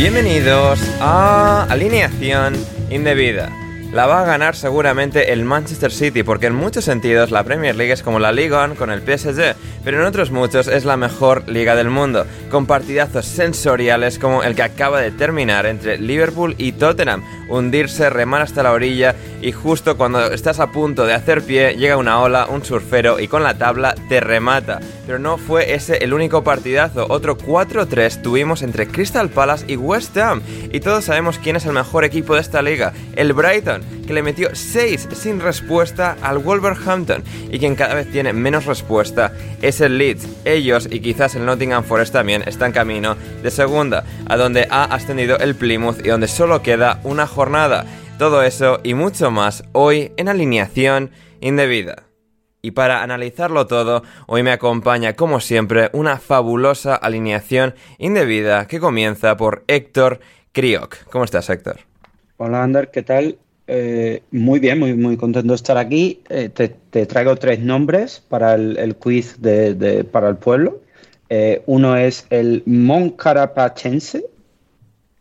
Bienvenidos a Alineación Indebida. La va a ganar seguramente el Manchester City porque en muchos sentidos la Premier League es como la Ligue 1 con el PSG, pero en otros muchos es la mejor liga del mundo, con partidazos sensoriales como el que acaba de terminar entre Liverpool y Tottenham, hundirse, remar hasta la orilla y justo cuando estás a punto de hacer pie llega una ola, un surfero y con la tabla te remata. Pero no fue ese el único partidazo, otro 4-3 tuvimos entre Crystal Palace y West Ham y todos sabemos quién es el mejor equipo de esta liga, el Brighton que le metió 6 sin respuesta al Wolverhampton y quien cada vez tiene menos respuesta es el Leeds. Ellos y quizás el Nottingham Forest también están camino de segunda, a donde ha ascendido el Plymouth y donde solo queda una jornada. Todo eso y mucho más hoy en alineación indebida. Y para analizarlo todo, hoy me acompaña, como siempre, una fabulosa alineación indebida que comienza por Héctor Kriok. ¿Cómo estás, Héctor? Hola, Ander, ¿qué tal? Eh, muy bien, muy, muy contento de estar aquí. Eh, te, traigo tres nombres para el, quiz de, para el pueblo. Eh, uno es el Moncarapachense,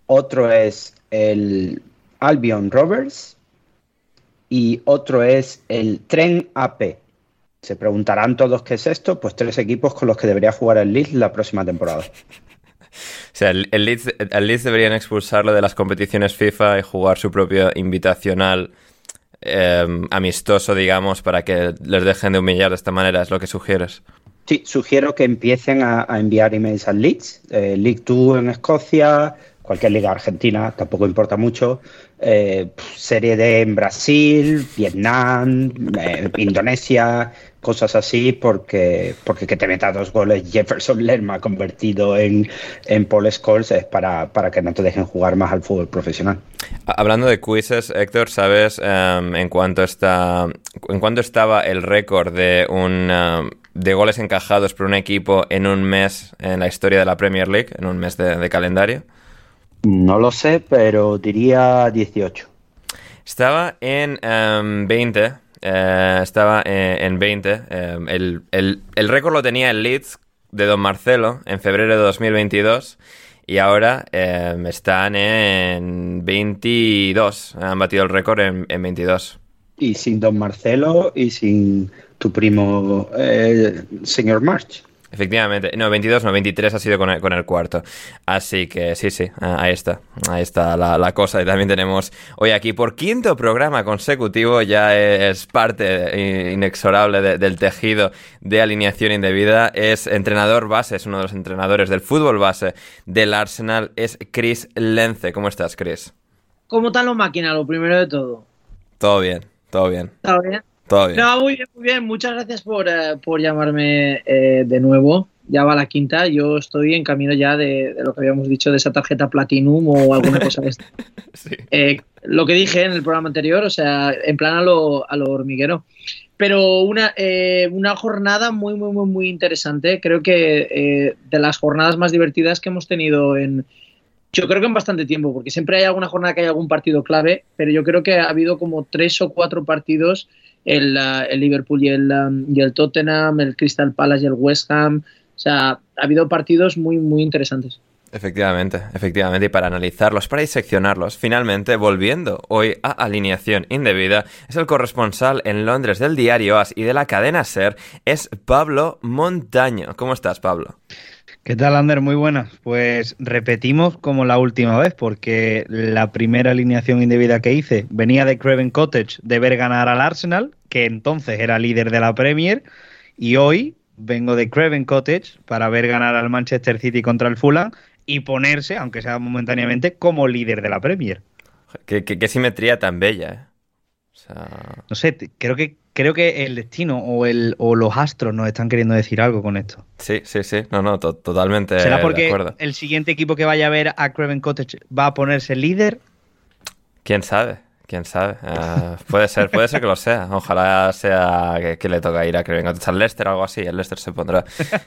otro es el Albion Rovers y otro es el Tren AP. Se preguntarán todos qué es esto, pues tres equipos con los que debería jugar el Leeds la próxima temporada. O sea, el, Leeds, deberían expulsarlo de las competiciones FIFA y jugar su propio invitacional em, amistoso, digamos, para que les dejen de humillar de esta manera, es lo que sugieres. Sí, sugiero que empiecen a, enviar emails al Leeds, eh, League 2 en Escocia, cualquier liga argentina, tampoco importa mucho, eh, Serie D en Brasil, Vietnam, eh, Indonesia, cosas así, porque, porque que te meta dos goles Jefferson Lerma convertido en, en Paul Scholes es para, para que no te dejen jugar más al fútbol profesional. Hablando de quizzes, Héctor, ¿sabes em, en, cuánto está, en cuánto estaba el récord de un... Em, de goles encajados por un equipo en un mes en la historia de la Premier League, en un mes de, calendario? No lo sé, pero diría 18. Estaba en 20, em, eh, estaba eh, en 20. Eh, el, el, récord lo tenía el Leeds de Don Marcelo en febrero de 2022 y ahora están en 22. Han batido el récord en, en, 22. Y sin Don Marcelo y sin tu primo, señor March. Efectivamente, no, 22, no, 23 ha sido con el, con el cuarto. Así que sí, sí, ahí está, ahí está la, cosa. Y también tenemos hoy aquí por quinto programa consecutivo, ya es parte inexorable del tejido de alineación indebida. Es entrenador base, es uno de los entrenadores del fútbol base del Arsenal, es Chris Lence. ¿Cómo estás, Chris? ¿Cómo están los máquinas, lo primero de todo? Todo bien, todo bien. ¿Todo bien? No, muy bien, muy bien. Muchas gracias por, eh, llamarme eh, de nuevo. Ya va la quinta. Yo estoy en camino ya de, lo que habíamos dicho de esa tarjeta Platinum o alguna cosa de esta. Eh, lo que dije en el programa anterior, o sea, en plan a lo, a lo hormiguero. Pero una, una jornada muy, muy, muy, muy interesante. Creo que de las jornadas más divertidas que hemos tenido en, yo creo que en bastante tiempo, porque siempre hay alguna jornada que hay algún partido clave, pero yo creo que ha habido como tres o cuatro partidos el, el Liverpool y el, um, y el Tottenham, el Crystal Palace y el West Ham. O sea, ha habido partidos muy, muy interesantes. Efectivamente, efectivamente, y para analizarlos, para diseccionarlos, finalmente, volviendo hoy a alineación indebida, es el corresponsal en Londres del diario As y de la cadena Ser, es Pablo Montaño. ¿Cómo estás, Pablo? ¿Qué tal, Ander? Muy buenas. Pues repetimos como la última vez, porque la primera alineación indebida que hice venía de Craven Cottage de ver ganar al Arsenal, que entonces era líder de la Premier, y hoy vengo de Craven Cottage para ver ganar al Manchester City contra el Fulham y ponerse, aunque sea momentáneamente, como líder de la Premier. Qué, simetría tan bella, ¿eh? No sé, creo que creo que el destino o, el, o los astros nos están queriendo decir algo con esto. Sí, sí, sí. No, no, totalmente. ¿Será porque el siguiente equipo que vaya a ver a Craven Cottage va a ponerse líder? ¿Quién sabe? ¿Quién sabe? Ah, puede ser, puede ser que lo sea. Ojalá sea que, le toca ir a Craven Cottage al Leicester o algo así. El Leicester se pondrá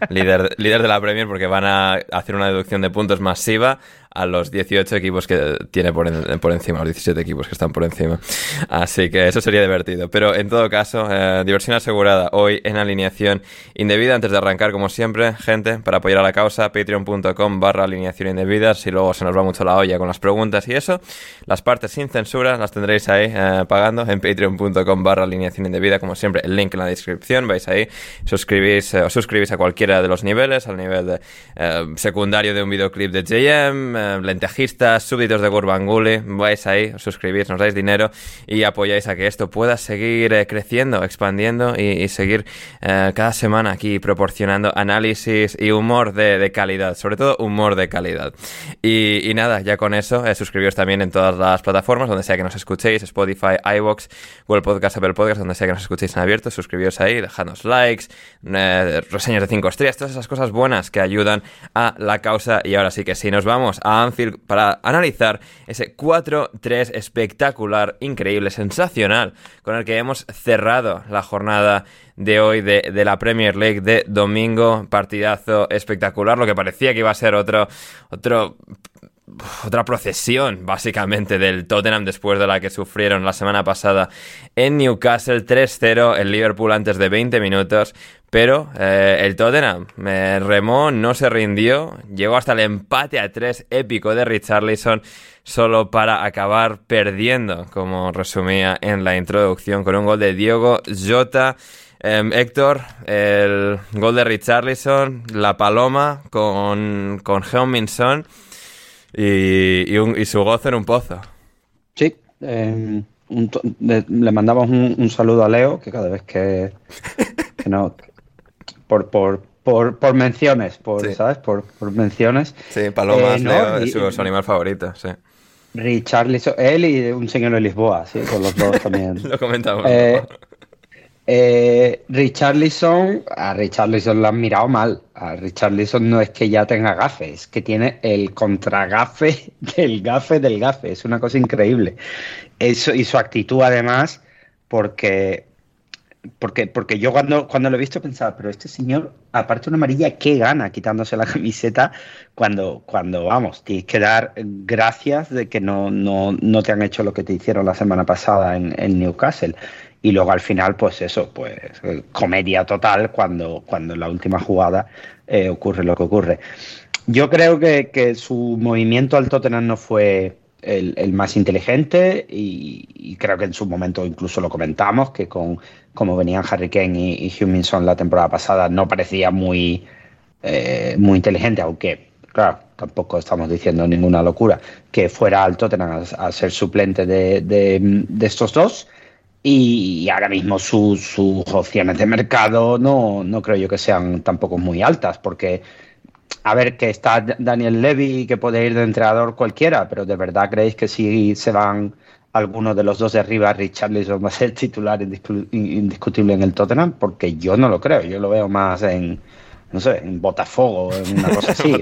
líder, líder de la Premier porque van a hacer una deducción de puntos masiva a los 18 equipos que tiene por, por encima, los 17 equipos que están por encima. Así que eso sería divertido. Pero en todo caso, eh, diversión asegurada hoy en alineación indebida. Antes de arrancar, como siempre, gente, para apoyar a la causa, patreon.com barra alineación indebida. Si luego se nos va mucho la olla con las preguntas y eso, las partes sin censura las tendréis ahí eh, pagando en patreon.com barra alineación indebida. Como siempre, el link en la descripción. Vais ahí, suscribís, eh, suscribís a cualquiera de los niveles, al nivel de, secundario de un videoclip de JM, lentejistas, súbditos de Gurbanguly. Vais ahí, os suscribís, nos dais dinero y apoyáis a que esto pueda seguir creciendo, expandiendo y, seguir eh, cada semana aquí proporcionando análisis y humor de, calidad, sobre todo humor de calidad. Y, nada, ya con eso, eh, suscribiros también en todas las plataformas, donde sea que nos escuchéis, Spotify, iVoox, Google Podcast, Apple Podcast, donde sea que nos escuchéis en abierto, suscribiros ahí, dejadnos likes, eh, reseñas de 5 estrellas, todas esas cosas buenas que ayudan a la causa. Y ahora sí que sí, nos vamos a Anfield para analizar ese 4-3 espectacular, increíble, sensacional, con el que hemos cerrado la jornada de hoy de, la Premier League de domingo. Partidazo espectacular, lo que parecía que iba a ser otro, otro otra procesión, básicamente, del Tottenham después de la que sufrieron la semana pasada en Newcastle 3-0, el Liverpool antes de 20 minutos. Pero eh, el Tottenham me remó, no se rindió, llegó hasta el empate a 3 épico de Richarlison, solo para acabar perdiendo, como resumía en la introducción, con un gol de Diogo Jota. Em, Héctor, el gol de Richarlison, la paloma con, con Heung-Min y, su gozo en un pozo. Sí, em, le, mandamos un, saludo a Leo, que cada vez que, no, por, por, por, menciones, por, ¿sabes? Por, menciones. Sí, Palomas, eh, Leo, es su, animal favorito, sí. Richarlison, él y un señor de Lisboa, sí, con los dos también. Lo comentamos. Eh, eh, Richarlison, a Richarlison lo han mirado mal. A Richarlison no es que ya tenga gafes, es que tiene el contragafe del gafe del gafe. Es una cosa increíble. Eso, y su actitud, además, porque, porque, porque yo cuando, cuando lo he visto pensaba, pero este señor, aparte de una amarilla, ¿qué gana quitándose la camiseta cuando, cuando vamos? Tienes que dar gracias de que no, no, no te han hecho lo que te hicieron la semana pasada en, Newcastle y luego al final, pues eso, pues comedia total cuando, cuando en la última jugada eh, ocurre lo que ocurre. Yo creo que, su movimiento al Tottenham no fue el, más inteligente y, creo que en su momento incluso lo comentamos, que con como venían Harry Kane y, y la temporada pasada no parecía muy, eh, muy inteligente, aunque claro, tampoco estamos diciendo ninguna locura, que fuera al Tottenham a, ser suplente de, de estos dos. Y ahora mismo sus, opciones de mercado no, no creo yo que sean tampoco muy altas, porque a ver, que está Daniel Levy que puede ir de entrenador cualquiera, pero ¿de verdad creéis que si se van algunos de los dos de arriba, Richarlison va a ser titular indiscutible en el Tottenham? Porque yo no lo creo, yo lo veo más en, no sé, en Botafogo, en una cosa así.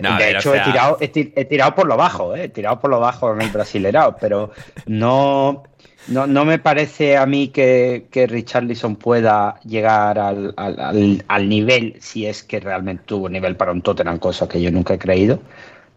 de hecho, he, tirado, he, tirado por lo bajo, ¿eh? he tirado por lo bajo en el Brasilerao, pero no, no, no me parece a mí que, que Richarlison pueda llegar al, al, nivel, si es que realmente tuvo nivel para un Tottenham, cosa que yo nunca he creído.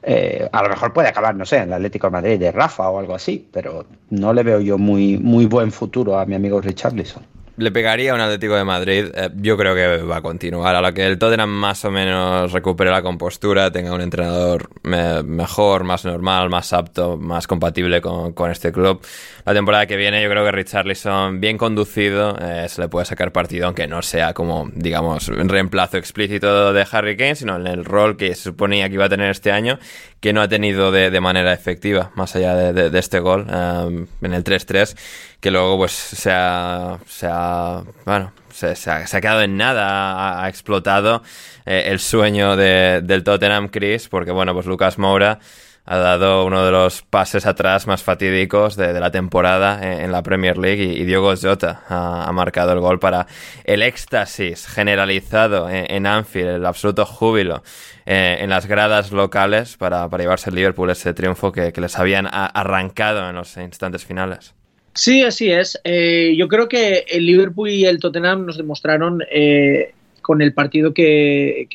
Eh, a lo mejor puede acabar, no sé, en el Atlético de Madrid de Rafa o algo así, pero no le veo yo muy, muy buen futuro a mi amigo Richarlison le pegaría un Atlético de Madrid. Eh, yo creo que va a continuar. A la que el Tottenham más o menos recupere la compostura, tenga un entrenador mejor, más normal, más apto, más compatible con, este club. La temporada que viene, yo creo que Richarlison, bien conducido, eh, se le puede sacar partido, aunque no sea como, digamos, un reemplazo explícito de Harry Kane, sino en el rol que se suponía que iba a tener este año, que no ha tenido de, manera efectiva, más allá de, este gol eh, en el 3-3 que luego pues se ha, se ha bueno, se, ha, quedado en nada, ha, explotado eh, el sueño de, del Tottenham Chris, porque bueno, pues Lucas Moura ha dado uno de los pases atrás más fatídicos de, la temporada en, la Premier League y, Diogo Jota ha, marcado el gol para el éxtasis generalizado en, Anfield, el absoluto júbilo eh, en las gradas locales para, para llevarse el Liverpool ese triunfo que les habían arrancado en los instantes finales. Sí, así es. Eh, yo creo que el Liverpool y el Tottenham nos demostraron eh, con el partido que,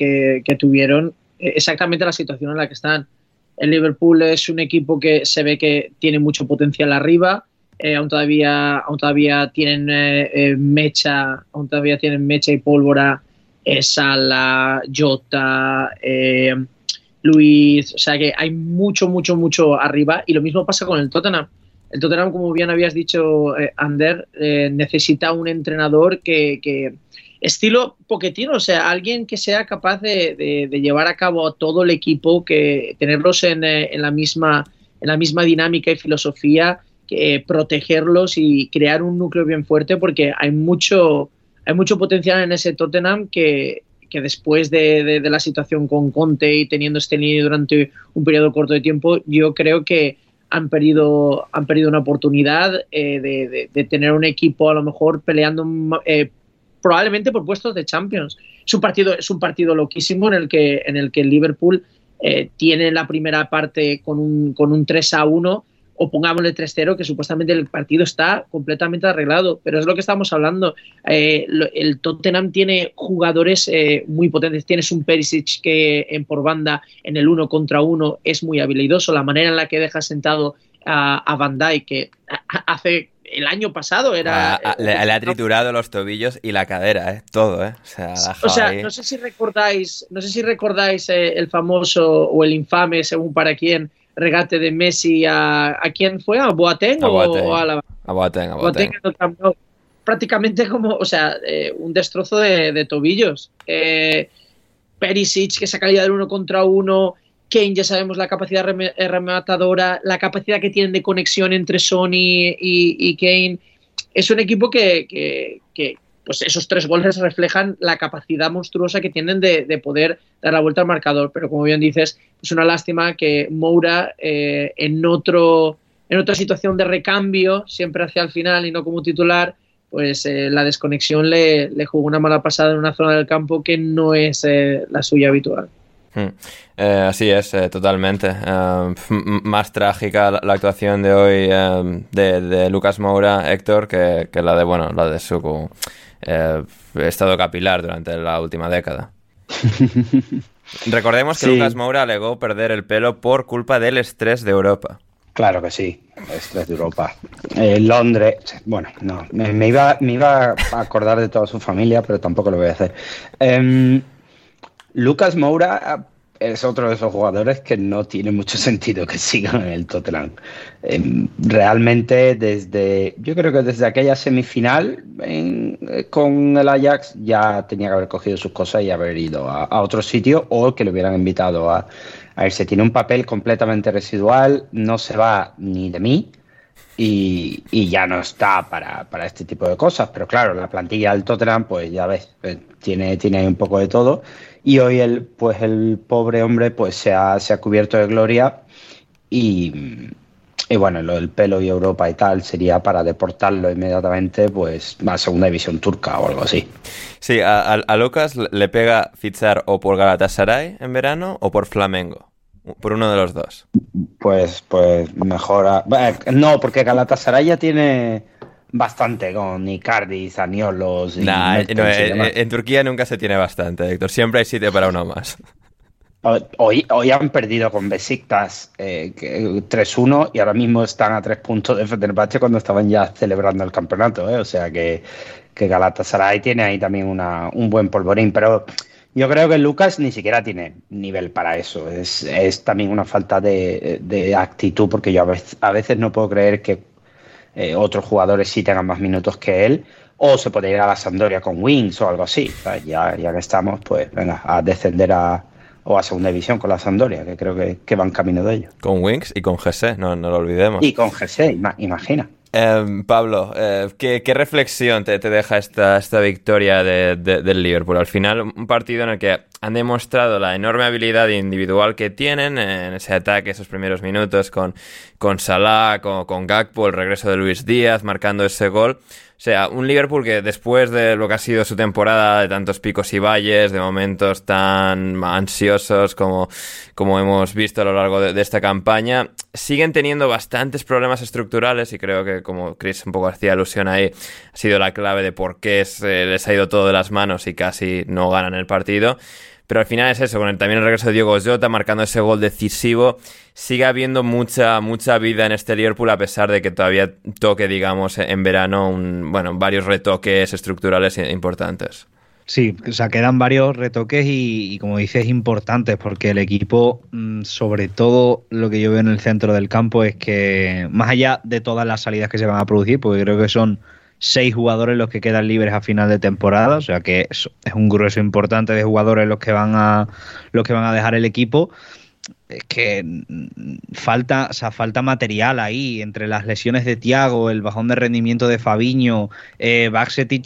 tuvieron exactamente la situación en la que están. El Liverpool es un equipo que se ve que tiene mucho potencial arriba, eh, aún todavía, aún todavía tienen eh, eh, mecha, aún todavía tienen mecha y pólvora, Sala, Jota, Luis, o sea que hay mucho, mucho, mucho arriba y lo mismo pasa con el Tottenham. El Tottenham, como bien habías dicho, Ander, necesita un entrenador que, estilo Poquetino, o sea, alguien que sea capaz de, llevar a cabo todo el equipo, que tenerlos en, en, la misma, en la misma dinámica y filosofía protegerlos y crear un núcleo bien fuerte porque hay mucho, hay mucho potencial en ese Tottenham que, que después de, la situación con Conte y teniendo este niño durante un periodo corto de tiempo, yo creo que han perdido, han perdido una oportunidad eh, de, tener un equipo a lo mejor peleando eh, probablemente por puestos de Champions. Es un partido, es un partido loquísimo en el que, en el, que Liverpool eh, tiene la primera parte con un, con un 3 a 1 o pongámosle 3-0, que supuestamente el partido está completamente arreglado. Pero es lo que estamos hablando. Eh, el Tottenham tiene jugadores eh, muy potentes. Tienes un Perisic que en por banda, en el uno contra uno, es muy habilidoso. La manera en la que deja sentado a, a Van Dijk, que hace el año pasado era. Ah, ah, le, ha triturado los tobillos y la cadera, ¿eh? Todo, ¿eh? O sea, no sé si recordáis, no sé si recordáis eh, el famoso o el infame, según para quién, regate de Messi a, ¿a quién fue? ¿A Boateng, o a la... A Boateng, a Boateng. prácticamente como, o sea, eh, un destrozo de, tobillos. Eh, Perisic, que esa calidad de uno contra uno. Kane, ya sabemos la capacidad rematadora, la capacidad que tienen de conexión entre Sony y, Kane. Es un equipo que, pues esos tres goles reflejan la capacidad monstruosa que tienen de, poder dar la vuelta al marcador. Pero como bien dices, es una lástima que Moura eh, en, otro, en otra situación de recambio, siempre hacia el final y no como titular, pues eh, la desconexión le, jugó una mala pasada en una zona del campo que no es eh, la suya habitual. Hmm. Así es, totalmente. más trágica la, actuación de hoy de, Lucas Moura, Héctor, que, que, la de bueno, la de su eh, estado capilar durante la última década. Recordemos que Lucas Moura alegó perder el pelo por culpa del estrés de Europa. Claro que sí, el estrés de Europa. Eh, Londres, bueno, no, me, iba, me iba a acordar de toda su familia, pero tampoco lo voy a hacer. Em, Lucas Moura es otro de esos jugadores que no tiene mucho sentido que sigan en el Tottenham. Em, realmente desde, yo creo que desde aquella semifinal eh, con el Ajax ya tenía que haber cogido sus cosas y haber ido a, otro sitio o que le hubieran invitado a, a, irse. Tiene un papel completamente residual, no se va ni de mí. Y, ya no está para, este tipo de cosas, pero claro, la plantilla del Tottenham, pues ya ves, eh, tiene, tiene un poco de todo y hoy el, pues el pobre hombre pues se ha, se ha cubierto de gloria y, y, bueno, lo del pelo y Europa y tal sería para deportarlo inmediatamente pues a segunda división turca o algo así. Sí, a, a, Lucas le pega fichar o por Galatasaray en verano o por Flamengo. Por uno de los dos. Pues, pues mejor. No, porque Galatasaray ya tiene bastante con Icardi, Zaniolos. Y nah, no, en, Turquía nunca se tiene bastante, Héctor. Siempre hay sitio para uno más. Hoy, hoy han perdido con Besiktas eh, 3-1 y ahora mismo están a tres puntos de Fenerbahce cuando estaban ya celebrando el campeonato. ¿eh? O sea que, que Galatasaray tiene ahí también una, un buen polvorín. Pero yo creo que Lucas ni siquiera tiene nivel para eso. Es, es también una falta de, de, actitud porque yo a veces, a veces no puedo creer que eh, otros jugadores sí tengan más minutos que él, o se puede ir a la Sampdoria con Wings o algo así. ya, ya que estamos, pues venga, a descender a, o a segunda división con la Sampdoria, que creo que, que van camino de ello. Con Wings y con GC, no, no lo olvidemos. Y con GC, imagina. Em, Pablo, eh, ¿qué, reflexión te, deja esta, esta victoria del Liverpool? Al final, un partido en el que han demostrado la enorme habilidad individual que tienen en ese ataque, esos primeros minutos con, con Salah, con, con Gakpo, el regreso de Luis Díaz, marcando ese gol. Sea, un Liverpool que después de lo que ha sido su temporada, de tantos picos y valles, de momentos tan ansiosos como, como hemos visto a lo largo de, esta campaña, siguen teniendo bastantes problemas estructurales y creo que, como Chris un poco hacía alusión ahí, ha sido la clave de por qué les ha ido todo de las manos y casi no ganan el partido. Pero al final es eso, con el, también el regreso de Diego Jota marcando ese gol decisivo, sigue habiendo mucha, mucha vida en este Liverpool a pesar de que todavía toque, digamos, en verano, un, bueno, varios retoques estructurales importantes. Sí, o sea, quedan varios retoques y, como dices, importantes, porque el equipo, mm, sobre todo lo que yo veo en el centro del campo, es que más allá de todas las salidas que se van a producir, porque creo que son seis jugadores los que quedan libres a final de temporada, o sea que es, un grueso importante de jugadores los que van a los que van a dejar el equipo. Es que falta, o sea, falta material ahí entre las lesiones de Tiago, el bajón de rendimiento de Fabiño, eh,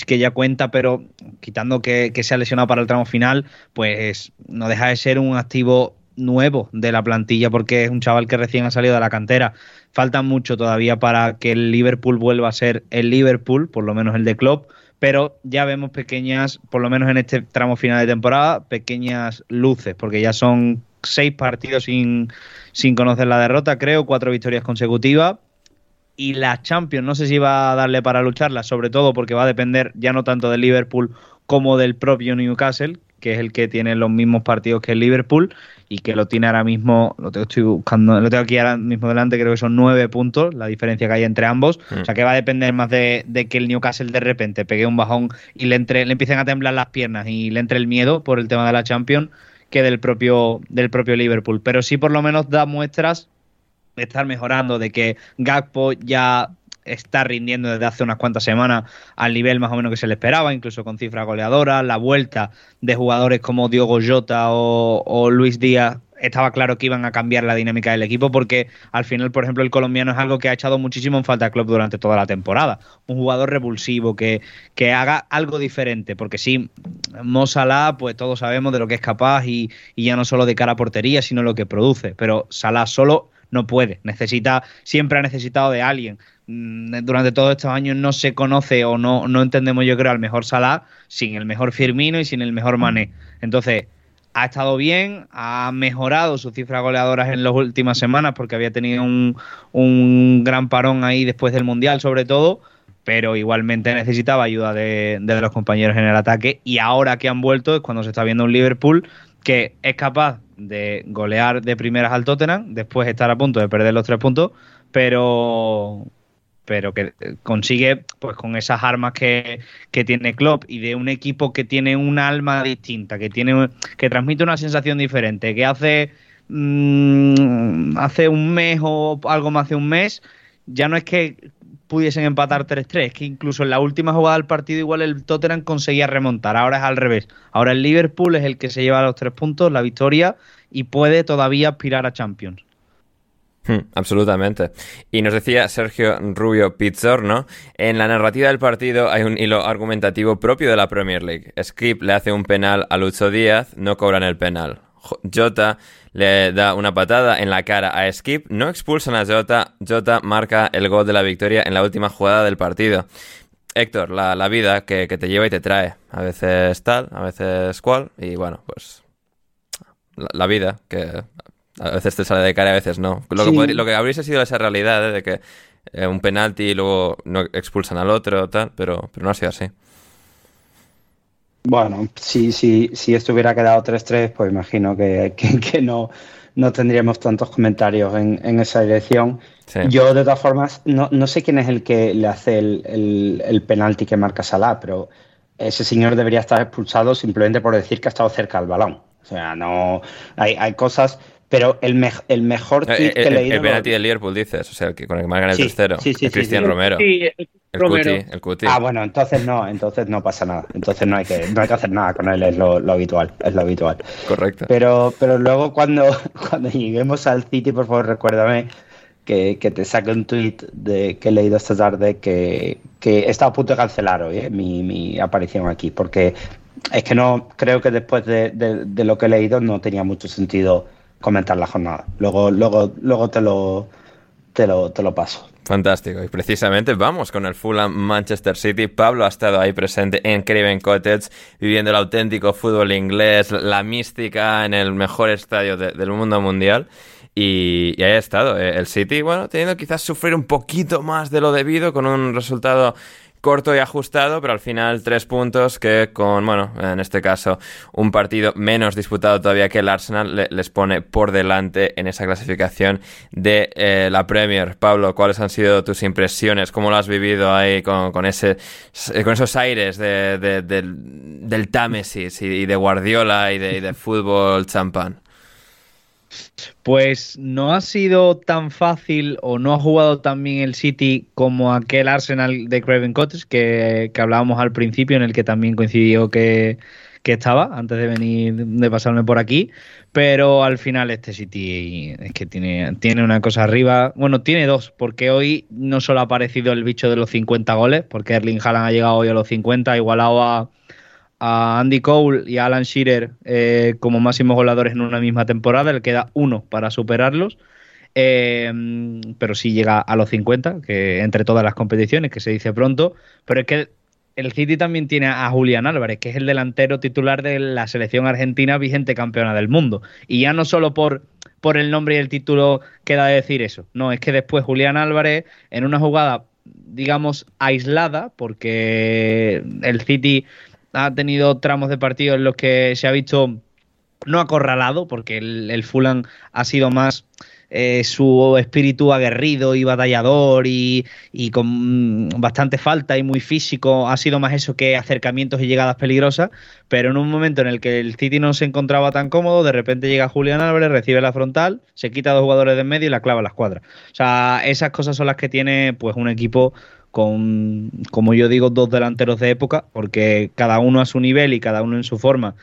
que ya cuenta, pero quitando que, se ha lesionado para el tramo final, pues no deja de ser un activo nuevo de la plantilla porque es un chaval que recién ha salido de la cantera. Falta mucho todavía para que el Liverpool vuelva a ser el Liverpool, por lo menos el de Klopp, pero ya vemos pequeñas, por lo menos en este tramo final de temporada, pequeñas luces, porque ya son seis partidos sin, sin conocer la derrota, creo, cuatro victorias consecutivas. Y la Champions, no sé si va a darle para lucharla, sobre todo porque va a depender ya no tanto del Liverpool como del propio Newcastle, que es el que tiene los mismos partidos que el Liverpool y que lo tiene ahora mismo, lo tengo, estoy buscando, lo tengo aquí ahora mismo delante, creo que son nueve puntos, la diferencia que hay entre ambos. Mm. O sea que va a depender más de, de, que el Newcastle de repente pegue un bajón y le, entre, le empiecen a temblar las piernas y le entre el miedo por el tema de la Champions que del propio, del propio Liverpool. Pero sí por lo menos da muestras de estar mejorando, de que Gakpo ya está rindiendo desde hace unas cuantas semanas al nivel más o menos que se le esperaba, incluso con cifras goleadoras, la vuelta de jugadores como Diogo Jota o, Luis Díaz estaba claro que iban a cambiar la dinámica del equipo porque al final, por ejemplo, el colombiano es algo que ha echado muchísimo en falta al club durante toda la temporada. Un jugador revulsivo que, que haga algo diferente, porque sí, Mo Salah, pues todos sabemos de lo que es capaz y, y ya no solo de cara a portería, sino lo que produce, pero Salah solo no puede, necesita, siempre ha necesitado de alguien. Mm, durante todos estos años no se conoce o no, no entendemos, yo creo, al mejor Salah sin el mejor Firmino y sin el mejor Mané. Entonces, ha estado bien, ha mejorado sus cifras goleadoras en las últimas semanas porque había tenido un, gran parón ahí después del Mundial sobre todo, pero igualmente necesitaba ayuda de, los compañeros en el ataque y ahora que han vuelto es cuando se está viendo un Liverpool que es capaz de golear de primeras al Tottenham, después estar a punto de perder los tres puntos, pero pero que consigue, pues con esas armas que, tiene Klopp y de un equipo que tiene un alma distinta, que tiene que transmite una sensación diferente, que hace mm, hace un mes o algo más de un mes, ya no es que pudiesen empatar 3-3, es que incluso en la última jugada del partido igual el Tottenham conseguía remontar, ahora es al revés. Ahora el Liverpool es el que se lleva los tres puntos, la victoria y puede todavía aspirar a Champions. Hmm, absolutamente. Y nos decía Sergio Rubio Pizzorno, en la narrativa del partido hay un hilo argumentativo propio de la Premier League. Skip le hace un penal a Lucho Díaz, no cobran el penal. Jota le da una patada en la cara a Skip, no expulsan a Jota, Jota marca el gol de la victoria en la última jugada del partido. Héctor, la, vida que, te lleva y te trae. A veces tal, a veces cual, y bueno, pues la vida que a veces te sale de cara a veces no. Lo, que, lo que habría sido esa realidad ¿eh? de que eh, un penalti y luego no expulsan al otro, tal, pero, pero no ha sido así. Bueno, si, si, si esto hubiera quedado 3-3, pues imagino que, que, no, no tendríamos tantos comentarios en, en esa dirección. Yo, de todas formas, no, no, sé quién es el que le hace el, el, el penalti que marca Salah, pero ese señor debería estar expulsado simplemente por decir que ha estado cerca del balón. O sea, no hay, hay cosas pero el, el mejor tweet que he leído. El penalti del Liverpool, dices, o sea, el que, con el que marcan el tercero. Sí, sí, Cristian Romero. Sí, el, Cuti, el Cuti. Ah, bueno, entonces no, entonces no pasa nada. Entonces no hay que, no hay que hacer nada con él, es lo, habitual, es lo habitual. Correcto. Pero, pero luego cuando, cuando lleguemos al City, por favor, recuérdame que, que te saque un tweet de, que he leído esta tarde que, que está a punto de cancelar hoy, eh, mi, mi aparición aquí, porque es que no, creo que después de, de lo que he leído no tenía mucho sentido comentar la jornada. Luego, luego, luego te lo, te lo, te lo paso. Fantástico. Y precisamente vamos con el Fulham Manchester City. Pablo ha estado ahí presente en Craven Cottage, viviendo el auténtico fútbol inglés, la mística en el mejor estadio del mundo mundial. Y, ahí ha estado. Eh, el City, bueno, teniendo quizás sufrir un poquito más de lo debido con un resultado corto y ajustado, pero al final tres puntos que con, bueno, en este caso, un partido menos disputado todavía que el Arsenal les pone por delante en esa clasificación de eh, la Premier. Pablo, ¿cuáles han sido tus impresiones? ¿Cómo lo has vivido ahí con, ese, con esos aires del, del Támesis y, de Guardiola y de, y de fútbol champán? Pues no ha sido tan fácil o no ha jugado tan bien el City como aquel Arsenal de Craven Cottage que, hablábamos al principio, en el que también coincidió que, estaba antes de venir, de pasarme por aquí. Pero al final este City es que tiene, tiene una cosa arriba. Bueno, tiene dos, porque hoy no solo ha aparecido el bicho de los 50 goles, porque Erling Haaland ha llegado hoy a los 50, igualado a a Andy Cole y a Alan Shearer eh, como máximos goleadores en una misma temporada. Le queda uno para superarlos. Eh, pero sí llega a los 50, que entre todas las competiciones, que se dice pronto. Pero es que el City también tiene a Julián Álvarez, que es el delantero titular de la selección argentina vigente campeona del mundo. Y ya no solo por, por el nombre y el título queda de decir eso. No, es que después Julián Álvarez, en una jugada, digamos, aislada, porque el City ha tenido tramos de partido en los que se ha visto no acorralado, porque el, el Fulham ha sido más eh, su espíritu aguerrido y batallador y, con bastante falta y muy físico ha sido más eso que acercamientos y llegadas peligrosas, pero en un momento en el que el City no se encontraba tan cómodo, de repente llega Julián Álvarez, recibe la frontal, se quita a dos jugadores de en medio y la clava a la escuadra. O sea, esas cosas son las que tiene pues un equipo con, como yo digo, dos delanteros de época, porque cada uno a su nivel y cada uno en su forma,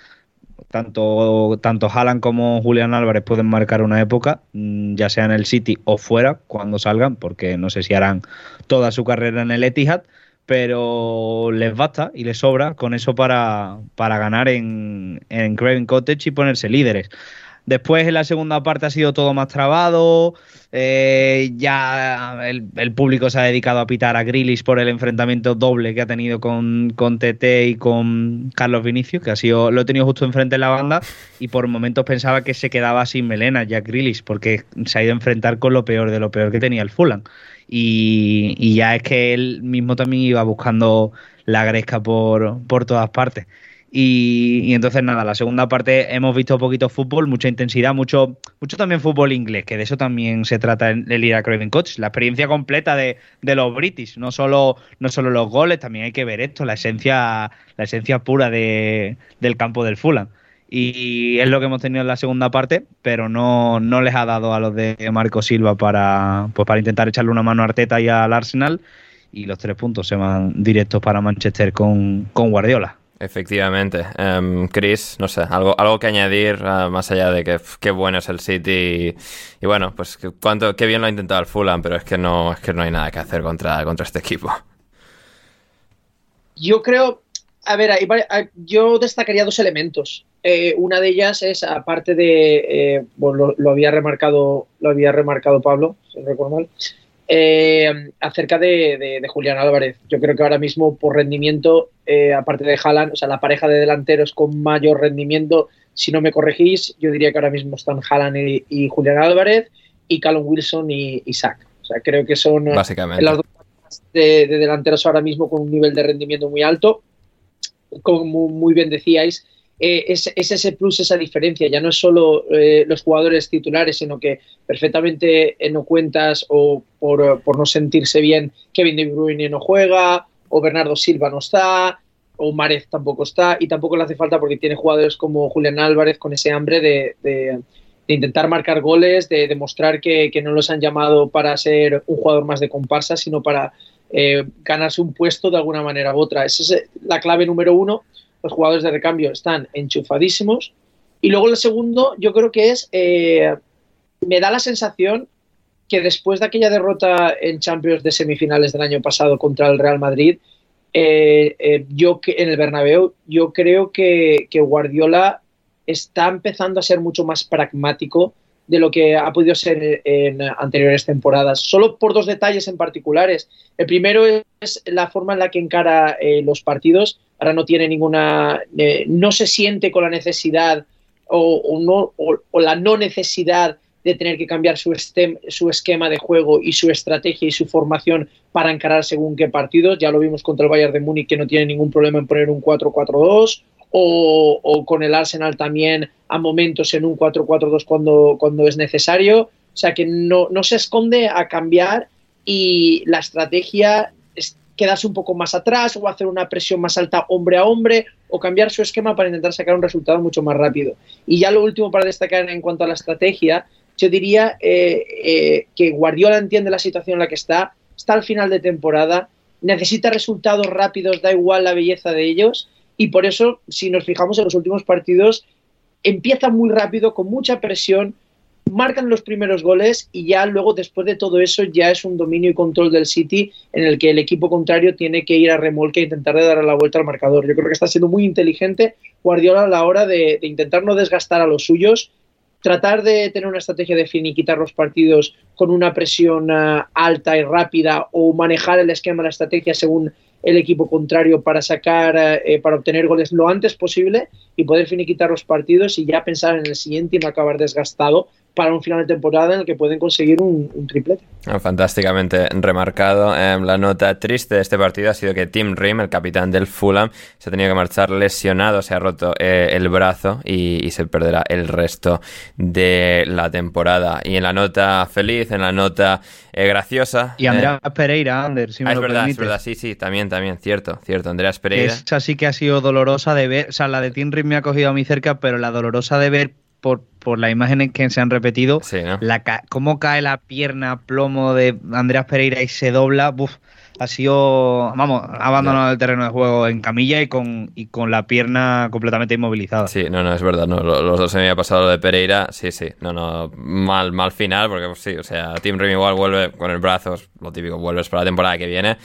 tanto, tanto Haaland como Julián Álvarez pueden marcar una época, mm, ya sea en el City o fuera, cuando salgan, porque no sé si harán toda su carrera en el Etihad, pero les basta y les sobra con eso para, para ganar en, en Craven Cottage y ponerse líderes. Después en la segunda parte ha sido todo más trabado. Eh, ya el, público se ha dedicado a pitar a Grillis por el enfrentamiento doble que ha tenido con, con TT y con Carlos Vinicius, que ha sido, lo he tenido justo enfrente de la banda y por momentos pensaba que se quedaba sin melena ya Grillis, porque se ha ido a enfrentar con lo peor de lo peor que tenía el Fulham. Y, y ya es que él mismo también iba buscando la gresca por, por todas partes. Y, entonces nada, la segunda parte hemos visto poquito fútbol, mucha intensidad, mucho, mucho también fútbol inglés, que de eso también se trata en el ir a Craven Coach, la experiencia completa de, los British, no solo, no solo los goles, también hay que ver esto, la esencia, la esencia pura de, del campo del Fulham. Y es lo que hemos tenido en la segunda parte, pero no, no les ha dado a los de Marco Silva para, pues para intentar echarle una mano a Arteta y al Arsenal. Y los tres puntos se van directos para Manchester con, con Guardiola. Efectivamente. Um, Chris, no sé, algo, algo que añadir uh, más allá de que qué bueno es el City y, bueno, pues cuánto, qué bien lo ha intentado el Fulham, pero es que no, es que no hay nada que hacer contra, contra este equipo. Yo creo, a ver, yo destacaría dos elementos. Eh, una de ellas es, aparte de, eh, bueno, lo, había remarcado, lo había remarcado Pablo, si no recuerdo mal, eh, acerca de, Julián Álvarez. Yo creo que ahora mismo por rendimiento, eh, aparte de Haaland, o sea, la pareja de delanteros con mayor rendimiento, si no me corregís, yo diría que ahora mismo están Haaland y, Julián Álvarez y Callum Wilson y Isaac. O sea, creo que son eh, Básicamente. las dos de, de, delanteros ahora mismo con un nivel de rendimiento muy alto. Como muy bien decíais, eh, es, ese plus, esa diferencia. Ya no es solo eh, los jugadores titulares, sino que perfectamente no cuentas o por, no sentirse bien, Kevin De Bruyne no juega, o Bernardo Silva no está, o Marez tampoco está, y tampoco le hace falta porque tiene jugadores como Julián Álvarez con ese hambre de, intentar marcar goles, de demostrar que, no los han llamado para ser un jugador más de comparsa, sino para eh, ganarse un puesto de alguna manera u otra. Esa es la clave número uno los jugadores de recambio están enchufadísimos. Y luego el segundo, yo creo que es, eh, me da la sensación que después de aquella derrota en Champions de semifinales del año pasado contra el Real Madrid, eh, eh, yo que en el Bernabéu, yo creo que, que, Guardiola está empezando a ser mucho más pragmático de lo que ha podido ser en anteriores temporadas. Solo por dos detalles en particulares. El primero es la forma en la que encara los partidos ahora no tiene ninguna, eh, no se siente con la necesidad o, no, la no necesidad de tener que cambiar su, su esquema de juego y su estrategia y su formación para encarar según qué partidos. Ya lo vimos contra el Bayern de Múnich que no tiene ningún problema en poner un 4-4-2 o, con el Arsenal también a momentos en un 4-4-2 cuando, cuando es necesario. O sea que no, no se esconde a cambiar y la estrategia es quedarse un poco más atrás o hacer una presión más alta hombre a hombre o cambiar su esquema para intentar sacar un resultado mucho más rápido. Y ya lo último para destacar en cuanto a la estrategia yo diría eh, eh, que Guardiola entiende la situación en la que está, está al final de temporada, necesita resultados rápidos, da igual la belleza de ellos, y por eso, si nos fijamos en los últimos partidos, empieza muy rápido, con mucha presión, marcan los primeros goles y ya luego, después de todo eso, ya es un dominio y control del City en el que el equipo contrario tiene que ir a remolque e intentar de dar la vuelta al marcador. Yo creo que está siendo muy inteligente Guardiola a la hora de intentar no desgastar a los suyos tratar de tener una estrategia de finiquitar los partidos con una presión uh, alta y rápida o manejar el esquema, la estrategia según el equipo contrario para sacar, uh, para obtener goles lo antes posible y poder finiquitar los partidos y ya pensar en el siguiente y no acabar desgastado para un final de temporada en el que pueden conseguir un, triplete. Ah, fantásticamente remarcado. Em, la nota triste de este partido ha sido que Tim Rim, el capitán del Fulham, se ha tenido que marchar lesionado, se ha roto eh, el brazo y, se perderá el resto de la temporada. Y en la nota feliz, en la nota eh, graciosa. Y Andrea eh, Pereira, Ander, si me ah, es verdad, es verdad, sí, sí, también, también, cierto, cierto. Andreas Pereira. Esa sí que ha sido dolorosa de ver, o sea, la de Tim Rim me ha cogido a mí cerca, pero la dolorosa de ver por, por las imágenes que se han repetido, la, cómo cae la pierna plomo de Andreas Pereira y se dobla, ha sido, vamos, ha abandonado el terreno de juego en camilla y con, y con la pierna completamente inmovilizada. Sí, no, no, es verdad, no, los, dos se me había pasado lo de Pereira, sí, sí, no, no, mal, mal final, porque pues, sí, o sea, Tim Rim igual vuelve con el brazo, lo típico, vuelves para la temporada que viene,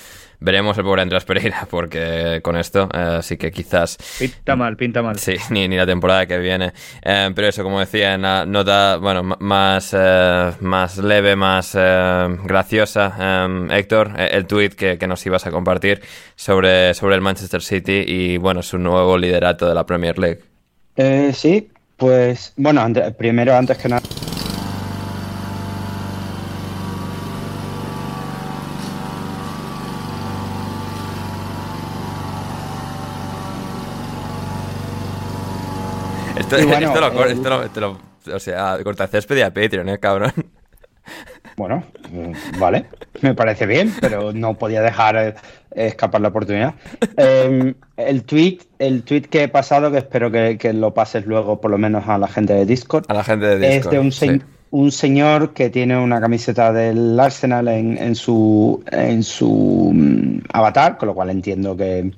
Veremos el pobre Andrés Pereira, porque con esto eh, sí que quizás. Pinta mal, pinta mal. Sí, ni, ni la temporada que viene. Eh, pero eso, como decía, en la nota bueno, más, eh, más leve, más graciosa, Héctor, el tweet que, que, nos ibas a compartir sobre, sobre el Manchester City y bueno, su nuevo liderato de la Premier League. sí, pues bueno, primero, antes que nada. Esto, lo, esto, lo, o sea, corta césped y a Patreon, ¿eh, cabrón? Bueno, mm, vale, me parece bien, pero no podía dejar eh, escapar la oportunidad. Em, el tweet, el tweet que he pasado, que espero que, lo pases luego por lo menos a la gente de Discord. A la gente de Discord. Es de un, un señor que tiene una camiseta del Arsenal en, en su en su mm, avatar, con lo cual entiendo que,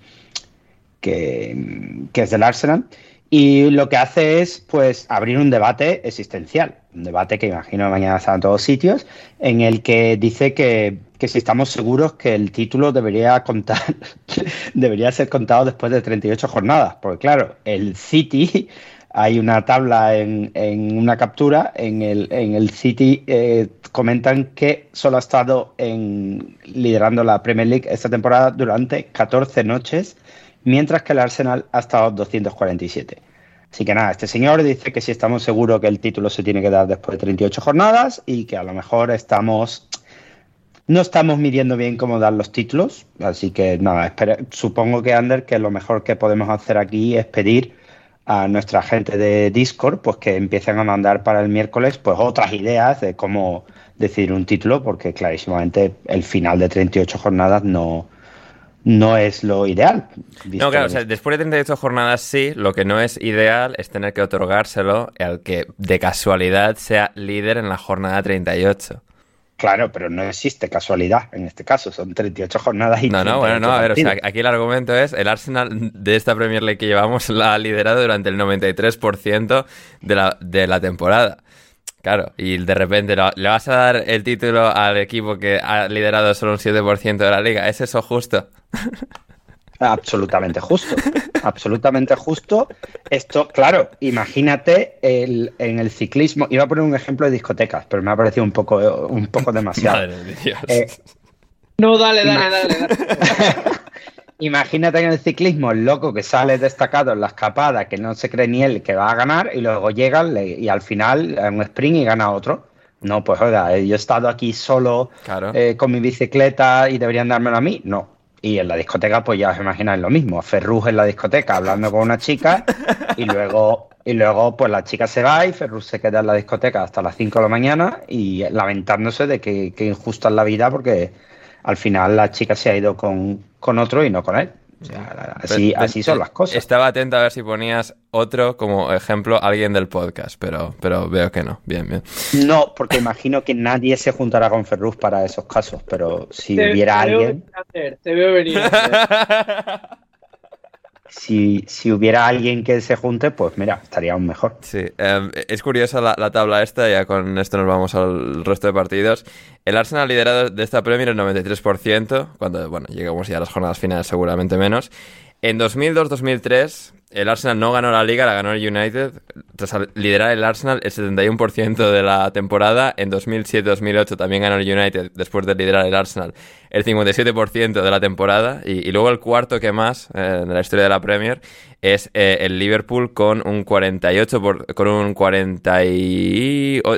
que, que es del Arsenal. Y lo que hace es, pues, abrir un debate existencial, un debate que imagino mañana está en todos sitios, en el que dice que, si estamos seguros que el título debería contar, debería ser contado después de 38 jornadas, porque claro, el City, hay una tabla en, una captura, en el, en el City eh, comentan que solo ha estado en, liderando la Premier League esta temporada durante 14 noches mientras que el Arsenal ha estado 247. Así que nada, este señor dice que si estamos seguros que el título se tiene que dar después de 38 jornadas y que a lo mejor estamos no estamos midiendo bien cómo dar los títulos, así que nada, supongo que Ander que lo mejor que podemos hacer aquí es pedir a nuestra gente de Discord pues que empiecen a mandar para el miércoles pues otras ideas de cómo decidir un título porque clarísimamente el final de 38 jornadas no, no es lo ideal. No, claro, o sea, después de 38 jornadas sí, lo que no es ideal es tener que otorgárselo al que de casualidad sea líder en la jornada 38. Claro, pero no existe casualidad en este caso, son 38 jornadas y... No, no, bueno, no, a ver, o sea, aquí el argumento es, el Arsenal de esta Premier League que llevamos la ha liderado durante el 93% de la, de la temporada. Claro, y de repente le vas a dar el título al equipo que ha liderado solo un 7% de la liga. ¿Es eso justo? Absolutamente justo, absolutamente justo. Esto, claro, imagínate el, en el ciclismo. Iba a poner un ejemplo de discotecas, pero me ha parecido un poco, un poco demasiado. Eh, no, dale, dale, dale. dale. imagínate en el ciclismo el loco que sale destacado en la escapada, que no se cree ni él que va a ganar, y luego llega y al final en un sprint y gana otro. No, pues oiga, yo he estado aquí solo eh, con mi bicicleta y deberían dármelo a mí. No. Y en la discoteca, pues ya os imagináis lo mismo. Ferruz en la discoteca hablando con una chica y luego, y luego pues la chica se va y Ferruz se queda en la discoteca hasta las 5 de la mañana y lamentándose de que, que injusta es la vida porque al final la chica se ha ido con, con otro y no con él. así, así son las cosas. Estaba atento a ver si ponías otro como ejemplo, alguien del podcast, pero, pero veo que no. Bien, bien. No, porque imagino que nadie se juntará con Ferruz para esos casos, pero si hubiera alguien. te veo venir. si, si, hubiera alguien que se junte, pues mira, estaría aún mejor. Sí, em, es curiosa la, tabla esta, ya con esto nos vamos al resto de partidos. El Arsenal liderado de esta Premier el 93%, cuando, bueno, llegamos ya a las jornadas finales seguramente menos. En 2002-2003 el Arsenal no ganó la liga, la ganó el United. Tras liderar el Arsenal el 71% de la temporada, en 2007-2008 también ganó el United después de liderar el Arsenal el 57% de la temporada. Y, luego el cuarto que más eh, la historia de la Premier es eh, el Liverpool con un 48 con un 40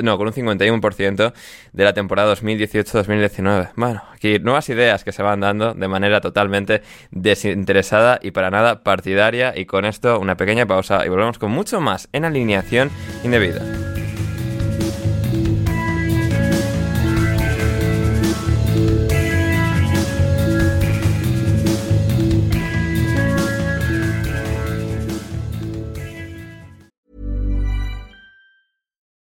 no, con un 51% de la temporada 2018-2019. Bueno, aquí nuevas ideas que se van dando de manera totalmente desinteresada y para nada partidaria y con esto una pequeña pausa y volvemos con mucho más en alineación indebida.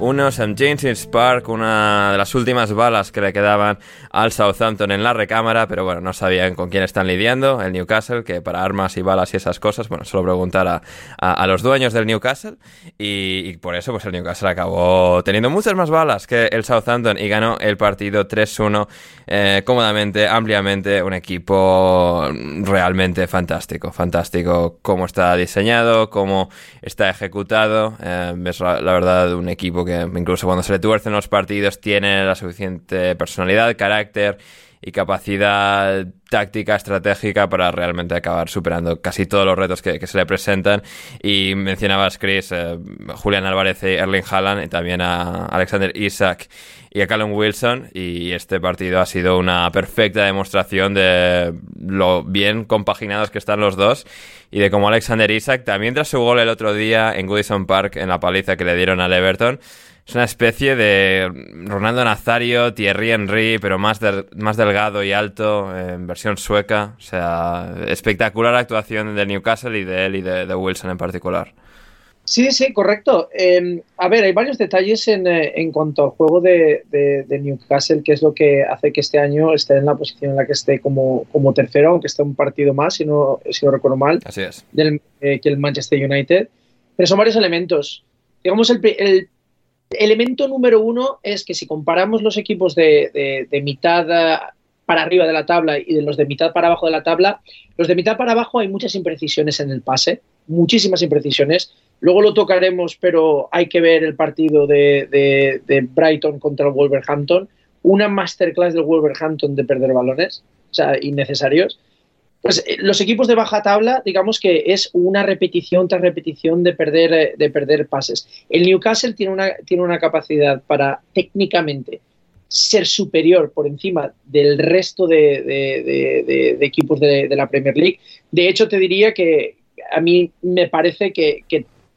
unos en James Park, una de las últimas balas que le quedaban al Southampton en la recámara, pero bueno, no sabían con quién están lidiando, el Newcastle, que para armas y balas y esas cosas, bueno, solo preguntar a, los dueños del Newcastle, y, por eso pues el Newcastle acabó teniendo muchas más balas que el Southampton y ganó el partido 3-1 eh, cómodamente, ampliamente, un equipo realmente fantástico, fantástico cómo está diseñado, cómo está ejecutado, eh, es la verdad un equipo que incluso cuando se le tuercen los partidos tiene la suficiente personalidad, carácter y capacidad táctica, estratégica para realmente acabar superando casi todos los retos que, se le presentan. Y mencionabas, Chris, eh, Julian Álvarez y Erling Haaland, y también a Alexander Isaac y a Callum Wilson. Y este partido ha sido una perfecta demostración de lo bien compaginados que están los dos y de cómo Alexander Isaac, también tras su gol el otro día en Goodison Park, en la paliza que le dieron al Everton, es una especie de Ronaldo Nazario, Thierry Henry, pero más, más delgado y alto, en versión sueca. O sea, espectacular actuación de Newcastle y de él y de, Wilson en particular. Sí, sí, correcto. Em, a ver, hay varios detalles en, eh, en cuanto al juego de, Newcastle, que es lo que hace que este año esté en la posición en la que esté como, como tercero, aunque esté un partido más, si no, si no recuerdo mal, Así es. Del, eh, que el Manchester United. Pero son varios elementos. Digamos, el, el Elemento número uno es que si comparamos los equipos de, mitad eh, para arriba de la tabla y de los de mitad para abajo de la tabla, los de mitad para abajo hay muchas imprecisiones en el pase, muchísimas imprecisiones. Luego lo tocaremos, pero hay que ver el partido de, Brighton contra el Wolverhampton. Una masterclass del Wolverhampton de perder balones, o sea, innecesarios. Pues eh, los equipos de baja tabla, digamos que es una repetición tras repetición de perder, eh, de perder pases. El Newcastle tiene una, tiene una capacidad para técnicamente ser superior por encima del resto de, equipos de, la Premier League. De hecho, te diría que a mí me parece que,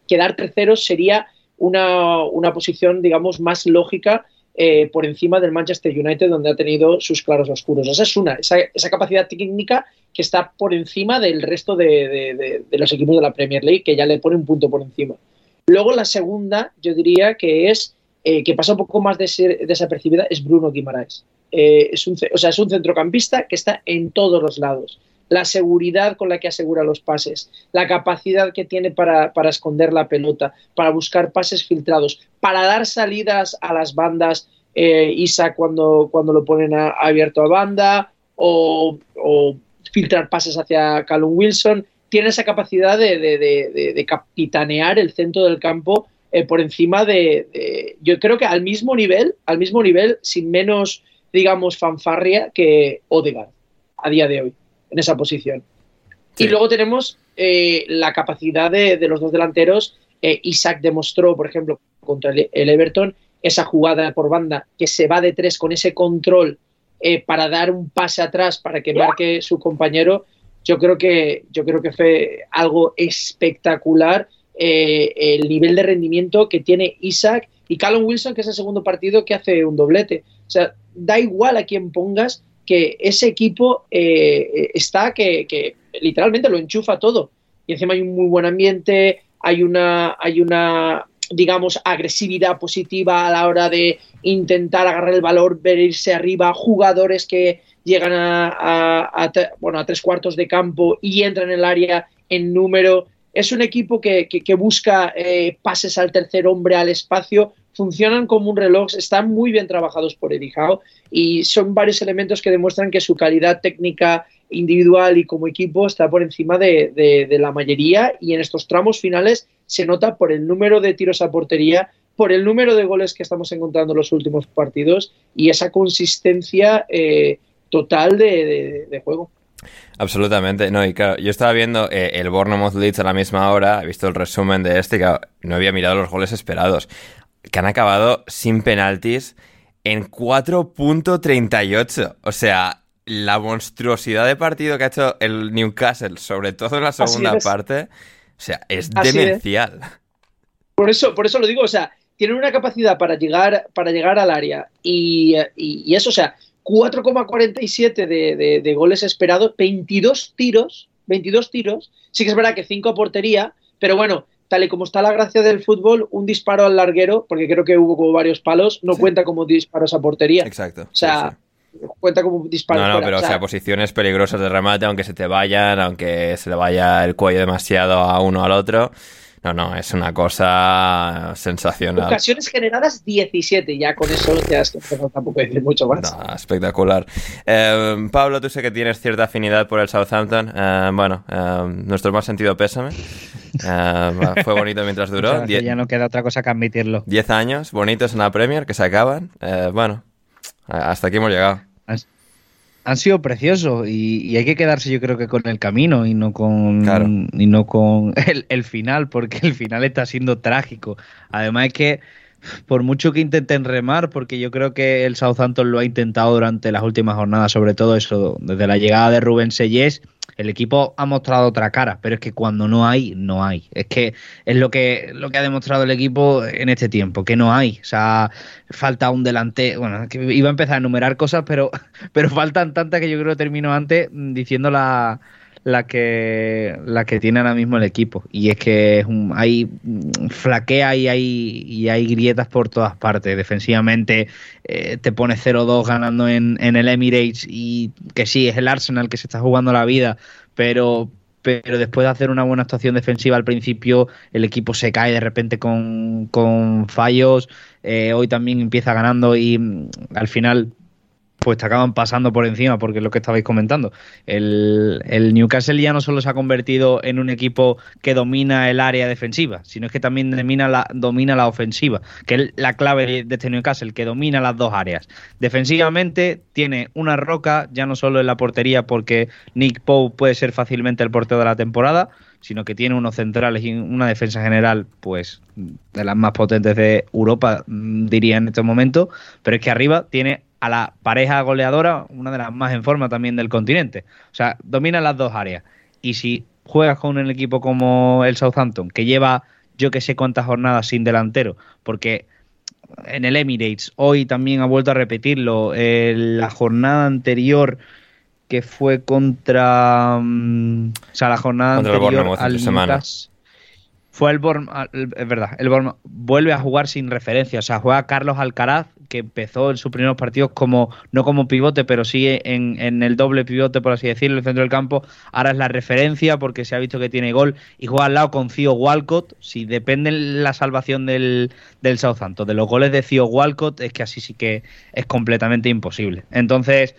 quedar tercero sería una, una, posición, digamos, más lógica eh, por encima del Manchester United, donde ha tenido sus claros oscuros. Esa es una, esa, esa capacidad técnica que está por encima del resto de, los equipos de la Premier League, que ya le pone un punto por encima. Luego la segunda, yo diría que es, eh, que pasa un poco más de ser desapercibida, es Bruno Guimaraes. Eh, o sea, es un centrocampista que está en todos los lados. La seguridad con la que asegura los pases, la capacidad que tiene para, esconder la pelota, para buscar pases filtrados, para dar salidas a las bandas, eh, Isa cuando, cuando lo ponen abierto a banda, o, filtrar pases hacia Callum Wilson. Tiene esa capacidad de, capitanear el centro del campo eh, por encima de, Yo creo que al mismo nivel, al mismo nivel, sin menos, digamos, fanfarria que Odegaard a día de hoy, en esa posición. Y luego tenemos eh, la capacidad de, los dos delanteros. Eh, Isaac demostró, por ejemplo, contra el, Everton, esa jugada por banda que se va de tres con ese control eh, para dar un pase atrás para que marque su compañero, yo creo que, yo creo que fue algo espectacular eh, el nivel de rendimiento que tiene Isaac y Callum Wilson, que es el segundo partido que hace un doblete. O sea, da igual a quién pongas que ese equipo eh, está que, que, literalmente lo enchufa todo. Y encima hay un muy buen ambiente, hay una, hay una digamos, agresividad positiva a la hora de intentar agarrar el valor, ver irse arriba, jugadores que llegan a, bueno, a tres cuartos de campo y entran en el área en número. Es un equipo que, busca eh, pases al tercer hombre, al espacio, funcionan como un reloj, están muy bien trabajados por Eddie y son varios elementos que demuestran que su calidad técnica individual y como equipo está por encima de, la mayoría y en estos tramos finales se nota por el número de tiros a portería, por el número de goles que estamos encontrando en los últimos partidos y esa consistencia eh, total de, juego. Absolutamente, no, y claro, yo estaba viendo eh, el Bournemouth Leeds a la misma hora, he visto el resumen de este, que no había mirado los goles esperados, que han acabado sin penaltis en 4.38, o sea, la monstruosidad de partido que ha hecho el Newcastle, sobre todo en la segunda parte, o sea, es demencial. Por eso, por eso lo digo, o sea, tienen una capacidad para llegar, para llegar al área y, eso, o sea, 4,47 de, de, goles esperados, 22 tiros, 22 tiros, sí que es verdad que 5 a portería, pero bueno, tal y como está la gracia del fútbol, un disparo al larguero, porque creo que hubo como varios palos, no cuenta como disparos a portería. Exacto. O sea, cuenta como disparo. No, no, pero o sea, posiciones peligrosas de remate, aunque se te vayan, aunque se le vaya el cuello demasiado a uno al otro. No, no, es una cosa sensacional. Ocasiones generadas 17, ya con eso ya es que tampoco decir mucho más. espectacular. Eh, Pablo, tú sé que tienes cierta afinidad por el Southampton. Eh, bueno, eh, nuestro más sentido pésame. fue bonito mientras duró. ya no queda otra cosa que admitirlo. 10 años, bonitos en la Premier, que se acaban. bueno, hasta aquí hemos llegado. Han, sido preciosos y, hay que quedarse yo creo que con el camino y no con, y no con el, final, porque el final está siendo trágico. Además es que por mucho que intenten remar, porque yo creo que el Southampton lo ha intentado durante las últimas jornadas, sobre todo eso, desde la llegada de Rubén Sellés, el equipo ha mostrado otra cara, pero es que cuando no hay, no hay. Es que es lo que, lo que ha demostrado el equipo en este tiempo, que no hay. O sea, falta un delante. Bueno, que iba a empezar a enumerar cosas, pero, pero faltan tantas que yo creo que termino antes diciendo la, la que la que tiene ahora mismo el equipo. Y es que hay flaquea y hay y hay grietas por todas partes. Defensivamente eh, te pone 0-2 ganando en, en, el Emirates y que sí es el Arsenal que se está jugando la vida pero pero después de hacer una buena actuación defensiva al principio el equipo se cae de repente con, con fallos eh, hoy también empieza ganando y mm, al final pues te acaban pasando por encima, porque es lo que estabais comentando. El, Newcastle ya no solo se ha convertido en un equipo que domina el área defensiva, sino es que también domina la, domina la ofensiva, que es la clave de este Newcastle, que domina las dos áreas. Defensivamente tiene una roca, ya no solo en la portería, porque Nick Pope puede ser fácilmente el portero de la temporada, sino que tiene unos centrales y una defensa general, pues, de las más potentes de Europa, mm, diría en este momento, pero es que arriba tiene a la pareja goleadora, una de las más en forma también del continente. O sea, domina las dos áreas. Y si juegas con un equipo como el Southampton, que lleva yo que sé cuántas jornadas sin delantero, porque en el Emirates hoy también ha vuelto a repetirlo, la jornada anterior que fue contra. mm, o sea, la jornada Contra el anterior Bournemouth al. Fue el Bournemouth, es verdad, el Bournemouth vuelve a jugar sin referencia, o sea, juega Carlos Alcaraz, que empezó en sus primeros partidos como, no como pivote, pero sí en, en el doble pivote, por así decirlo, en el centro del campo, ahora es la referencia porque se ha visto que tiene gol y juega al lado con Theo Walcott, si depende la salvación del, del Southampton, de los goles de Theo Walcott, es que así sí que es completamente imposible. Entonces,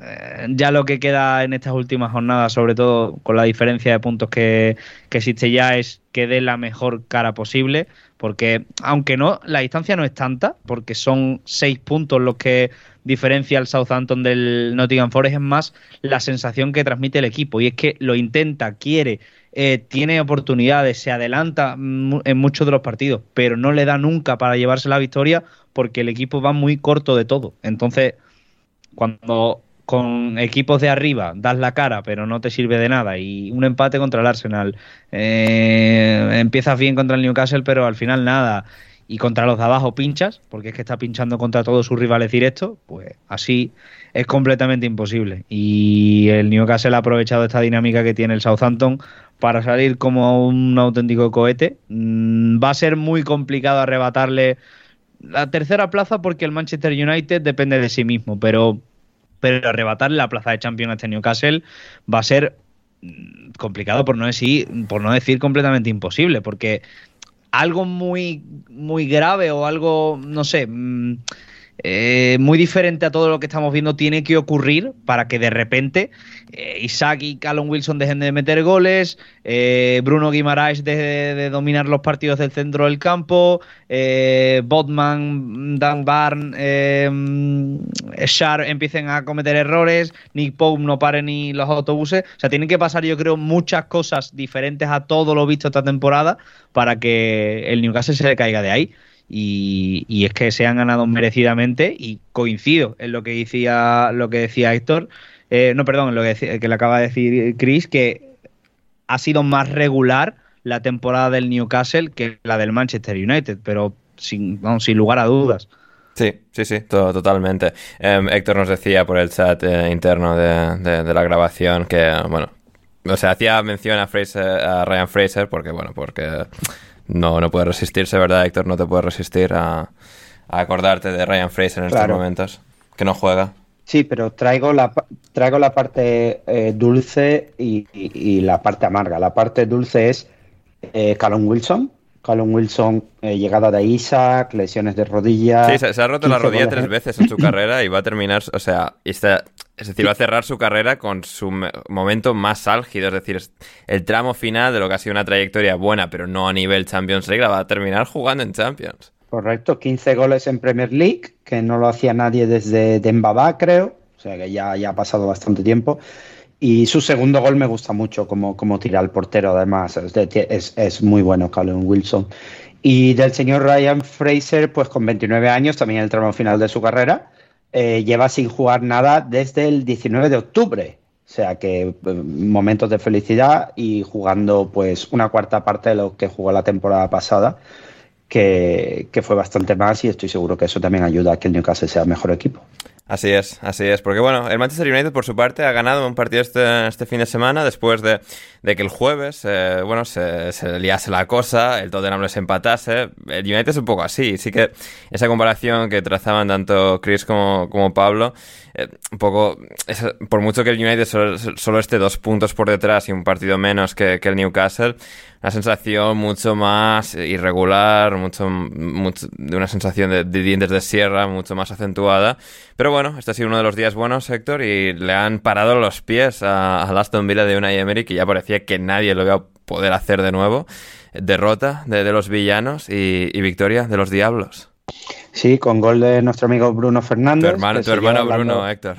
eh, ya lo que queda en estas últimas jornadas, sobre todo con la diferencia de puntos que existe ya, es que dé la mejor cara posible, porque aunque no, la distancia no es tanta, porque son seis puntos los que diferencia el Southampton del Nottingham Forest, es más la sensación que transmite el equipo, y es que lo intenta, quiere, eh, tiene oportunidades, se adelanta en muchos de los partidos, pero no le da nunca para llevarse la victoria porque el equipo va muy corto de todo. Entonces, cuando con equipos de arriba das la cara pero no te sirve de nada y un empate contra el Arsenal eh, empiezas bien contra el Newcastle pero al final nada y contra los de abajo pinchas porque es que está pinchando contra todos sus rivales directos pues así es completamente imposible. Y el Newcastle ha aprovechado esta dinámica que tiene el Southampton para salir como un auténtico cohete. Mm, va a ser muy complicado arrebatarle la tercera plaza porque el Manchester United depende de sí mismo, pero, pero arrebatarle la plaza de Champions a este Newcastle va a ser mm, complicado por no decir, por no decir completamente imposible, porque algo muy, muy grave o algo, no sé, mm, eh, muy diferente a todo lo que estamos viendo tiene que ocurrir para que de repente eh, Isaac y Callum Wilson dejen de meter goles, eh, Bruno Guimaraes deje de, dominar los partidos del centro del campo, eh, Botman, Dan Barn, eh, Shar empiecen a cometer errores, Nick Pope no pare ni los autobuses. O sea, tienen que pasar, yo creo, muchas cosas diferentes a todo lo visto esta temporada para que el Newcastle se le caiga de ahí. Y, es que se han ganado merecidamente y coincido en lo que decía, lo que decía Héctor, eh, no, perdón, en lo que, que le acaba de decir Chris, que ha sido más regular la temporada del Newcastle que la del Manchester United, pero sin, sin lugar a dudas. Sí, sí, sí, to- totalmente. Em, Héctor nos decía por el chat eh, interno de, de- de la grabación que, bueno, o sea, hacía mención a, Fraser, a Ryan Fraser porque, bueno, porque no, no puede resistirse, ¿verdad, Héctor? No te puedes resistir a, a acordarte de Ryan Fraser en estos momentos, que no juega. Sí, pero traigo la, traigo la parte eh, dulce y, y- y la parte amarga. La parte dulce es eh, Callum Wilson. Callum Wilson, eh, llegada de Isaac, lesiones de rodilla. Sí, se, se ha roto la 15 rodilla goles. tres veces en su carrera y va a terminar, o sea, está- es decir, va a cerrar su carrera con su me- momento más álgido, es decir, el tramo final de lo que ha sido una trayectoria buena, pero no a nivel Champions League, la va a terminar jugando en Champions. Correcto, 15 goles en Premier League, que no lo hacía nadie desde Dembaba, creo. O sea que ya, ya ha pasado bastante tiempo. Y su segundo gol me gusta mucho, como, como tira al portero, además. Es, es- muy bueno, Callum Wilson. Y del señor Ryan Fraser, pues con 29 años, también en el tramo final de su carrera, eh, lleva sin jugar nada desde el 19 de octubre. O sea que eh, momentos de felicidad y jugando pues una cuarta parte de lo que jugó la temporada pasada que, que fue bastante más y estoy seguro que eso también ayuda a que el Newcastle sea mejor equipo. Así es, así es. Porque bueno, el Manchester United por su parte ha ganado un partido este, este fin de semana después de, de que el jueves, eh, bueno, se, se liase la cosa, el Tottenham les empatase. El United es un poco así. Sí que esa comparación que trazaban tanto Chris como, como Pablo, eh, un poco, es- por mucho que el United solo, solo esté dos puntos por detrás y un partido menos que, que el Newcastle, una sensación mucho más irregular, mucho, mucho de una sensación de, de dientes de sierra mucho más acentuada. Pero bueno, este ha sido uno de los días buenos, Héctor, y le han parado los pies a, a Aston Villa de Unai Emery, que ya parecía que nadie lo iba a poder hacer de nuevo. Derrota de, de los villanos y, y victoria de los diablos. Sí, con gol de nuestro amigo Bruno Tu Fernández. hermano, tu hermano Bruno, Héctor.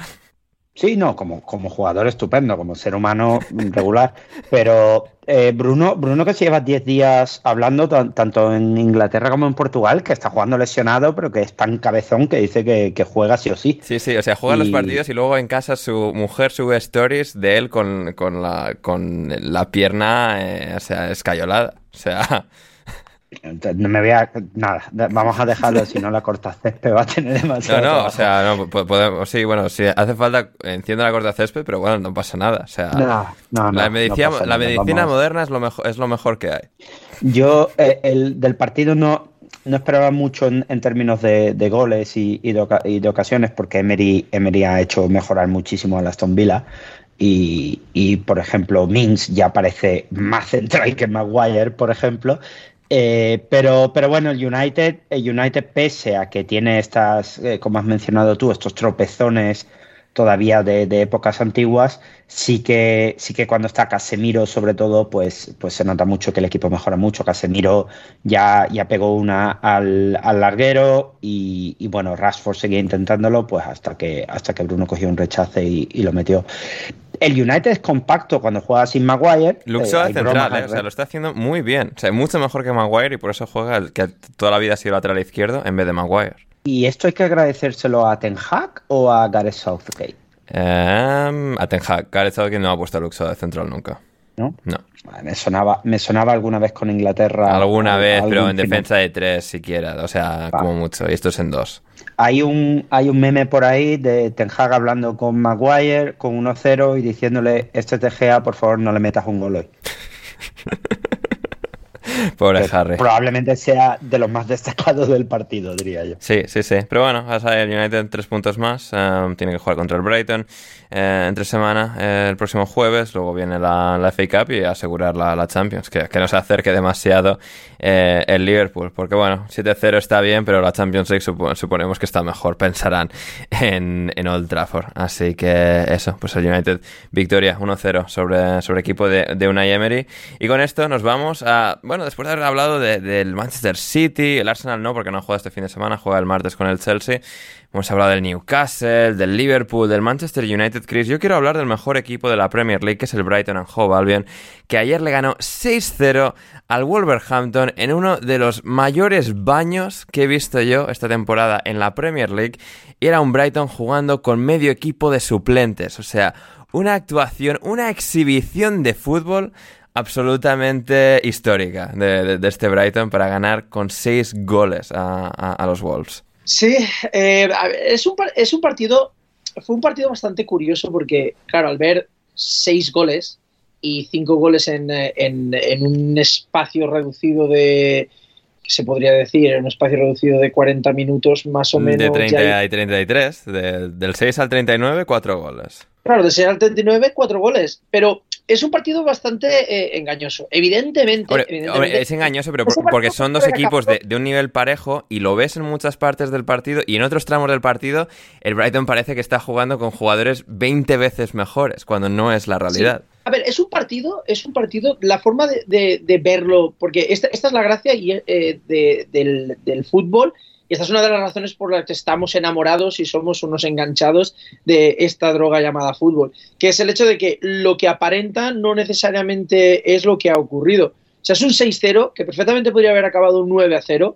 Sí, no, como, como jugador estupendo, como ser humano regular. Pero eh, Bruno, Bruno que se lleva 10 días hablando tan- tanto en Inglaterra como en Portugal, que está jugando lesionado, pero que es tan cabezón que dice que, que juega sí o sí. Sí, sí, o sea, juega los Y- partidos y luego en casa su mujer sube stories de él con, con la, con la pierna, eh, o sea, escayolada. O sea, No me voy a. Nada, vamos a dejarlo, si no la corta césped va a tener demasiado. No, no, trabajo. o sea, no, podemos, sí, bueno, si hace falta, enciendo la corta césped, pero bueno, no pasa nada. O sea, No, la medicina, la medicina moderna es lo, mejor, es lo mejor que hay. Yo eh, el, del partido no, no esperaba mucho en, en términos de, de goles y, y de, oca- y de ocasiones, porque Emery, Emery ha hecho mejorar muchísimo a Aston Villa. Y, y, por ejemplo, Mings ya parece más central que Maguire, por ejemplo. Eh, pero, pero bueno, el United, el United, pese a que tiene estas, eh, como has mencionado tú, estos tropezones todavía de, épocas antiguas, sí que, sí que cuando está Casemiro, sobre todo, pues, pues se nota mucho que el equipo mejora mucho. Casemiro ya, ya pegó una al, al larguero y, bueno, Rashford seguía intentándolo, pues hasta que, hasta que Bruno cogió un rechace y lo metió. El United es compacto cuando juega sin Maguire. Luxo eh, de hay central, bromas eh, o sea, lo está haciendo muy bien. O sea, mucho mejor que Maguire y por eso juega el que toda la vida ha sido lateral izquierdo en vez de Maguire. ¿Y esto hay que agradecérselo a Ten Hag o a Gareth Southgate? Eh, a Ten Hag. Gareth Southgate no ha puesto a Luxo de central nunca. ¿No? No. Me sonaba, me sonaba alguna vez con Inglaterra. Alguna al- vez, pero en defensa de tres siquiera. O sea, Va. como mucho. Y esto es en dos. Hay un, hay un meme por ahí de Ten Hag hablando con Maguire con 1-0 y diciéndole, este TGA, por favor, no le metas un gol hoy. Pobre Harry. Probablemente sea de los más destacados del partido, diría yo. Sí, sí, sí. Pero bueno, el United tres puntos más. eh, tiene que jugar contra el Brighton eh, entre semana eh, el próximo jueves. Luego viene la, la FA Cup y asegurar la, la Champions. Que, que no se acerque demasiado eh, el Liverpool. Porque bueno, 7-0 está bien, pero la Champions League supo- suponemos que está mejor, pensarán, en, en Old Trafford. Así que eso, pues el United victoria 1-0 sobre, sobre equipo de, de Unai Emery. Y con esto nos vamos a, bueno, después de haber hablado de- del Manchester City, el Arsenal no, porque no juega este fin de semana, juega el martes con el Chelsea. Hemos hablado del Newcastle, del Liverpool, del Manchester United, Chris. Yo quiero hablar del mejor equipo de la Premier League, que es el Brighton and Hove Albion, que ayer le ganó 6-0 al Wolverhampton en uno de los mayores baños que he visto yo esta temporada en la Premier League. Y era un Brighton jugando con medio equipo de suplentes. O sea, una actuación, una exhibición de fútbol absolutamente histórica de, de- de este Brighton para ganar con 6 goles a, a- a los Wolves. Sí, eh, es, un, es un partido, fue un partido bastante curioso porque, claro, al ver seis goles y cinco goles en, en- en un espacio reducido de, ¿qué se podría decir? En un espacio reducido de 40 minutos más o menos. de ya 30 hay- y 33, de- del 6 al 39, 4 goles. Claro, de 6 al 39, cuatro goles. Pero es un partido bastante eh, engañoso. Evidentemente, es engañoso, pero por- porque son dos equipos de, un nivel parejo y lo ves en muchas partes del partido y en otros tramos del partido el Brighton parece que está jugando con jugadores 20 veces mejores, cuando no es la realidad. A ver, es un partido, es un partido, la forma de, de- de verlo, porque esta, esta es la gracia y, eh, de- del, del fútbol, y esta es una de las razones por las que estamos enamorados y somos unos enganchados de esta droga llamada fútbol, que es el hecho de que lo que aparenta no necesariamente es lo que ha ocurrido. O sea, es un 6-0 que perfectamente podría haber acabado un 9-0,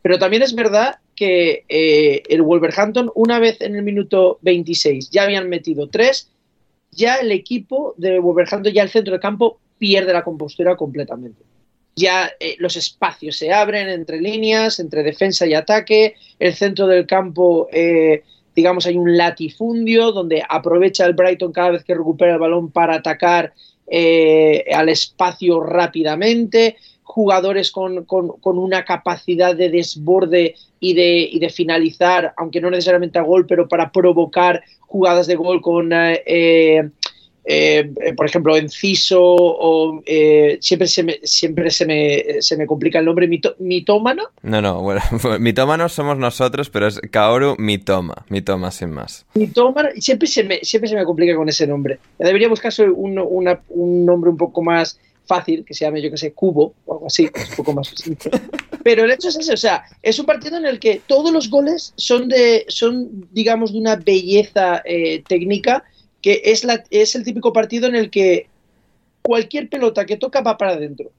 pero también es verdad que eh, el Wolverhampton, una vez en el minuto 26, ya habían metido 3 ya el equipo de Wolverhampton, ya el centro de campo, pierde la compostura completamente. Ya eh, los espacios se abren entre líneas, entre defensa y ataque, el centro del campo, eh, digamos, hay un latifundio donde aprovecha el Brighton cada vez que recupera el balón para atacar eh, al espacio rápidamente, jugadores con, con, una capacidad de desborde y de, y de, finalizar, aunque no necesariamente a gol, pero para provocar jugadas de gol con, eh, eh, por ejemplo, Enciso o eh, siempre, se me, siempre se, me, se me complica el nombre, Mito, Mitómano. No, no, bueno, mitómanos somos nosotros, pero es Kaoru Mitoma, Mitoma sin más. Mitómano, siempre se me, siempre se me complica con ese nombre. Debería buscarse un, una, un nombre un poco más fácil, que se llame, yo que sé, Cubo o algo así, es un poco más simple. Pero el hecho es ese, o sea, es un partido en el que todos los goles son de, son, digamos, de una belleza eh, técnica, que es, la, es el típico partido en el que cualquier pelota que toca va para adentro.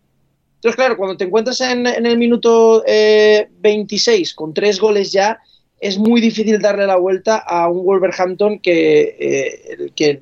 Entonces, claro, cuando te encuentras en, en el minuto eh, 26 con tres goles ya, es muy difícil darle la vuelta a un Wolverhampton que, eh, que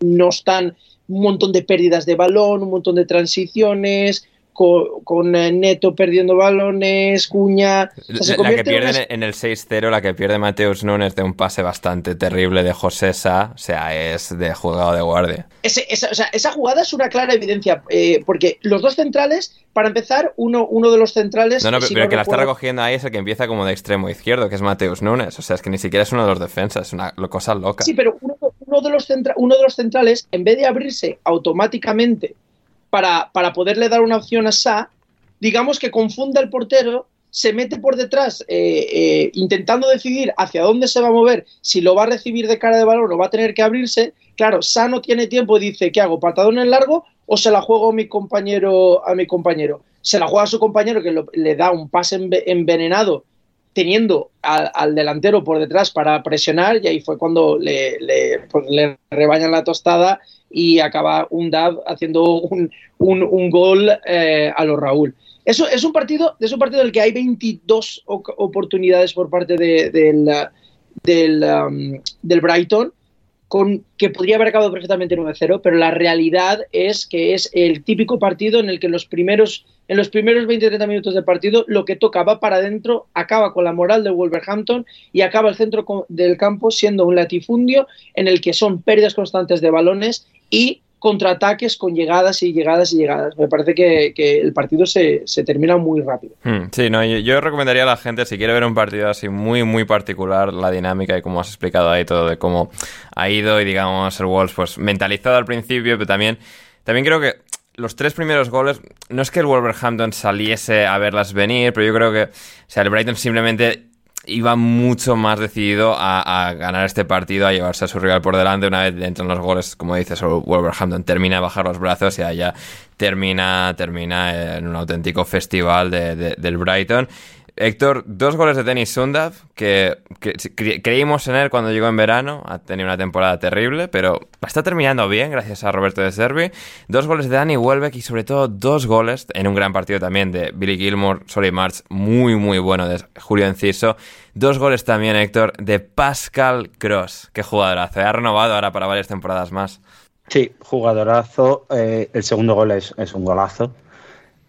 no están un montón de pérdidas de balón, un montón de transiciones, con, eh, Neto perdiendo balones, Cuña. la que pierde en el 6-0, la que pierde Mateus Nunes de un pase bastante terrible de José Sá, o sea, es de jugado de guardia. esa, jugada es una clara evidencia, eh, porque los dos centrales, para empezar, uno, uno de los centrales. No, no, pero, el que la está recogiendo ahí es el que empieza como de extremo izquierdo, que es Mateus Nunes, o sea, es que ni siquiera es uno de los defensas, es una cosa loca. Sí, pero uno, de, los uno de los centrales, en vez de abrirse automáticamente para, para poderle dar una opción a Sa, digamos que confunda al portero, se mete por detrás eh, eh, intentando decidir hacia dónde se va a mover, si lo va a recibir de cara de balón o va a tener que abrirse. Claro, Sa no tiene tiempo, dice, ¿qué hago? ¿Patadón en largo o se la juego a mi compañero? A mi compañero? Se la juega a su compañero que le da un pase envenenado teniendo al, delantero por detrás para presionar y ahí fue cuando le, le, pues, le rebañan la tostada y acaba un DAB haciendo un, un, gol eh, a los Raúl. Eso es un partido, es un partido en el que hay 22 oportunidades por parte de, del, del, um, del Brighton con, que podría haber acabado perfectamente 9-0, pero la realidad es que es el típico partido en el que los primeros, en los primeros 20-30 minutos del partido lo que toca va para adentro, acaba con la moral de Wolverhampton y acaba el centro del campo siendo un latifundio en el que son pérdidas constantes de balones y contraataques con llegadas y llegadas y llegadas. Me parece que, el partido se, termina muy rápido. Hmm, sí, no, yo, recomendaría a la gente, si quiere ver un partido así muy, muy particular, la dinámica y como has explicado ahí todo de cómo ha ido y digamos el Wolves pues mentalizado al principio, pero también, también creo que los tres primeros goles, no es que el Wolverhampton saliese a verlas venir, pero yo creo que, o sea, el Brighton simplemente iba mucho más decidido a, ganar este partido, a llevarse a su rival por delante. Una vez entran los goles, como dices, Wolverhampton termina a bajar los brazos y allá termina, termina en un auténtico festival del Brighton. Héctor, dos goles de Denis Sundav, que, creímos en él cuando llegó en verano, ha tenido una temporada terrible, pero está terminando bien gracias a Roberto de Servi. Dos goles de Danny Welbeck y sobre todo dos goles en un gran partido también de Billy Gilmore, Sorry March, muy muy bueno de Julio Enciso. Dos goles también, Héctor, de Pascal Cross. Qué jugadorazo, ha renovado ahora para varias temporadas más. Sí, jugadorazo. Eh, el segundo gol es, es un golazo.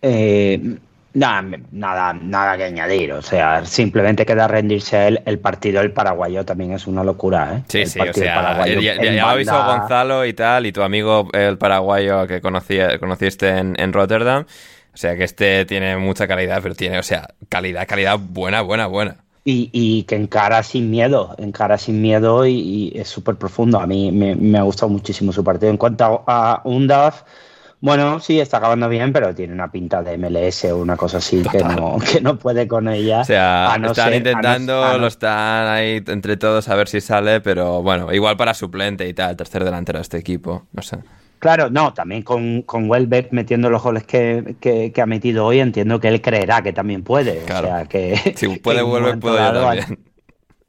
Eh, Nada, nada, nada que añadir. O sea, simplemente queda rendirse a él. El partido del paraguayo también es una locura, ¿eh? Sí, sí, o sea, ya, lo ha visto Gonzalo y tal, y tu amigo el paraguayo que conociste en, Rotterdam. O sea, que este tiene mucha calidad, pero tiene, o sea, calidad, calidad buena, buena, buena. Y, y que encara sin miedo, encara sin miedo y, es súper profundo. A mí me, me, ha gustado muchísimo su partido. En cuanto a, un Undaf bueno, sí, está acabando bien, pero tiene una pinta de MLS o una cosa así que no, que no puede con ella. O sea, están intentando, lo están ahí entre todos a ver si sale, pero bueno, igual para suplente y tal, tercer delantero de este equipo, no sé. Claro, no, también con, con Welbeck metiendo los goles que, que, ha metido hoy, entiendo que él creerá que también puede. O sea, que. Si puede Welbeck, puede yo también.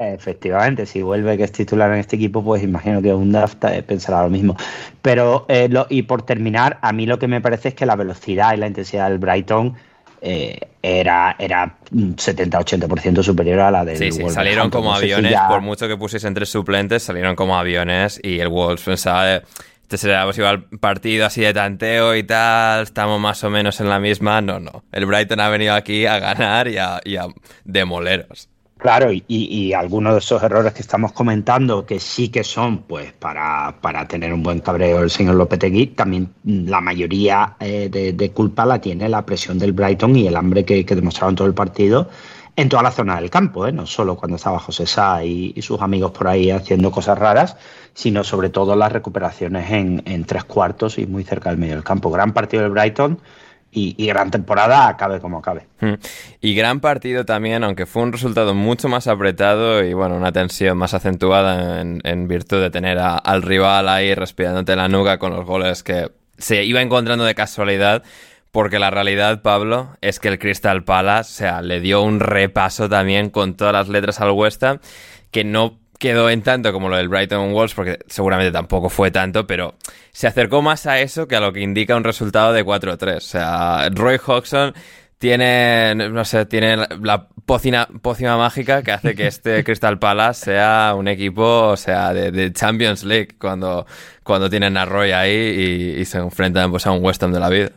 Efectivamente, si vuelve que es titular en este equipo, pues imagino que un draft eh, pensará lo mismo. Pero, eh, y por terminar, a mí lo que me parece es que la velocidad y la intensidad del Brighton eh, era, era 70-80% superior a la del Sí, sí, salieron como aviones, por mucho que pusiesen tres suplentes, salieron como aviones y el Wolves pensaba, este será pues, igual partido así de tanteo y tal, estamos más o menos en la misma. No, no, el Brighton ha venido aquí a ganar y a, y a demoleros. Claro, y, algunos de esos errores que estamos comentando, que sí que son pues para, para tener un buen cabreo el señor Lopetegui, también la mayoría eh, de, culpa la tiene la presión del Brighton y el hambre que, que demostraron todo el partido en toda la zona del campo, ¿eh? no solo cuando estaba José Sá y, sus amigos por ahí haciendo cosas raras, sino sobre todo las recuperaciones en, en tres cuartos y muy cerca del medio del campo. Gran partido del Brighton y, gran temporada acabe como acabe. Hmm. Y gran partido también, aunque fue un resultado mucho más apretado y bueno, una tensión más acentuada en, virtud de tener al rival ahí respirándote la nuca con los goles que se iba encontrando de casualidad. Porque la realidad, Pablo, es que el Crystal Palace, o sea, le dio un repaso también con todas las letras al West Ham, que no quedó en tanto como lo del Brighton Wolves, porque seguramente tampoco fue tanto, pero se acercó más a eso que a lo que indica un resultado de 4-3. O sea, Roy Hodgson tiene, no sé, tiene la pócima, mágica que hace que este Crystal Palace sea un equipo, o sea, de, Champions League cuando, cuando tienen a Roy ahí y, se enfrentan pues, a un West Ham de la vida.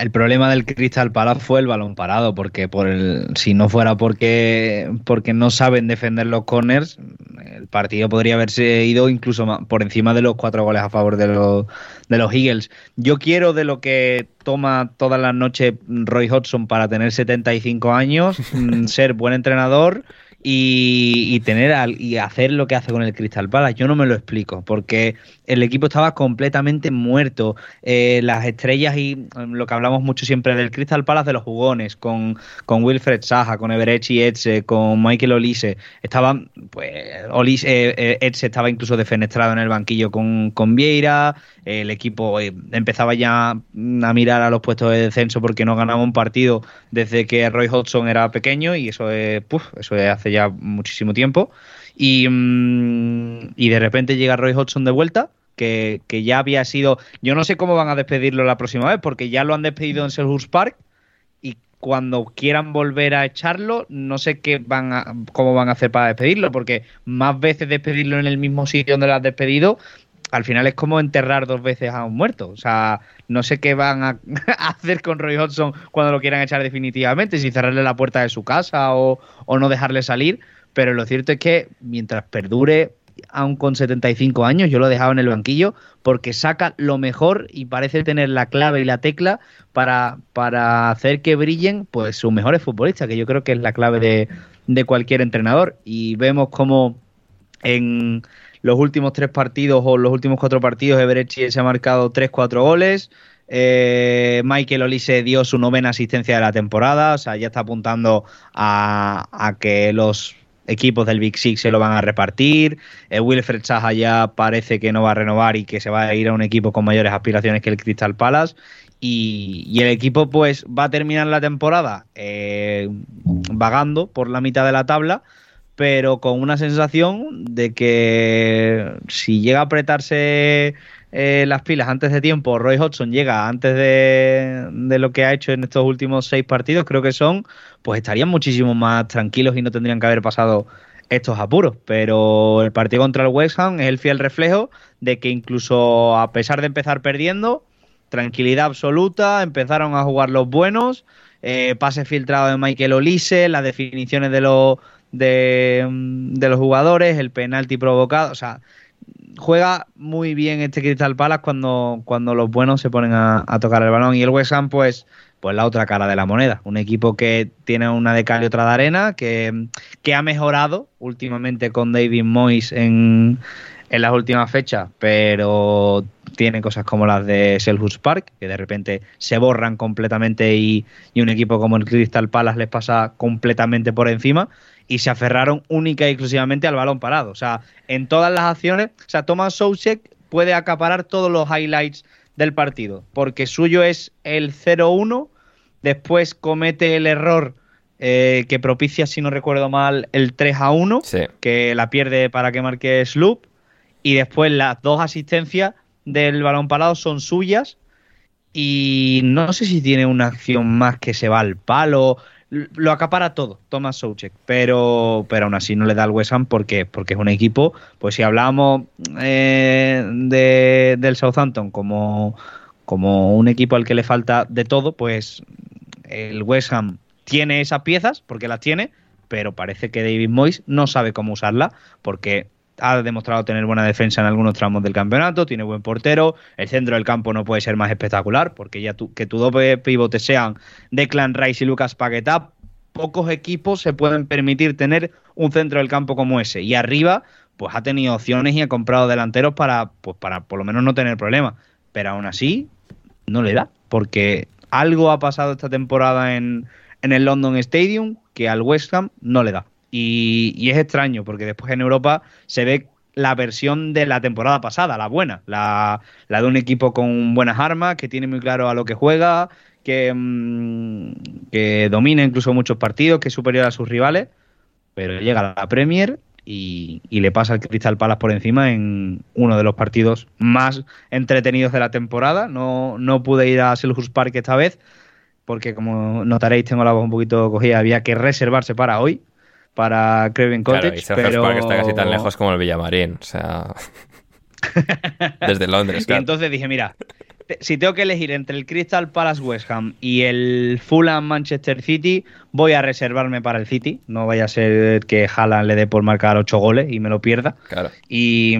El problema del Crystal Palace fue el balón parado, porque por el, si no fuera porque, porque no saben defender los corners, el partido podría haberse ido incluso por encima de los cuatro goles a favor de los, de los Eagles. Yo quiero de lo que toma todas las noches Roy Hodgson para tener 75 años, mm, ser buen entrenador y, tener al, y hacer lo que hace con el Crystal Palace. Yo no me lo explico, porque el equipo estaba completamente muerto. Eh, las estrellas y mm, lo que hablamos mucho siempre del Crystal Palace de los jugones, con, con Wilfred Saja, con Everechi Etze, con Michael Olise, estaban, pues, Olise, eh, eh, Etze estaba incluso defenestrado en el banquillo con, con Vieira, el equipo empezaba ya a mirar a los puestos de descenso porque no ganaba un partido desde que Roy Hodgson era pequeño y eso es, eso es hace ya muchísimo tiempo. Y, mm, y de repente llega Roy Hodgson de vuelta, que, ya había sido. Yo no sé cómo van a despedirlo la próxima vez, porque ya lo han despedido en Selhurst Park. Y cuando quieran volver a echarlo, no sé qué van a, cómo van a hacer para despedirlo, porque más veces despedirlo en el mismo sitio donde lo has despedido, al final es como enterrar dos veces a un muerto. O sea, no sé qué van a hacer con Roy Hodgson cuando lo quieran echar definitivamente, si cerrarle la puerta de su casa o, no dejarle salir. Pero lo cierto es que mientras perdure, aún con 75 años, yo lo he dejado en el banquillo porque saca lo mejor y parece tener la clave y la tecla para, para hacer que brillen pues sus mejores futbolistas, que yo creo que es la clave de, de cualquier entrenador. Y vemos como en los últimos tres partidos o los últimos cuatro partidos, Everechi se ha marcado tres, cuatro goles. Eh, Michael Olise dio su novena asistencia de la temporada, o sea, ya está apuntando a, que los equipos del Big Six se lo van a repartir. Eh, Wilfred Saha ya parece que no va a renovar y que se va a ir a un equipo con mayores aspiraciones que el Crystal Palace. Y, el equipo pues va a terminar la temporada eh, vagando por la mitad de la tabla, pero con una sensación de que si llega a apretarse eh, las pilas antes de tiempo, Roy Hodgson llega antes de, lo que ha hecho en estos últimos seis partidos, creo que son, pues estarían muchísimo más tranquilos y no tendrían que haber pasado estos apuros. Pero el partido contra el West Ham es el fiel reflejo de que incluso a pesar de empezar perdiendo, tranquilidad absoluta, empezaron a jugar los buenos, eh, pase filtrado de Michael Olise, las definiciones de los Mm, de, los jugadores, el penalti provocado, o sea, juega muy bien este Crystal Palace cuando, cuando los buenos se ponen a, tocar el balón. Y el West Ham pues pues la otra cara de la moneda, un equipo que tiene una de cal y otra de arena, que, que ha mejorado últimamente con David Moyes en, en las últimas fechas, pero tiene cosas como las de Selhurst Park, que de repente se borran completamente y, y, un equipo como el Crystal Palace les pasa completamente por encima y se aferraron única y exclusivamente al balón parado. O sea, en todas las acciones, o sea, Thomas Soucek puede acaparar todos los highlights del partido, porque suyo es el 0-1, después comete el error eh, que propicia, si no recuerdo mal, el 3-1, que la pierde para que marque Sloop, y después las dos asistencias del balón parado son suyas, y no sé si tiene una acción más que se va al palo, lo acapara todo, Thomas Soucek, pero, pero aún así no le da al West Ham porque, porque es un equipo, pues si hablamos eh, de, del Southampton como, como un equipo al que le falta de todo, pues el West Ham tiene esas piezas, porque las tiene, pero parece que David Moyes no sabe cómo usarla, porque ha demostrado tener buena defensa en algunos tramos del campeonato, tiene buen portero, el centro del campo no puede ser más espectacular, porque ya que tu doble pivote sean Declan Rice y Lucas Paquetá, pocos equipos se pueden permitir tener un centro del campo como ese. Y arriba, pues ha tenido opciones y ha comprado delanteros para, pues para por lo menos no tener problemas. Pero aún así, no le da, porque algo ha pasado esta temporada en, en el London Stadium que al West Ham no le da. Y, es extraño, porque después en Europa se ve la versión de la temporada pasada, la buena, la, de un equipo con buenas armas, que tiene muy claro a lo que juega, que, mm, domina incluso muchos partidos, que es superior a sus rivales, pero llega a la Premier y, le pasa al Crystal Palace por encima en uno de los partidos más entretenidos de la temporada. No, no pude ir a Selhurst Park esta vez, porque como notaréis tengo la voz un poquito cogida, había que reservarse para hoy, para Craven Cottage. Claro, y pero... Park está casi tan lejos como el Villamarín, o sea... Desde Londres, claro. Y entonces dije, mira, si tengo que elegir entre el Crystal Palace West Ham y el Fulham Manchester City, voy a reservarme para el City. No vaya a ser que Haaland le dé por marcar ocho goles y me lo pierda. Claro. Y,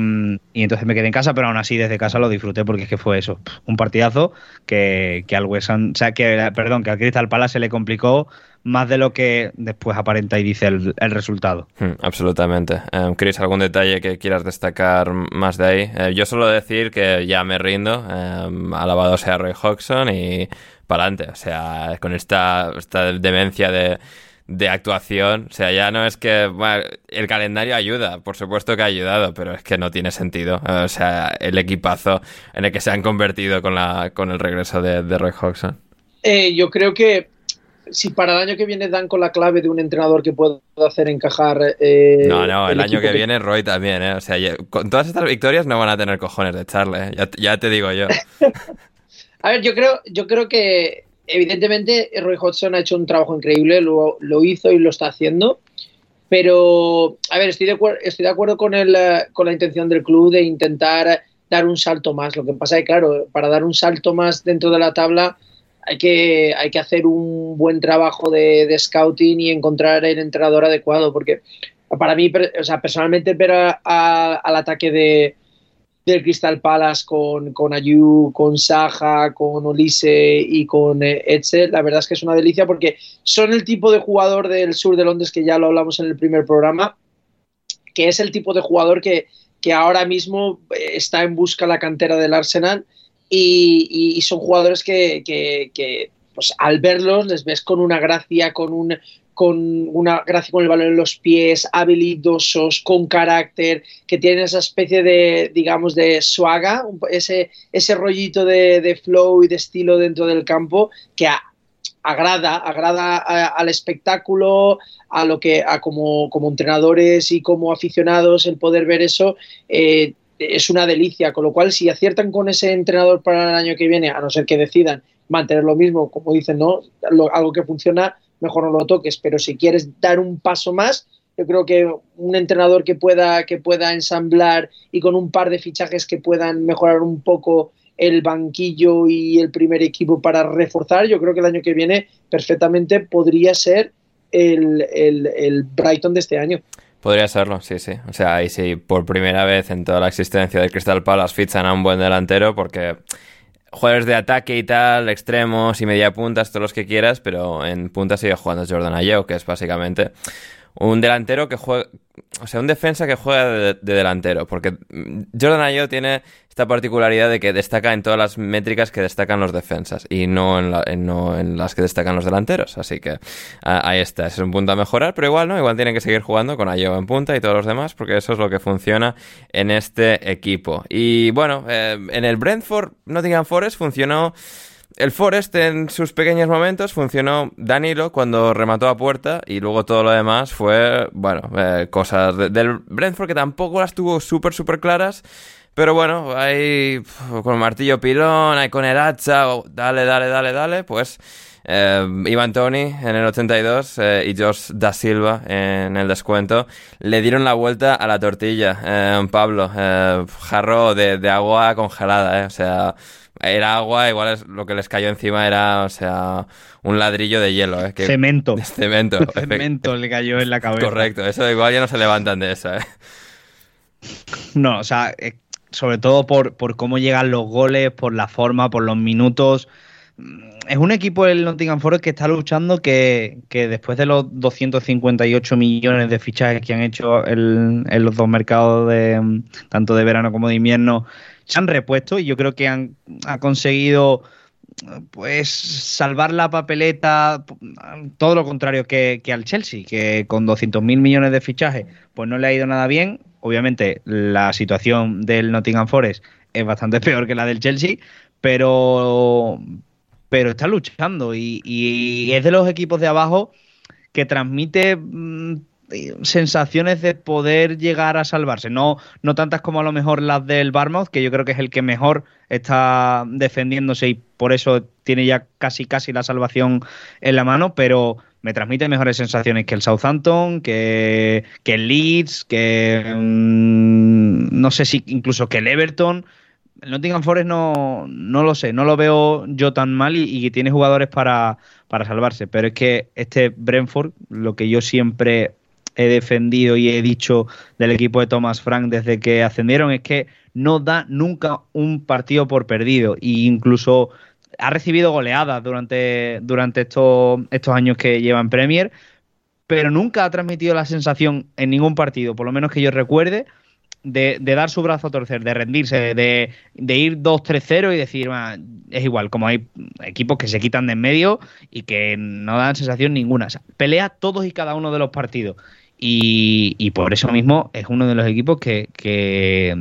y entonces me quedé en casa, pero aún así desde casa lo disfruté porque es que fue eso, un partidazo que, que al West Ham, o sea, que, perdón, que al Crystal Palace se le complicó más de lo que después aparenta y dice el, el resultado. Hmm, absolutamente. Eh, Chris, ¿algún detalle que quieras destacar más de ahí? Eh, yo solo decir que ya me rindo, eh, alabado sea Roy Hodgson y para adelante. O sea, con esta, esta demencia de, de actuación, o sea, ya no es que bueno, el calendario ayuda, por supuesto que ha ayudado, pero es que no tiene sentido. O sea, el equipazo en el que se han convertido con, la, con el regreso de, de Roy Hodgson. Eh, yo creo que si para el año que viene dan con la clave de un entrenador que pueda hacer encajar. Eh, no, no, el, el año que, que, viene Roy también, ¿eh? O sea, con todas estas victorias no van a tener cojones de echarle, ¿eh? ya, ya, te digo yo. a ver, yo creo, yo creo que evidentemente Roy Hodgson ha hecho un trabajo increíble, lo, lo hizo y lo está haciendo. Pero, a ver, estoy de, estoy de acuerdo con, el, con la intención del club de intentar dar un salto más. Lo que pasa es que, claro, para dar un salto más dentro de la tabla hay que, hay que hacer un buen trabajo de, scouting y encontrar el entrenador adecuado, porque para mí, o sea, personalmente ver a, al ataque de, del Crystal Palace con, con Ayu, con Saja, con Olise y con eh, Etzel, la verdad es que es una delicia porque son el tipo de jugador del sur de Londres que ya lo hablamos en el primer programa, que es el tipo de jugador que, que ahora mismo está en busca la cantera del Arsenal y, son jugadores que, pues, al verlos les ves con una gracia, con, un, con una gracia con el balón en los pies, habilidosos, con carácter, que tienen esa especie de, digamos, de suaga, ese, ese rollito de, flow y de estilo dentro del campo que agrada, agrada a, al espectáculo, a lo que, a como, como entrenadores y como aficionados, el poder ver eso. Eh, es una delicia, con lo cual si aciertan con ese entrenador para el año que viene, a no ser que decidan mantener lo mismo, como dicen, ¿no? Lo, algo que funciona, mejor no lo toques, pero si quieres dar un paso más, yo creo que un entrenador que pueda, que pueda ensamblar y con un par de fichajes que puedan mejorar un poco el banquillo y el primer equipo para reforzar, yo creo que el año que viene perfectamente podría ser el, el, el Brighton de este año. Podría serlo, sí, sí. O sea, y si por primera vez en toda la existencia del Crystal Palace fichan a un buen delantero, porque jugadores de ataque y tal, extremos y media puntas, todos los que quieras, pero en punta sigue jugando Jordan Ayew, que es básicamente un delantero que juega, o sea, un defensa que juega de, de delantero, porque Jordan Ayew tiene esta particularidad de que destaca en todas las métricas que destacan los defensas y no en, la, no en las que destacan los delanteros, así que ahí está, es un punto a mejorar, pero igual no, igual tienen que seguir jugando con Ayew en punta y todos los demás, porque eso es lo que funciona en este equipo. Y bueno, eh, en el Brentford, Nottingham Forest funcionó el Forest en sus pequeños momentos funcionó Danilo cuando remató a puerta y luego todo lo demás fue, bueno, eh, cosas de, del Brentford que tampoco las tuvo súper, súper claras. Pero bueno, ahí con martillo pilón, ahí con el hacha, dale, dale, dale, dale, pues eh, Ivan Tony en el 82 eh, y Josh Da Silva en el descuento le dieron la vuelta a la tortilla. Eh, Pablo, jarro de, de, agua congelada, o sea era agua, igual es lo que les cayó encima era, o sea, un ladrillo de hielo, ¿eh? Que, cemento. Cemento. cemento le cayó en la cabeza. Correcto, eso igual ya no se levantan de eso, ¿eh? No, o sea, eh, sobre todo por, por cómo llegan los goles, por la forma, por los minutos. Es un equipo el Nottingham Forest que está luchando que, que, después de los 258 millones de fichajes que han hecho el, en los dos mercados de tanto de verano como de invierno se han repuesto y yo creo que han ha conseguido pues salvar la papeleta, todo lo contrario que, que al Chelsea, que con 200 mil millones de fichajes, pues no le ha ido nada bien. Obviamente la situación del Nottingham Forest es bastante peor que la del Chelsea, pero, pero está luchando y, y es de los equipos de abajo que transmite mmm, sensaciones de poder llegar a salvarse. No, no tantas como a lo mejor las del Barmouth, que yo creo que es el que mejor está defendiéndose y por eso tiene ya casi casi la salvación en la mano, pero me transmite mejores sensaciones que el Southampton, que, que el Leeds, que mmm, no sé si incluso que el Everton. el Nottingham Forest no, no lo sé, no lo veo yo tan mal y, y tiene jugadores para, para salvarse. Pero es que este Brentford, lo que yo siempre he defendido y he dicho del equipo de Thomas Frank desde que ascendieron es que no da nunca un partido por perdido e incluso ha recibido goleadas durante, durante estos, estos años que lleva en Premier, pero nunca ha transmitido la sensación en ningún partido, por lo menos que yo recuerde, de, dar su brazo a torcer, de rendirse, de, de ir 2-3-0 y decir, es igual, como hay equipos que se quitan de en medio y que no dan sensación ninguna. Pelea todos y cada uno de los partidos. Y, y, por eso mismo es uno de los equipos que, que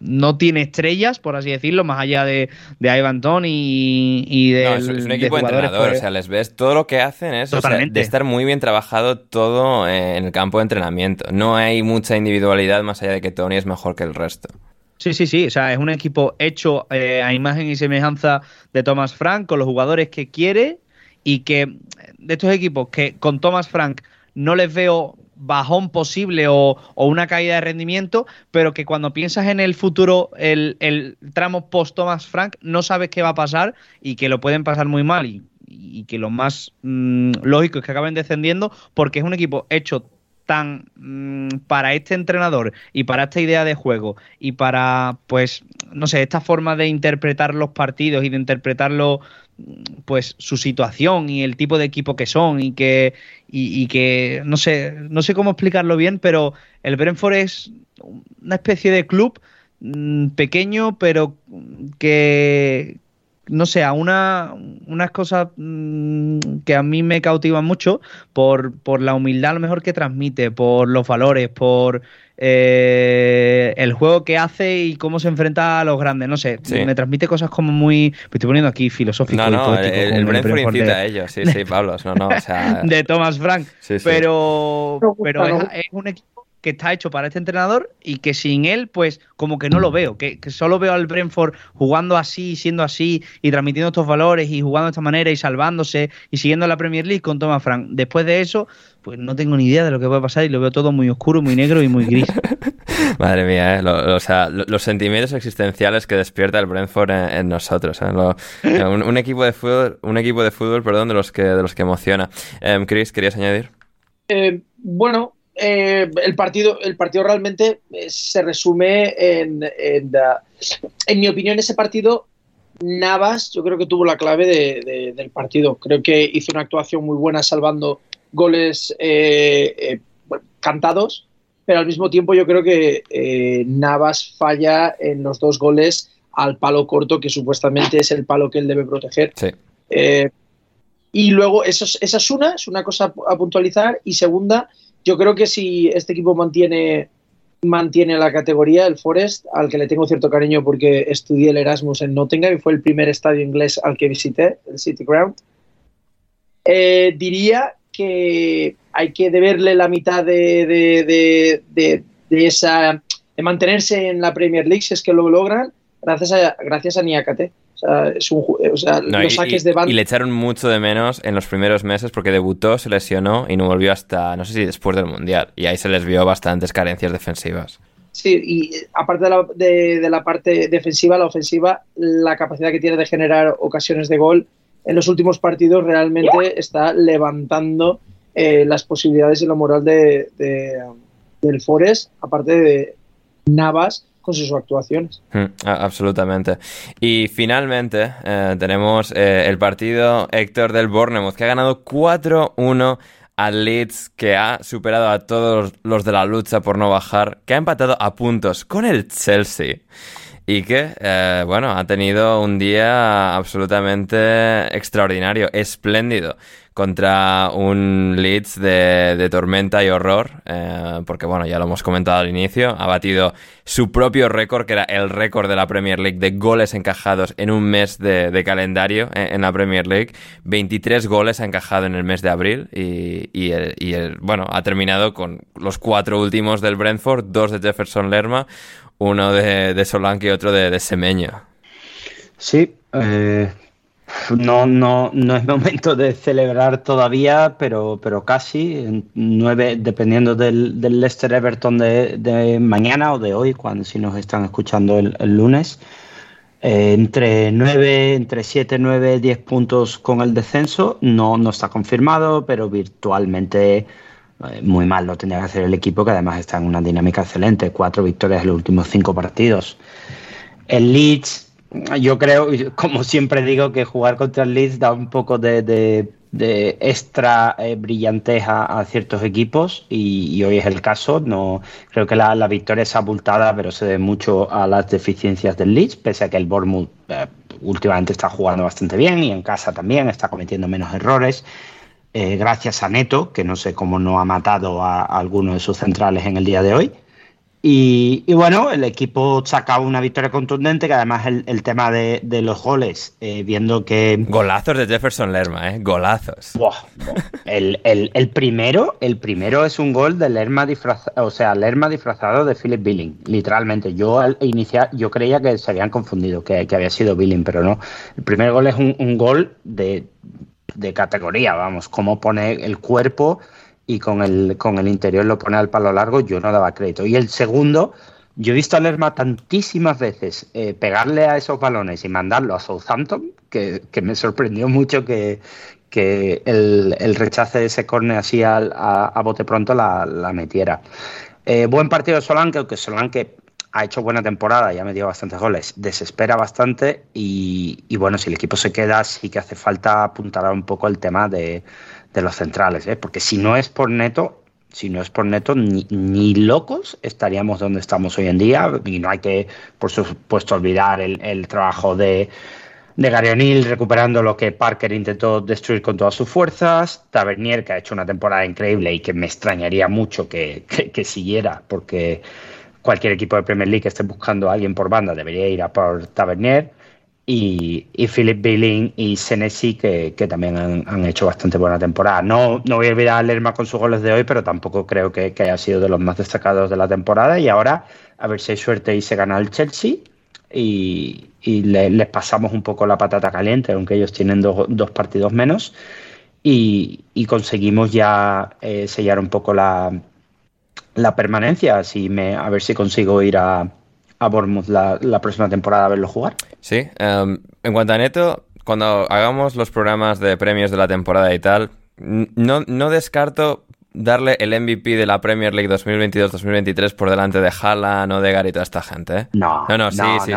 no tiene estrellas, por así decirlo, más allá de, de Ivan Tony y, y de. No, es, un equipo de entrenador, pues, o sea, les ves todo lo que hacen es o sea, de estar muy bien trabajado todo en el campo de entrenamiento. No hay mucha individualidad más allá de que Tony es mejor que el resto. Sí, sí, sí. O sea, es un equipo hecho eh, a imagen y semejanza de Thomas Frank, con los jugadores que quiere y que de estos equipos que con Thomas Frank no les veo bajón posible o, una caída de rendimiento, pero que cuando piensas en el futuro, el, tramo post Thomas Frank, no sabes qué va a pasar y que lo pueden pasar muy mal y, que lo más mmm, lógico es que acaben descendiendo porque es un equipo hecho tan mmm, para este entrenador y para esta idea de juego y para pues no sé esta forma de interpretar los partidos y de interpretarlo pues su situación y el tipo de equipo que son y que y, que no sé no sé cómo explicarlo bien pero el Brentford es una especie de club mmm, pequeño pero que no sé a una unas cosas mmm, que a mí me cautivan mucho por, por la humildad a lo mejor que transmite por los valores por eh, el juego que hace y cómo se enfrenta a los grandes. No sé, sí. me transmite cosas como muy. Me estoy poniendo aquí filosófico. No, no, y poético, el, el Brentford incita de, a ellos, sí, sí, Pablo. No, no, o sea... de Thomas Frank. Sí, sí. Pero, pero es, es un equipo que está hecho para este entrenador y que sin él, pues como que no lo veo, que, que, solo veo al Brentford jugando así, siendo así y transmitiendo estos valores y jugando de esta manera y salvándose y siguiendo la Premier League con Thomas Frank. Después de eso, pues no tengo ni idea de lo que puede pasar y lo veo todo muy oscuro, muy negro y muy gris. Madre mía, ¿eh? lo, lo, o sea, lo, los sentimientos existenciales que despierta el Brentford en, en nosotros. ¿eh? Un, un, equipo de fútbol, un equipo de fútbol, perdón, de los que de los que emociona. Um, Chris, ¿querías añadir? Eh, bueno, eh, el, partido, el partido realmente eh, se resume en, en, en, mi opinión, ese partido, Navas, yo creo que tuvo la clave de, de, del partido. Creo que hizo una actuación muy buena salvando goles eh, bueno, cantados, pero al mismo tiempo yo creo que eh, Navas falla en los dos goles al palo corto, que supuestamente es el palo que él debe proteger. Sí. Eh, y luego, eso, esa es una, es una cosa a puntualizar. Y segunda, yo creo que si este equipo mantiene, mantiene la categoría, el Forest, al que le tengo cierto cariño porque estudié el Erasmus en Nottingham y fue el primer estadio inglés al que visité, el City Ground, eh, diría que hay que deberle la mitad de, de, de, de, esa de mantenerse en la Premier League si es que lo logran gracias a, gracias a Niakate. O sea, es un, o sea no, los y, saques de banda. Y le echaron mucho de menos en los primeros meses porque debutó, se lesionó y no volvió hasta, no sé si después del Mundial. Y ahí se les vio bastantes carencias defensivas. Sí, y aparte de la, de, de la parte defensiva, la ofensiva, la capacidad que tiene de generar ocasiones de gol en los últimos partidos realmente está levantando eh, las posibilidades y la moral de, de, del Forest, aparte de Navas con sus actuaciones. Mm, absolutamente. Y finalmente eh, tenemos eh, el partido Héctor del Bournemouth, que ha ganado 4-1 al Leeds, que ha superado a todos los de la lucha por no bajar, que ha empatado a puntos con el Chelsea y que, eh, bueno, ha tenido un día absolutamente extraordinario, espléndido, contra un Leeds de, tormenta y horror, eh, porque, bueno, ya lo hemos comentado al inicio, ha batido su propio récord, que era el récord de la Premier League de goles encajados en un mes de, calendario en, en, la Premier League. 23 goles ha encajado en el mes de abril y, y el, bueno, ha terminado con los cuatro últimos del Brentford, dos de Jefferson Lerma, uno de, de Solanke y otro de, de Semeño. Sí, eh, no, no, no es momento de celebrar todavía, pero, pero casi. nueve, dependiendo del, del Leicester Everton de, de, mañana o de hoy, cuando si nos están escuchando el, el lunes. Eh, entre 9, entre 7, 9, 10 puntos con el descenso. No, no está confirmado, pero virtualmente muy mal lo tendría que hacer el equipo, que además está en una dinámica excelente. Cuatro victorias en los últimos cinco partidos. El Leeds yo creo, como siempre digo, que jugar contra el Leeds da un poco de, de, extra eh, brillanteja a ciertos equipos y, hoy es el caso. No Creo que la, victoria es abultada, pero se debe mucho a las deficiencias del Leeds, pese a que el Bournemouth eh, últimamente está jugando bastante bien y en casa también está cometiendo menos errores. Eh, gracias a Neto, que no sé cómo no ha matado a, a alguno de sus centrales en el día de hoy. Y, bueno, el equipo saca una victoria contundente, que además el, tema de, los goles, eh, viendo que... Golazos de Jefferson Lerma, ¿eh? Golazos. El, primero, el primero es un gol de Lerma disfrazado, o sea, Lerma disfrazado de Philip Billing, literalmente. Yo al iniciar, yo creía que se habían confundido, que, había sido Billing, pero no. El primer gol es un, gol de, de categoría, vamos, cómo pone el cuerpo y con el, con el interior lo pone al palo largo, yo no daba crédito. Y el segundo, yo he visto a Lerma tantísimas veces eh, pegarle a esos balones y mandarlo a Southampton que, me sorprendió mucho que, que el, el, rechace de ese córner así a, a, bote pronto la, metiera. Eh, buen partido de Solanke, aunque Solanke ha hecho buena temporada y ha metido bastantes goles, desespera bastante y, bueno, si el equipo se queda sí que hace falta apuntar un poco el tema de, de los centrales, ¿eh? porque si no es por neto, si no es por neto, ni, locos estaríamos donde estamos hoy en día. Y no hay que, por supuesto, olvidar el, trabajo de, de Gary O'Neill recuperando lo que Parker intentó destruir con todas sus fuerzas. Tavernier, que ha hecho una temporada increíble y que me extrañaría mucho que, que siguiera, porque cualquier equipo de Premier League que esté buscando a alguien por banda debería ir a por Tavernier y, Philip Billing y Senesi que, también han, hecho bastante buena temporada. No, no voy a olvidar a Lerma con sus goles de hoy, pero tampoco creo que, haya sido de los más destacados de la temporada. Y ahora, a ver si hay suerte y se gana el Chelsea. Y, les pasamos un poco la patata caliente, aunque ellos tienen dos partidos menos. Y, conseguimos ya eh, sellar un poco la, la permanencia. Así me, a ver si consigo ir a, a Bournemouth la, la próxima temporada a verlo jugar. Sí, em, en cuanto a Neto, cuando hagamos los programas de premios de la temporada y tal, no, no descarto darle el MVP de la Premier League 2022-2023 por delante de Haaland o de Gary y toda esta gente, ¿eh? No, no, no, sí, sí,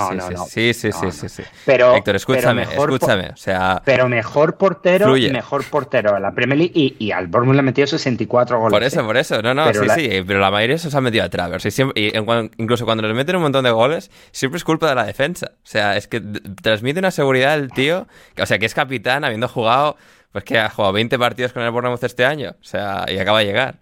sí, sí, sí, sí, sí, Pero, Héctor, escúchame, escúchame, o sea... Pero mejor portero, mejor portero a la Premier League y, y al Bournemouth le ha metido 64 goles. Por eso, ¿eh? por eso, no, no, sí, sí, pero la mayoría se ha metido a Travers y, siempre, y incluso cuando les meten un montón de goles, siempre es culpa de la defensa, o sea, es que transmite una seguridad el tío, o sea, que es capitán habiendo jugado pues que ha jugado 20 partidos con el Bournemouth este año, o sea, y acaba de llegar.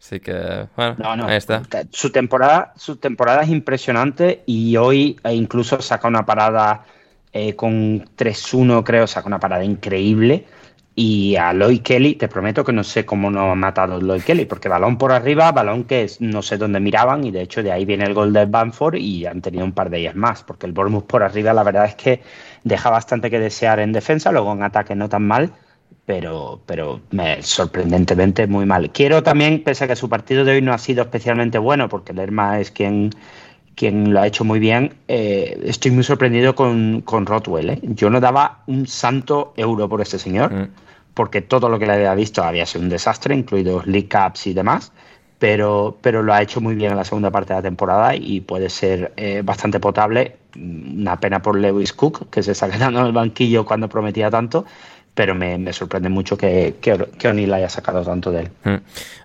Así que, bueno, ahí está. Su temporada, su temporada es impresionante y hoy e incluso saca una parada eh, con 3-1, creo, saca una parada increíble. Y a Lloyd Kelly, te prometo que no sé cómo no ha matado Lloyd Kelly, porque balón por arriba, balón que no sé dónde miraban, y de hecho de ahí viene el gol de Banford y han tenido un par de ellas más, porque el Bournemouth por arriba la verdad es que deja bastante que desear en defensa, luego en ataque no tan mal, pero, pero me, sorprendentemente muy mal. Quiero también, pese a que su partido de hoy no ha sido especialmente bueno, porque Lerma es quien, quien lo ha hecho muy bien, eh, estoy muy sorprendido con, con Rotwell. ¿eh? Yo no daba un santo euro por este señor, mm. porque todo lo que le había visto había sido un desastre, incluidos League Cups y demás. Pero, pero lo ha hecho muy bien en la segunda parte de la temporada y puede ser eh, bastante potable. Una pena por Lewis Cook, que se está quedando en el banquillo cuando prometía tanto, pero me, sorprende mucho que, que, O'Neill haya sacado tanto de él. Mm,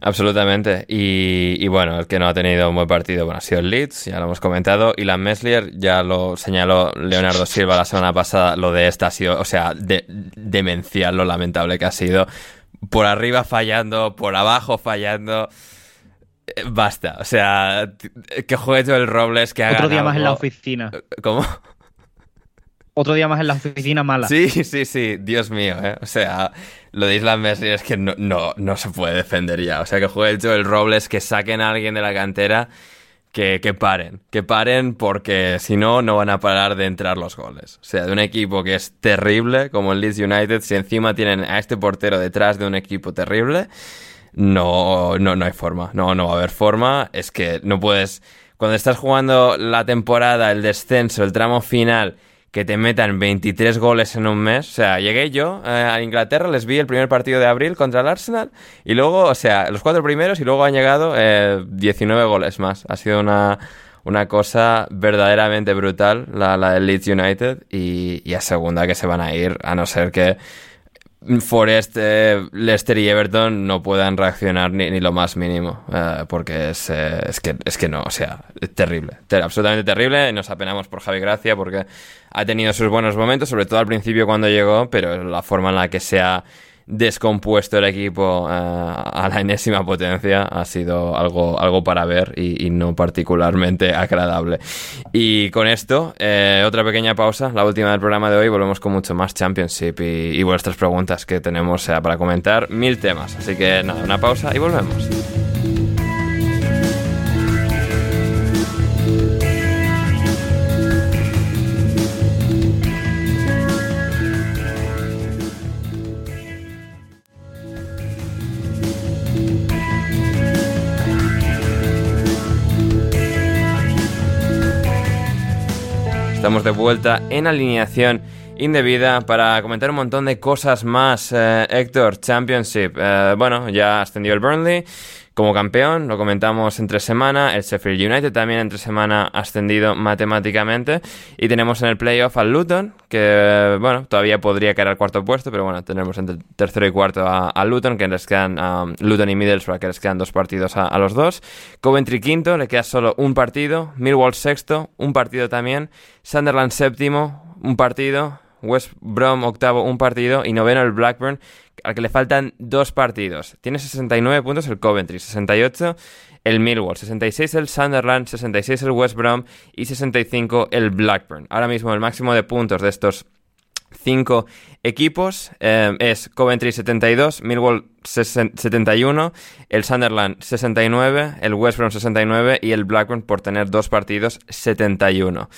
absolutamente. Y, bueno, el que no ha tenido un buen partido bueno, ha sido el Leeds, ya lo hemos comentado. Y la Meslier, ya lo señaló Leonardo Silva la semana pasada, lo de esta ha sido, o sea, de, demencial lo lamentable que ha sido. Por arriba fallando, por abajo fallando. Eh, basta, o sea, que juegue todo el Robles, que haga. Otro día más en la oficina. ¿Cómo? Otro día más en la oficina mala. Sí, sí, sí, Dios mío, ¿eh? O sea, lo de Island Messi es que no, no, no se puede defender ya. O sea, que juegue el Joel Robles, que saquen a alguien de la cantera, que, que, paren, que paren porque si no, no van a parar de entrar los goles. O sea, de un equipo que es terrible como el Leeds United, si encima tienen a este portero detrás de un equipo terrible, no, no, no hay forma, no, no va a haber forma, es que no puedes, cuando estás jugando la temporada, el descenso, el tramo final, que te metan 23 goles en un mes. O sea, llegué yo eh, a Inglaterra, les vi el primer partido de abril contra el Arsenal y luego, o sea, los cuatro primeros y luego han llegado 19 eh, goles más. Ha sido una, una cosa verdaderamente brutal la, la del Leeds United y, y a segunda que se van a ir, a no ser que Forest, eh, Leicester y Everton no puedan reaccionar ni, ni lo más mínimo, eh, porque es, eh, es, que, es que no, o sea, es terrible, absolutamente terrible. Nos apenamos por Javi Gracia porque ha tenido sus buenos momentos, sobre todo al principio cuando llegó, pero la forma en la que se ha descompuesto el equipo eh, a la enésima potencia ha sido algo, algo para ver y, no particularmente agradable. Y con esto, eh, otra pequeña pausa, la última del programa de hoy, volvemos con mucho más Championship y, vuestras preguntas que tenemos eh, para comentar, mil temas. Así que nada, una pausa y volvemos. Estamos de vuelta en alineación indebida para comentar un montón de cosas más. Eh, Héctor, Championship. Eh, bueno, ya ascendió el Burnley como campeón, lo comentamos entre semana. El Sheffield United también entre semana ascendido matemáticamente. Y tenemos en el playoff al Luton, que bueno, todavía podría caer al cuarto puesto, pero bueno, tenemos entre tercero y cuarto a, Luton, que les quedan a Luton y Middlesbrough, que les quedan dos partidos a, a, los dos. Coventry quinto, le queda solo un partido. Millwall sexto, un partido también. Sunderland séptimo, un partido. West Brom octavo, un partido. Y noveno el Blackburn, al que le faltan dos partidos. Tiene 69 puntos el Coventry, 68 el Millwall, 66 el Sunderland, 66 el West Brom y 65 el Blackburn. Ahora mismo el máximo de puntos de estos cinco equipos eh, es Coventry 72, Millwall 71, el Sunderland 69, el West Brom 69 y el Blackburn por tener dos partidos 71.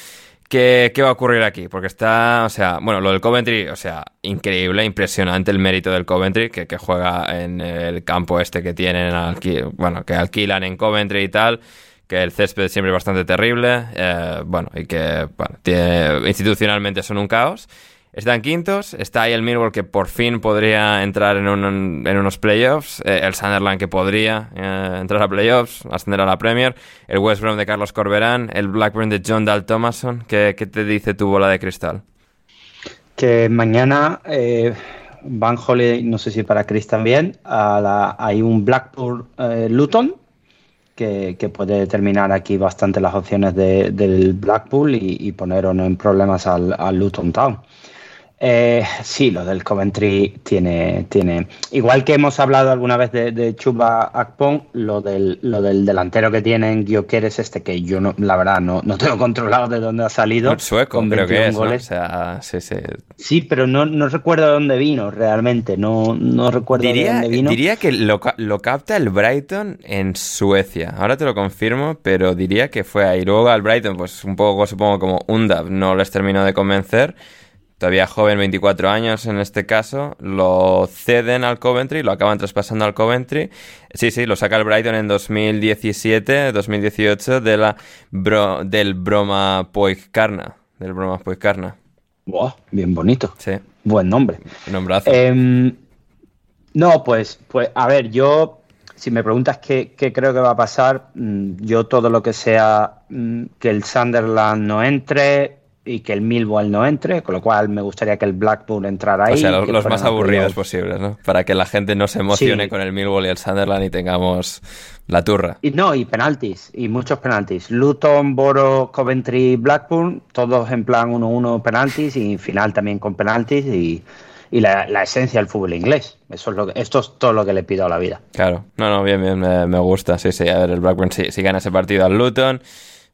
¿Qué, ¿Qué, va a ocurrir aquí? Porque está, o sea, bueno, lo del Coventry, o sea, increíble, impresionante el mérito del Coventry, que, juega en el campo este que tienen, bueno, que alquilan en Coventry y tal, que el césped siempre es bastante terrible, eh, bueno, y que, institucionalmente son un caos. Están quintos, está ahí el Millwall que por fin podría entrar en, unos playoffs, eh, el Sunderland que podría eh, entrar a playoffs, ascender a la Premier, el West Brom de Carlos Corberán, el Blackburn de John Dal Thomason. ¿Qué, te dice tu bola de cristal? Que mañana eh, Van Holiday, no sé si para Chris también, a hay un Blackburn eh, Luton que, puede determinar aquí bastante las opciones de, del Blackpool y, y poner en problemas al Luton Town. Eh, sí, lo del Coventry tiene, tiene. Igual que hemos hablado alguna vez de, de Chuba Akpong, lo del, lo del delantero que tienen Gyökeres este, que yo no, la verdad no, no tengo controlado de dónde ha salido. Sueco, creo que es. Goles. ¿no? O sea, sí, sí. sí, pero no, no recuerdo de dónde vino realmente. No, no recuerdo diría, de dónde vino. Diría que lo, lo, capta el Brighton en Suecia. Ahora te lo confirmo, pero diría que fue ahí. Luego al Brighton, pues un poco, supongo, como Undab, no les terminó de convencer todavía joven, 24 años en este caso, lo ceden al Coventry, lo acaban traspasando al Coventry. Sí, sí, lo saca el Brighton en 2017, 2018 de la bro, del Broma Poicarna, del Broma Poicarna. Wow, bien bonito. Sí. Buen nombre. Nombrazo. Eh, no, pues, pues, a ver, yo, si me preguntas qué, qué, creo que va a pasar, mm, yo todo lo que sea mm, que el Sunderland no entre, y que el Millwall no entre, con lo cual me gustaría que el Blackburn entrara ahí. O sea, los, los más aburridos posibles, ¿no? Para que la gente no se emocione sí. con el Millwall y el Sunderland y tengamos la turra. Y no, y penaltis, y muchos penaltis. Luton, Boro, Coventry, Blackburn, todos en plan 1-1 penaltis y final también con penaltis y, y la, la, esencia del fútbol inglés. Eso es lo que, esto es todo lo que le pido a la vida. Claro, no, no, bien, bien, me, me gusta. Sí, sí, a ver, el Blackburn si, si gana ese partido al Luton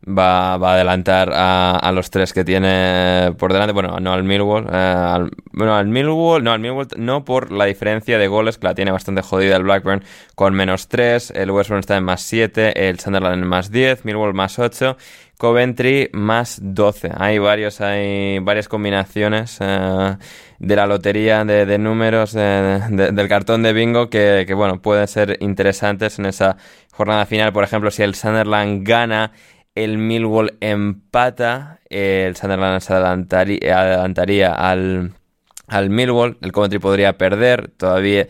va, va a adelantar a, los tres que tiene por delante. Bueno, no al Millwall. eh, bueno, al Millwall, no, al Millwall no por la diferencia de goles que la tiene bastante jodida el Blackburn con menos 3. El West está en más 7. El Sunderland en más 10. Millwall más 8. Coventry más 12. Hay varios, hay varias combinaciones eh, de la lotería de, números de- de- del cartón de bingo que, que, bueno, pueden ser interesantes en esa jornada final. Por ejemplo, si el Sunderland gana, el Millwall empata, el Sunderland se adelantaría, adelantaría al, al Millwall, el Coventry podría perder todavía.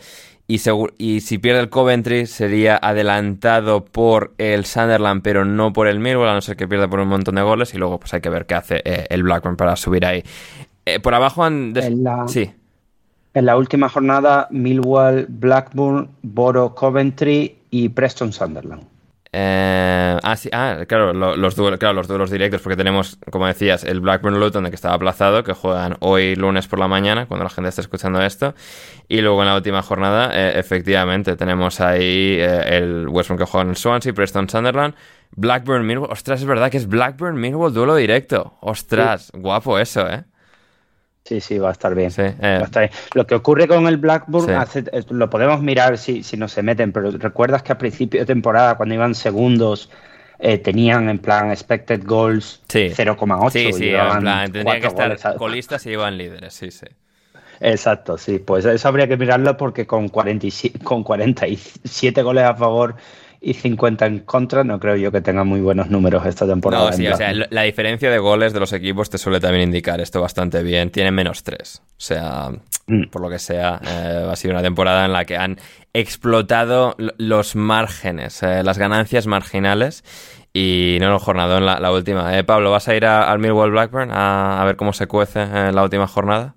Y, si pierde el Coventry sería adelantado por el Sunderland, pero no por el Millwall, a no ser que pierda por un montón de goles. Y luego pues hay que ver qué hace eh, el Blackburn para subir ahí. Eh, por abajo han... des- En la- Sí. En la última jornada, Millwall, Blackburn, Boro, Coventry y Preston Sunderland. Eh, ah, sí, ah, claro, lo- los duelos, claro, los duelos directos, porque tenemos, como decías, el Blackburn Luton, que estaba aplazado, que juegan hoy lunes por la mañana, cuando la gente esté escuchando esto. Y luego en la última jornada, eh, efectivamente, tenemos ahí eh, el West Brom que juega en el Swansea, Preston Sunderland, Blackburn Millwall. Ostras, es verdad que es Blackburn Millwall duelo directo. Ostras, guapo eso, ¿eh? Sí, sí, va a estar bien. Sí, eh, Va a estar bien. Lo que ocurre con el Blackburn, Sí. hace- eh, lo podemos mirar si, si no se meten, pero recuerdas que a principio de temporada, cuando iban segundos, eh, tenían en plan expected goals Sí. 0,8. sí, sí, llevaban en plan, tendría que estar colistas y llevan líderes, sí, sí. Exacto, sí. Pues eso habría que mirarlo porque con, 47, con 47 goles a favor y 50 en contra, no creo yo que tengan muy buenos números esta temporada. No, sí, o sea, la diferencia de goles de los equipos te suele también indicar esto bastante bien. Tienen menos tres. O sea, Mm. por lo que sea, eh, ha sido una temporada en la que han explotado los márgenes, eh, las ganancias marginales. Y no, no, jornada en la, la última. Eh, Pablo, ¿vas a ir a- al Millwall Blackburn a, a ver cómo se cuece en la última jornada?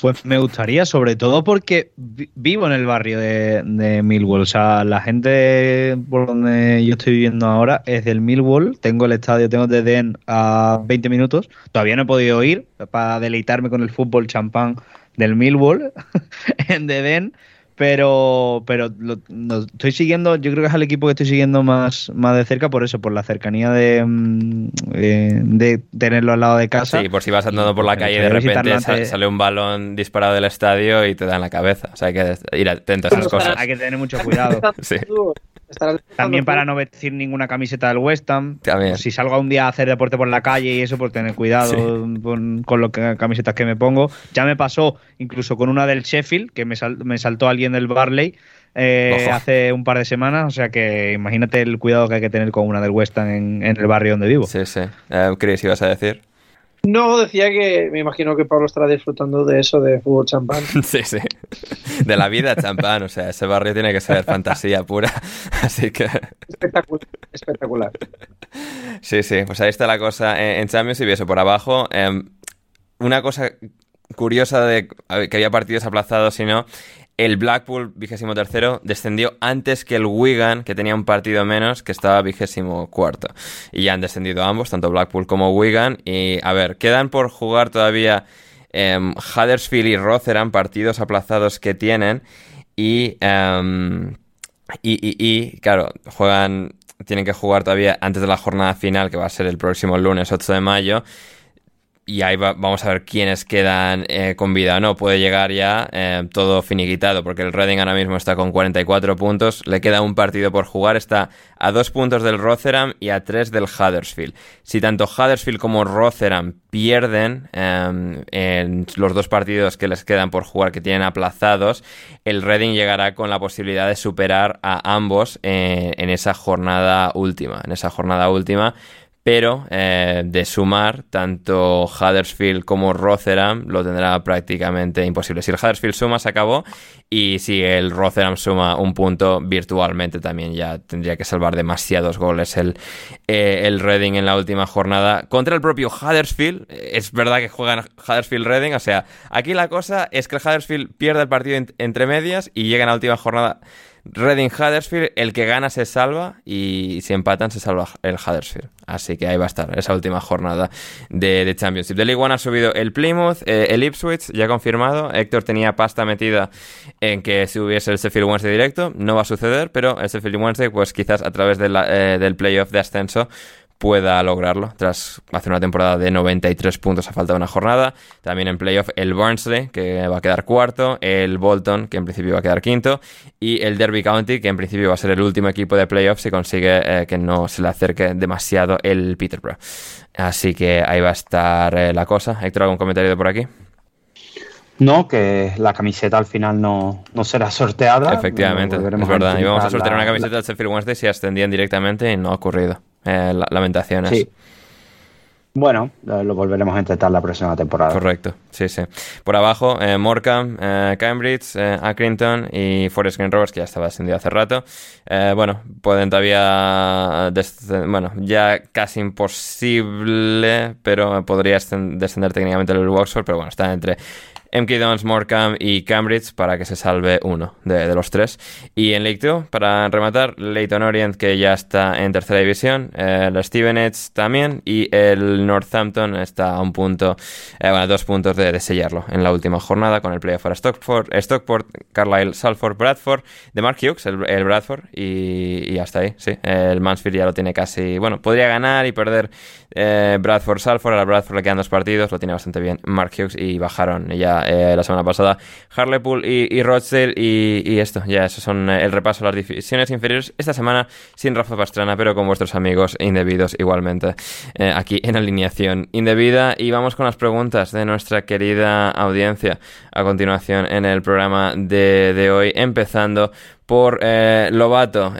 Pues me gustaría, sobre todo porque vi- vivo en el barrio de, de Millwall. O sea, la gente por donde yo estoy viviendo ahora es del Millwall. Tengo el estadio, tengo de Den a 20 minutos. Todavía no he podido ir para deleitarme con el fútbol champán del Millwall en Den. Pero, pero lo, lo estoy siguiendo, yo creo que es el equipo que estoy siguiendo más, más de cerca por eso, por la cercanía de, mm, eh, de tenerlo al lado de casa. Sí, por si vas andando por la calle y de repente antes- sale un balón disparado del estadio y te da en la cabeza. O sea, hay que ir atento a esas cosas. Hay que tener mucho cuidado. Sí. También para no vestir ninguna camiseta del West Ham. También. Si salgo un día a hacer deporte por la calle y eso, por tener cuidado Sí. con, con las camisetas que me pongo. Ya me pasó incluso con una del Sheffield, que me, sal- me saltó alguien del Barley eh, hace un par de semanas. O sea que imagínate el cuidado que hay que tener con una del West Ham en, en el barrio donde vivo. Sí, sí. Eh, Chris, ¿ibas a decir? No, decía que me imagino que Pablo estará disfrutando de eso de fútbol champán. Sí, sí. De la vida champán, o sea, ese barrio tiene que ser fantasía pura. Así que, Espectacular. Espectacular. sí, sí, pues ahí está la cosa en Champions y eso por abajo. em, una cosa curiosa de que había partidos aplazados y no. El Blackpool, vigésimo tercero, descendió antes que el Wigan, que tenía un partido menos, que estaba vigésimo cuarto. Y ya han descendido ambos, tanto Blackpool como Wigan. Y a ver, quedan por jugar todavía em, Huddersfield y Rotherham, partidos aplazados que tienen. Y, em, y, y- y, claro, juegan, tienen que jugar todavía antes de la jornada final, que va a ser el próximo lunes 8 de mayo. Y ahí va- vamos a ver quiénes quedan eh, con vida o no. Puede llegar ya eh, todo finiquitado, porque el Reading ahora mismo está con 44 puntos. Le queda un partido por jugar. Está a dos puntos del Rotherham y a tres del Huddersfield. Si tanto Huddersfield como Rotherham pierden eh, en los dos partidos que les quedan por jugar, que tienen aplazados, el Reading llegará con la posibilidad de superar a ambos eh, en esa jornada última. En esa jornada última pero eh, de sumar tanto Huddersfield como Rotherham lo tendrá prácticamente imposible. Si el Huddersfield suma, se acabó, y si el Rotherham suma un punto, virtualmente también ya tendría que salvar demasiados goles el, eh, el Reading en la última jornada contra el propio Huddersfield. Es verdad que juegan Huddersfield-Reading, o sea, aquí la cosa es que el Huddersfield pierde el partido en- entre medias y llega a la última jornada Reading Huddersfield, el que gana se salva y si empatan se salva el Huddersfield. Así que ahí va a estar esa última jornada de, de Championship. De League One ha subido el Plymouth, eh, el Ipswich, ya confirmado. Héctor tenía pasta metida en que si hubiese el Sheffield Wednesday directo. No va a suceder, pero el Sheffield Wednesday, pues quizás a través de eh, del playoff de ascenso pueda lograrlo tras hacer una temporada de 93 puntos a falta de una jornada. También en playoff el Barnsley, que va a quedar cuarto, el Bolton, que en principio va a quedar quinto, y el Derby County, que en principio va a ser el último equipo de playoff si consigue eh, que no se le acerque demasiado el Peterborough. Así que ahí va a estar eh, la cosa. Héctor, ¿algún comentario de por aquí? No, que la camiseta al final no, no será sorteada. Efectivamente, es verdad. Íbamos a sortear una camiseta del Sheffield Wednesday si ascendían directamente y no ha ocurrido. Eh, lamentaciones. Sí. Bueno, lo volveremos a intentar la próxima temporada. Correcto, sí, sí. Por abajo, eh, Morecambe, eh, Cambridge, eh, Accrington y Forest Green Rovers, que ya estaba descendido hace rato. Eh, bueno, pueden todavía. Bueno, ya casi imposible, pero podría descender técnicamente el Oxford, pero bueno, está entre MK Dons, Morecambe y Cambridge para que se salve uno de, los tres. Y en League 2, para rematar, Leighton Orient, que ya está en tercera división, el Stevenage también, y el Northampton está a un punto, eh, bueno, dos puntos de, sellarlo en la última jornada con el playoff para Stockport, Stockport Carlisle, Salford, Bradford, de Mark Hughes, el, Bradford, y, hasta ahí, sí. El Mansfield ya lo tiene casi, bueno, podría ganar y perder eh, Bradford, Salford, a Bradford le quedan dos partidos, lo tiene bastante bien Mark Hughes y bajaron ya eh, la semana pasada Harlepool y, y Rochdale y, esto, ya eso son eh, el repaso de las divisiones inferiores esta semana sin Rafa Pastrana pero con vuestros amigos indebidos igualmente eh, aquí en alineación indebida y vamos con las preguntas de nuestra querida audiencia a continuación en el programa de, hoy empezando por Lobato.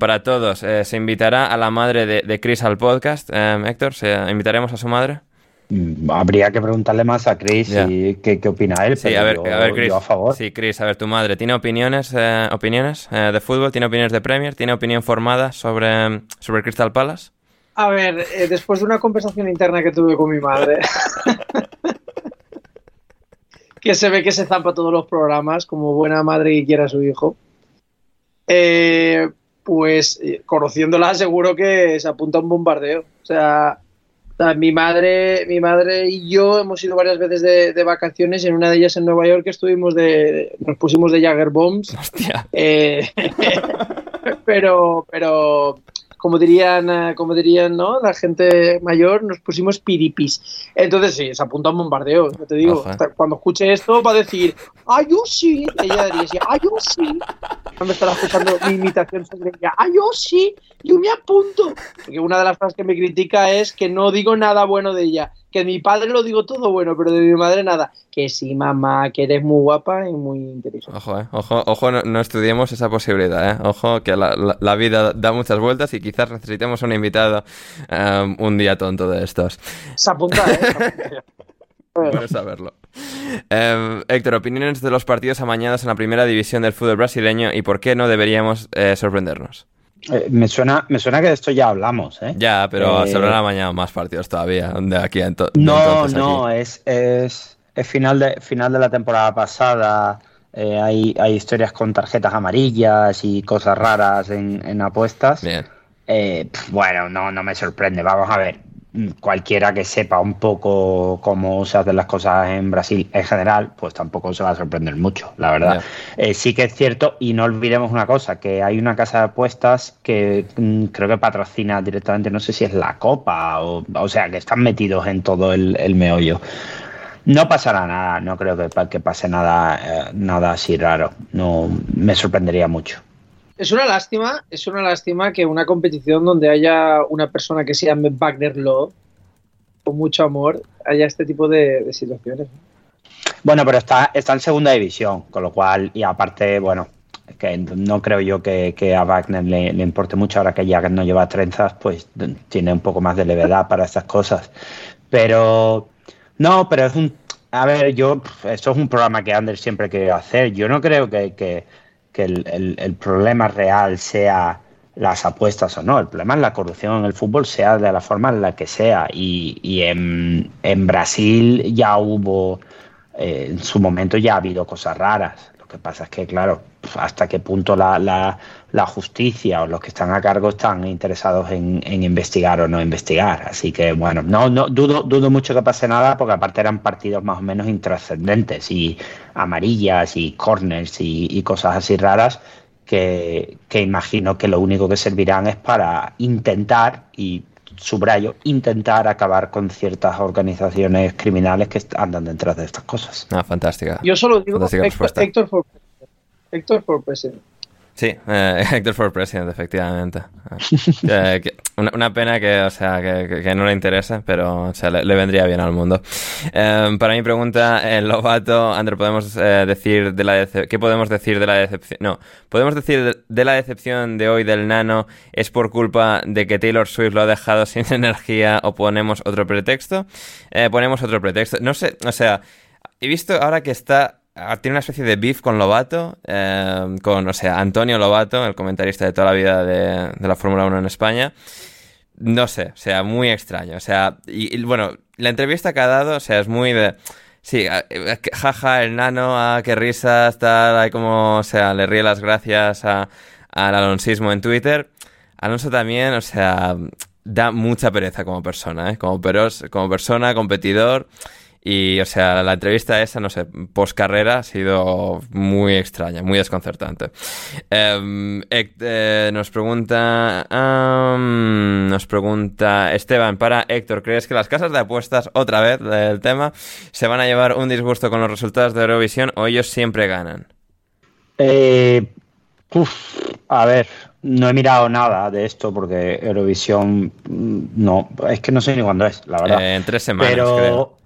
para todos, ¿se invitará a la madre de, de Chris al podcast? Héctor, ¿se invitaremos a su madre? Mm, habría que preguntarle más a Chris qué, opina él. Sí, a ver, a ver, Chris. a favor. Sí, Chris, a ver, tu madre, ¿tiene opiniones, eh, opiniones eh, de fútbol? ¿Tiene opiniones de Premier? ¿Tiene opinión formada sobre, sobre Crystal Palace? A ver, eh, después de una conversación interna que tuve con mi madre, que se ve que se zampa todos los programas, como buena madre que quiera a su hijo, pues conociéndola seguro que se apunta a un bombardeo. O sea, mi madre, mi madre y yo hemos ido varias veces de, vacaciones y en una de ellas en Nueva York estuvimos de, nos pusimos de Jagger Bombs. Hostia. Eh, pero, pero como dirían, eh, como dirían, ¿no? La gente mayor, nos pusimos piripis. Entonces sí, se apunta a un bombardeo, te digo. cuando escuche esto va a decir, ¡ay, yo sí! Ella diría, ¡ay, yo sí! Me estará escuchando mi imitación sobre ella, ¡ay, yo sí! Yo me apunto. Porque una de las cosas que me critica es que no digo nada bueno de ella que mi padre lo digo todo bueno, pero de mi madre nada. Que sí, mamá, que eres muy guapa y muy interesante. Ojo, eh. Ojo, ojo, no, estudiemos esa posibilidad, eh. Ojo, que la, vida da muchas vueltas y quizás necesitemos un invitado um, un día tonto de estos. Se apunta, eh. Bueno saberlo. Em, Héctor, opiniones de los partidos amañados en la primera división del fútbol brasileño y por qué no deberíamos eh, sorprendernos. Eh, me, suena, me suena que de esto ya hablamos, ¿eh? Ya, pero eh, se habrán mañana más partidos todavía. De aquí no, no, es, es, es, final, de, final de la temporada pasada. Eh, hay, hay historias con tarjetas amarillas y cosas raras en, en apuestas. Bien. bueno, no, no me sorprende. Vamos a ver cualquiera que sepa un poco cómo se hacen las cosas en Brasil en general, pues tampoco se va a sorprender mucho, la verdad. Eh, sí que es cierto, y no olvidemos una cosa, que hay una casa de apuestas que mm, creo que patrocina directamente, no sé si es la Copa, o, o sea, que están metidos en todo el, meollo. No pasará nada, no creo que, que pase nada, eh, nada así raro, no me sorprendería mucho. Es una lástima, es una lástima que una competición donde haya una persona que se llame Wagner Law, con mucho amor, haya este tipo de, situaciones. Bueno, pero está, está en segunda división, con lo cual, y aparte, bueno, que no creo yo que, a Wagner le, importe mucho, ahora que ya no lleva trenzas, pues tiene un poco más de levedad para estas cosas. Pero, no, pero es un, a ver, yo, esto es un programa que Ander siempre quiere hacer, yo no creo que que el, problema real sea las apuestas o no. El problema es la corrupción en el fútbol, sea de la forma en la que sea. Y, en, Brasil ya hubo, eh, en su momento ya ha habido cosas raras. Lo que pasa es que, claro, hasta qué punto la, la, justicia o los que están a cargo están interesados en, investigar o no investigar. Así que, bueno, no, no dudo, dudo mucho que pase nada porque aparte eran partidos más o menos intrascendentes y amarillas y corners y, cosas así raras que, que imagino que lo único que servirán es para intentar y subrayo, intentar acabar con ciertas organizaciones criminales que andan detrás de estas cosas. Ah, fantástica. Yo solo digo Fantástica Héctor, for. Héctor for President. Sí, eh, Héctor for President, efectivamente. Eh, una, pena que, o sea, que, no le interese, pero o sea, le, vendría bien al mundo. Eh, para mi pregunta, el Lobato, André, ¿podemos eh, decir de la qué podemos decir de la decepción? No, podemos decir de, de la decepción de hoy del Nano es por culpa de que Taylor Swift lo ha dejado sin energía o ponemos otro pretexto. Eh, ponemos otro pretexto. No sé, o sea, he visto ahora que está tiene una especie de beef con Lobato, eh, con, o sea, Antonio Lobato, el comentarista de toda la vida de, de la Fórmula 1 en España. No sé, o sea, muy extraño. O sea, y, y, bueno, la entrevista que ha dado, o sea, es muy de. Sí, ah, eh, jaja, el nano, ah, qué risas, tal, hay como, o sea, le ríe las gracias a- al alonsismo en Twitter. Alonso también, o sea, da mucha pereza como persona, ¿eh? Como, peros, como persona, competidor. Y, o sea, la entrevista esa, no sé, post carrera ha sido muy extraña, muy desconcertante. Em, eh, nos pregunta. nos pregunta Esteban para Héctor: ¿Crees que las casas de apuestas, otra vez del tema, se van a llevar un disgusto con los resultados de Eurovisión o ellos siempre ganan? Eh, uf, a ver, no he mirado nada de esto porque Eurovisión mm, no, es que no sé ni cuándo es, la verdad. Eh, en tres semanas, pero, creo.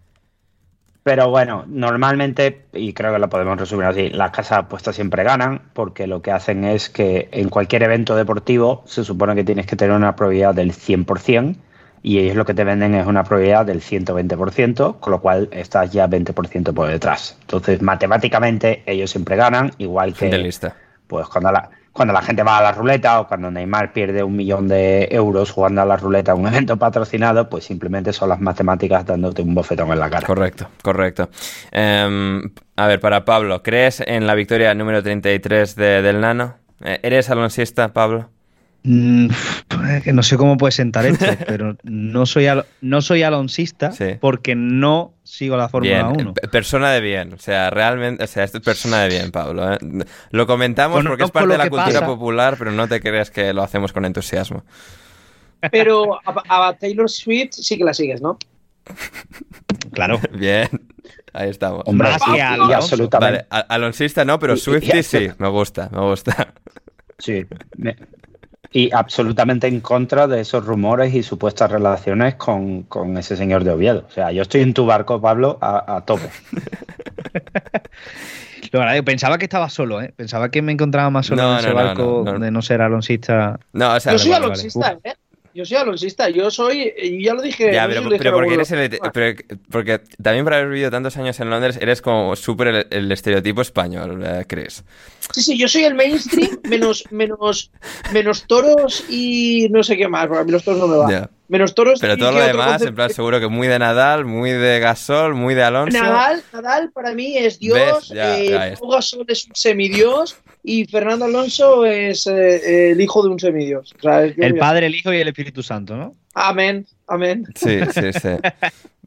Pero bueno, normalmente, y creo que lo podemos resumir así, las casas de apuestas siempre ganan porque lo que hacen es que en cualquier evento deportivo se supone que tienes que tener una probabilidad del 100% y ellos lo que te venden es una probabilidad del 120%, con lo cual estás ya 20% por detrás. Entonces, matemáticamente, ellos siempre ganan, igual que de lista. pues cuando la, cuando la gente va a la ruleta o cuando Neymar pierde un millón de euros jugando a la ruleta un evento patrocinado, pues simplemente son las matemáticas dándote un bofetón en la cara. Correcto, correcto. Em, a ver, para Pablo, ¿crees en la victoria número 33 de- del Nano? Eh, ¿Eres alonsista, Pablo? Mm, no sé cómo puede sentar esto, pero no soy, al- no soy alonsista Sí. porque no sigo la Fórmula Bien, 1. eh, persona de bien, o sea, realmente, o sea, esto es persona de bien, Pablo. ¿eh? Lo comentamos porque es parte de la cultura pasa. popular, pero no te creas que lo hacemos con entusiasmo. Pero a, a Taylor Swift sí que la sigues, ¿no? Claro. Bien, ahí estamos. Hombre, sí, y absolutamente. Vale, alonsista no, pero Swifty y- sí, me gusta, me gusta. Sí. me- y absolutamente en contra de esos rumores y supuestas relaciones con, con ese señor de Oviedo. O sea, yo estoy en tu barco, Pablo, a, a tope. Lo verdad, yo pensaba que estaba solo, ¿eh? Pensaba que me encontraba más solo No, en ese no, barco no, no. de no ser alonsista. No, o sea, Yo soy alonsista, ¿eh? Yo soy alonsista. Yo soy. y Ya lo dije. Ya, no sé pero, si lo dije pero porque eres el, pero- porque también por haber vivido tantos años en Londres, eres como súper el, el estereotipo español, Chris. Sí, sí, yo soy el mainstream menos, menos, menos toros y no sé qué más, porque a mí los toros no me van. Ya. Menos toros Pero y todo lo demás, concepto- en plan, seguro que muy de Nadal, muy de Gasol, muy de Alonso. Nadal, Nadal para mí es Dios, eh, ya Gasol es un semidios y Fernando Alonso es eh, el hijo de un semidios. O sea, yo- El Padre, el Hijo y el Espíritu Santo, ¿no? Amén, amén. Sí, sí, sí.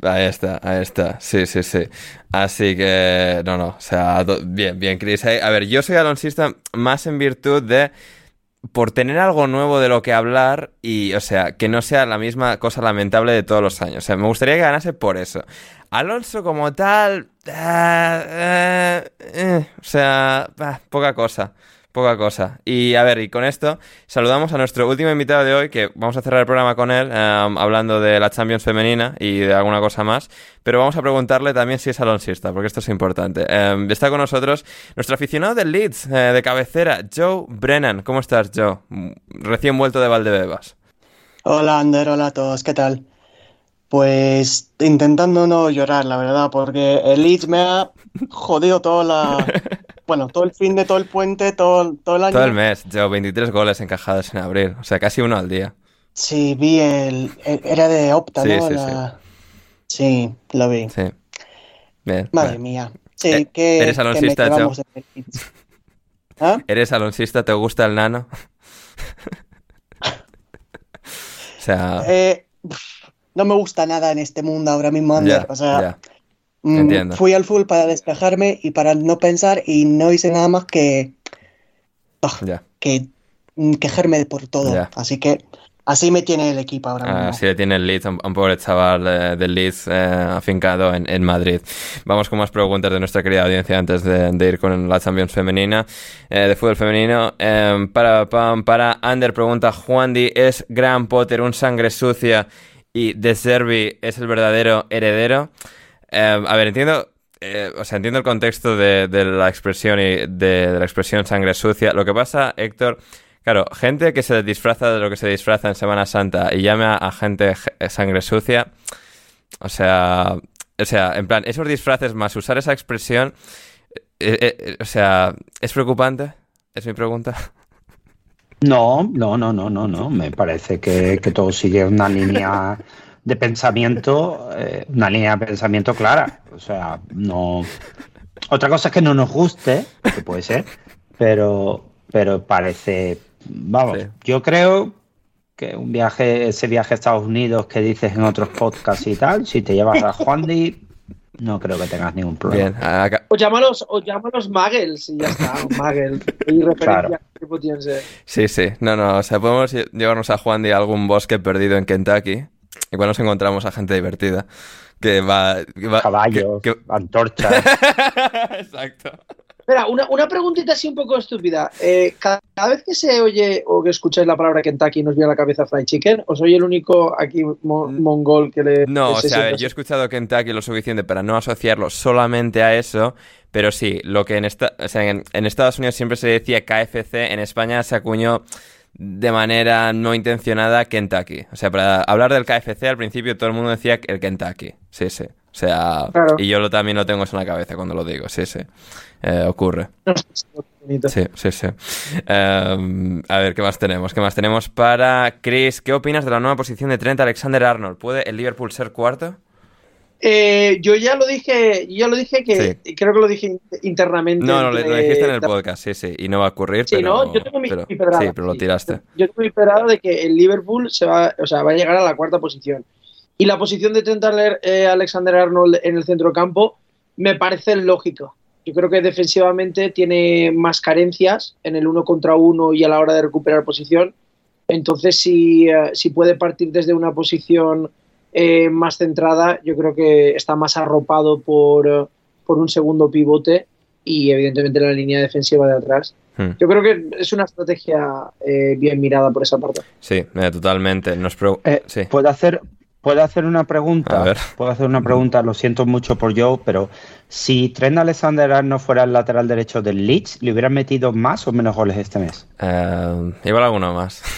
Ahí está, ahí está. Sí, sí, sí. Así que, no, no. O sea, bien, bien, Chris. A ver, yo soy alonsista más en virtud de. Por tener algo nuevo de lo que hablar y, o sea, que no sea la misma cosa lamentable de todos los años. O sea, me gustaría que ganase por eso. Alonso como tal. ah, eh, eh, o sea, poca cosa. Poca cosa. Y a ver, y con esto saludamos a nuestro último invitado de hoy, que vamos a cerrar el programa con él, eh, hablando de la Champions femenina y de alguna cosa más. Pero vamos a preguntarle también si es alonsista, porque esto es importante. Eh, está con nosotros nuestro aficionado del Leeds, eh, de cabecera, Joe Brennan. ¿Cómo estás, Joe? Recién vuelto de Valdebebas. Hola Ander, hola a todos, ¿qué tal? Pues intentando no llorar, la verdad, porque el Leeds me ha jodido toda la... Bueno, todo el fin de todo el puente, todo, todo el año. Todo el mes, Joe, 23 goles encajados en abril. O sea, casi uno al día. Sí, vi el... el- Era de Opta, Sí, ¿no? sí, La- sí, lo vi. Sí. Bien. Madre bien. mía. Sí, Eh, que, ¿eres que me alonsista, Leeds. ¿Ah? ¿Eres alonsista? ¿Te gusta el nano? o sea, Eh, no me gusta nada en este mundo ahora mismo, Ander. o sea, ya. mm, entiendo. fui al full para despejarme y para no pensar y no hice nada más que... ah, Ya. que mm, quejarme por todo. Así que Así me tiene el equipo ahora mismo. Así le tiene el Leeds, un, un pobre chaval eh, del Leeds eh, afincado en, en Madrid. Vamos con más preguntas de nuestra querida audiencia antes de, de ir con la Champions femenina, eh, de fútbol femenino. Eh, para, pam, para Ander pregunta, Juan Di, ¿es Graham Potter un sangre sucia y De Servi es el verdadero heredero? Eh, a ver, entiendo... eh, o sea, entiendo el contexto de, la expresión y de, la expresión sangre sucia. Lo que pasa, Héctor, Claro, gente que se disfraza de lo que se disfraza en Semana Santa y llama a gente je- sangre sucia, o sea, o sea, en plan, esos disfraces más usar esa expresión, eh, eh, o sea, ¿es preocupante? Es mi pregunta. No, no, no, no, no, no. Me parece que, que todo sigue una línea de pensamiento, eh, una línea de pensamiento clara. O sea, no. Otra cosa es que no nos guste, que puede ser, pero, pero parece. Vamos, Sí. yo creo que un viaje, ese viaje a Estados Unidos que dices en otros podcasts y tal, si te llevas a Juan Di, no creo que tengas ningún problema. Bien, acá- O llámalos, o llámalos Muggles y ya está, Muggles. Y referencia Claro. sí, sí, no, no, o sea, podemos lle- llevarnos a Juan de algún bosque perdido en Kentucky, igual nos encontramos a gente divertida, que va... que va- Caballos, que- que- antorchas. Exacto. Espera, una, una preguntita así un poco estúpida. Eh, cada, vez que se oye o que escucháis la palabra Kentucky nos viene a la cabeza fried chicken, ¿o soy el único aquí mo- mongol que le... No, que o se sea, yo he escuchado Kentucky lo suficiente para no asociarlo solamente a eso, pero sí, lo que en, esta, o sea, en, en Estados Unidos siempre se decía KFC, en España se acuñó de manera no intencionada Kentucky. O sea, para hablar del KFC al principio todo el mundo decía el Kentucky. Sí, sí. O sea, Claro. y yo lo, también lo tengo eso en la cabeza cuando lo digo, sí, sí. Eh, ocurre. Sí, sí, sí. Em, a ver, ¿qué más tenemos? ¿Qué más tenemos para Chris? ¿Qué opinas de la nueva posición de Trent Alexander Arnold? ¿Puede el Liverpool ser cuarto? Eh, yo ya lo dije, yo ya lo dije que creo que lo dije in- internamente. No, no, lo, dijiste en el podcast, sí, sí, y no va a ocurrir, Sí, pero, ¿no? Yo tengo mi, pero- mi pedrada, sí, pero lo tiraste. Yo tengo mi pedrada de que el Liverpool se va, o sea, va a llegar a la cuarta posición. Y la posición de Trent eh, Alexander Arnold en el centro campo me parece lógica. Yo creo que defensivamente tiene más carencias en el uno contra uno y a la hora de recuperar posición. Entonces, si, eh, si puede partir desde una posición eh, más centrada, yo creo que está más arropado por, por un segundo pivote y evidentemente la línea defensiva de atrás. Hmm. Yo creo que es una estrategia eh, bien mirada por esa parte. Sí, eh, totalmente. Nos Eh, sí. ¿Puedo hacer, ¿Puedo hacer una pregunta? A ver. Puedo hacer una pregunta, lo siento mucho por yo, pero si Trent Alexander no fuera el lateral derecho del Leeds, ¿le hubieran metido más o menos goles este mes? Eh, igual alguno más.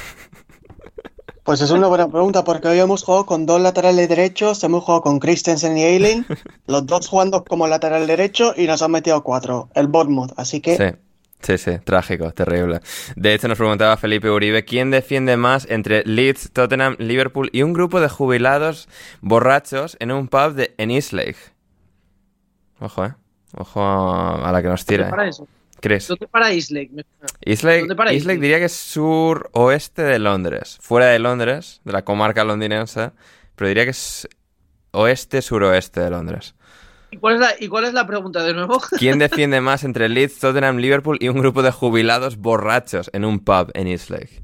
Pues es una buena pregunta porque hoy hemos jugado con dos laterales derechos, hemos jugado con Christensen y Eileen, los dos jugando como lateral derecho y nos han metido cuatro, el Bournemouth, así que Sí. Sí, sí, trágico, terrible. De hecho, nos preguntaba Felipe Uribe, ¿quién defiende más entre Leeds, Tottenham, Liverpool y un grupo de jubilados borrachos en un pub de, en Eastlake? Ojo, eh. Ojo a la que nos tira. ¿Dónde para eh. eso? ¿Dónde para suena. Eastlake, ¿Dónde para Eastlake Eastlake? diría que es sur-oeste de Londres. Fuera de Londres, de la comarca londinense. Pero diría que es oeste-suroeste de Londres. ¿Y cuál, es la, ¿Y cuál es la pregunta de nuevo? ¿Quién defiende más entre Leeds, Tottenham, Liverpool y un grupo de jubilados borrachos en un pub en Eastlake?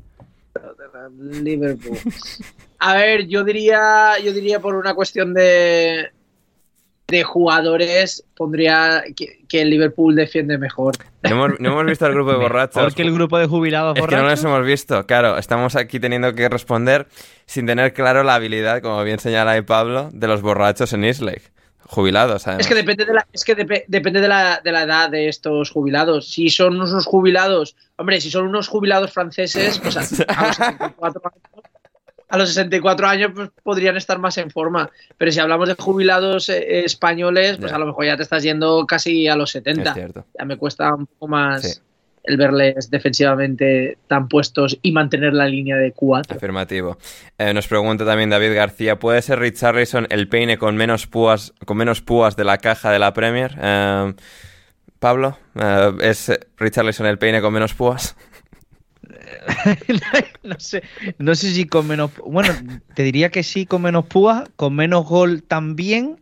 Liverpool. A ver, yo diría, yo diría por una cuestión de, de jugadores, pondría que, que el Liverpool defiende mejor. No hemos, no hemos visto al grupo de borrachos. Porque el grupo de jubilados Es que no borrachos. los hemos visto, claro. Estamos aquí teniendo que responder sin tener claro la habilidad, como bien señala ahí Pablo, de los borrachos en Eastlake. Jubilados, además. Es que depende de la, es que depe- depende de la, de la edad de estos jubilados. Si son unos jubilados, hombre, si son unos jubilados franceses, pues a, a los 64 años, a los 64 años pues, podrían estar más en forma. Pero si hablamos de jubilados eh, españoles, pues a lo mejor ya te estás yendo casi a los Es 70. cierto. Ya me cuesta un poco más Sí. El verles defensivamente tan puestos y mantener la línea de cuatro. Afirmativo. Eh, nos pregunta también David García, ¿puede ser Richarlison el peine con menos púas, con menos púas de la caja de la Premier? Eh, Pablo, eh, ¿es Richarlison el peine con menos púas? no sé, no sé si con menos. Bueno, te diría que sí, con menos púas, con menos gol también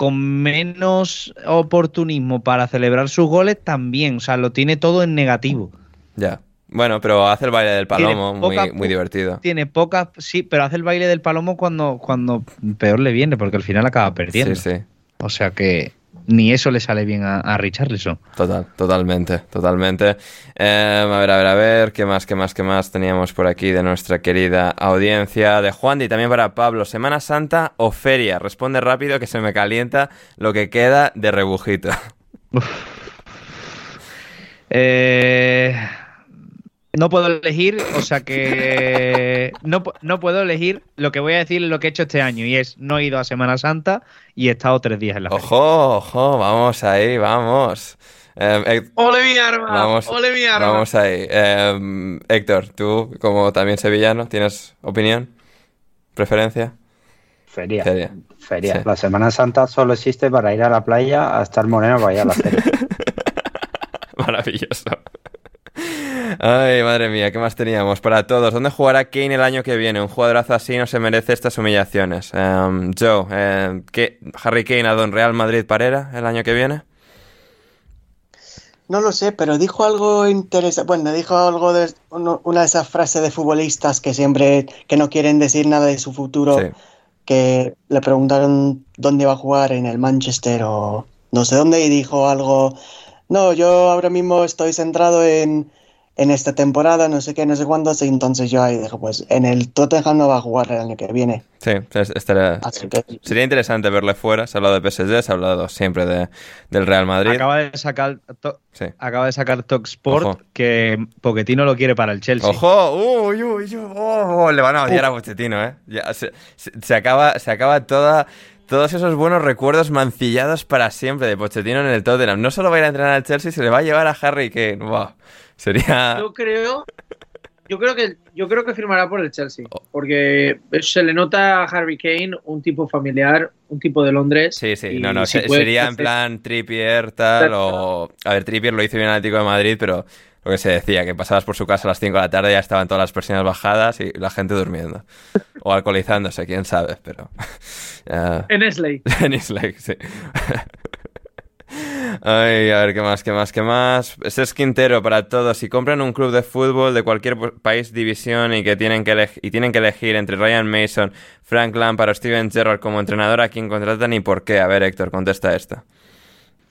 con menos oportunismo para celebrar sus goles también. O sea, lo tiene todo en negativo. Ya, Bueno, pero hace el baile del palomo, Tiene muy, poca- muy divertido. Tiene pocas, sí, pero hace el baile del palomo cuando, cuando peor le viene, porque al final acaba perdiendo. Sí, sí. O sea que ni eso le sale bien a, a Richarlison. Total, totalmente, totalmente. Eh, a ver, a ver, a ver, ¿qué más, qué más, qué más teníamos por aquí de nuestra querida audiencia? De Juan y también para Pablo, ¿Semana Santa o feria? Responde rápido que se me calienta lo que queda de rebujito. Eh, no puedo elegir, o sea que no, no puedo elegir. Lo que voy a decir es lo que he hecho este año y es no he ido a Semana Santa y he estado tres días en la feria. Ojo, ojo, vamos ahí, vamos. Eh, ¡Ole mi arma! vamos, ¡Ole mi arma! vamos ahí. Eh, Héctor, tú, como también sevillano, ¿tienes opinión? ¿Preferencia? Feria. Feria. Feria. Sí. La Semana Santa solo existe para ir a la playa, a estar moreno para ir a la feria. Maravilloso. Ay, madre mía, ¿qué más teníamos? Para todos, ¿dónde jugará Kane el año que viene? Un jugadorazo así no se merece estas humillaciones. Em, Joe, ¿qué, ¿Harry Kane a Don Real Madrid Parera el año que viene? No lo sé, pero dijo algo interesante. Bueno, dijo algo de uno- una de esas frases de futbolistas que siempre que no quieren decir nada de su futuro. Sí. Que le preguntaron dónde iba a jugar en el Manchester o no sé dónde y dijo algo. No, yo ahora mismo estoy centrado en, en esta temporada, no sé qué, no sé cuándo. Y entonces yo ahí dijo, pues en el Tottenham no va a jugar el año que viene. Sí, es- estaría- Así que sería interesante verle fuera. Se ha hablado de PSG, se ha hablado siempre de, del Real Madrid. Acaba de sacar to- Sí. acaba de sacar Talksport Ojo. que Pochettino lo quiere para el Chelsea. ¡Ojo! ¡Uy, uy, uy! Oh, le van a odiar a Pochettino, ¿eh? Ya, se, se- se acaba, se acaba toda, todos esos buenos recuerdos mancillados para siempre de Pochettino en el Tottenham. No solo va a ir a entrenar al Chelsea, se le va a llevar a Harry Kane. ¡Wow! Sería... Yo creo, yo creo que yo creo que firmará por el Chelsea, Oh. porque se le nota a Harry Kane un tipo familiar, un tipo de Londres. Sí, sí, no, no, si se- puede sería en plan Trippier, tal, o... A ver, Trippier lo hizo bien en Atlético de Madrid, pero lo que se decía, que pasabas por su casa a las 5 de la tarde y ya estaban todas las persianas bajadas y la gente durmiendo. O alcoholizándose, quién sabe, pero... En Esley. En Islake, sí. Ay, a ver, ¿qué más, qué más, qué más? Este es Quintero para todos. Si compran un club de fútbol de cualquier país, división y que tienen que, y tienen que elegir entre Ryan Mason, Frank Lampard o Steven Gerrard como entrenador, ¿a quién contratan y por qué? A ver, Héctor, contesta esta.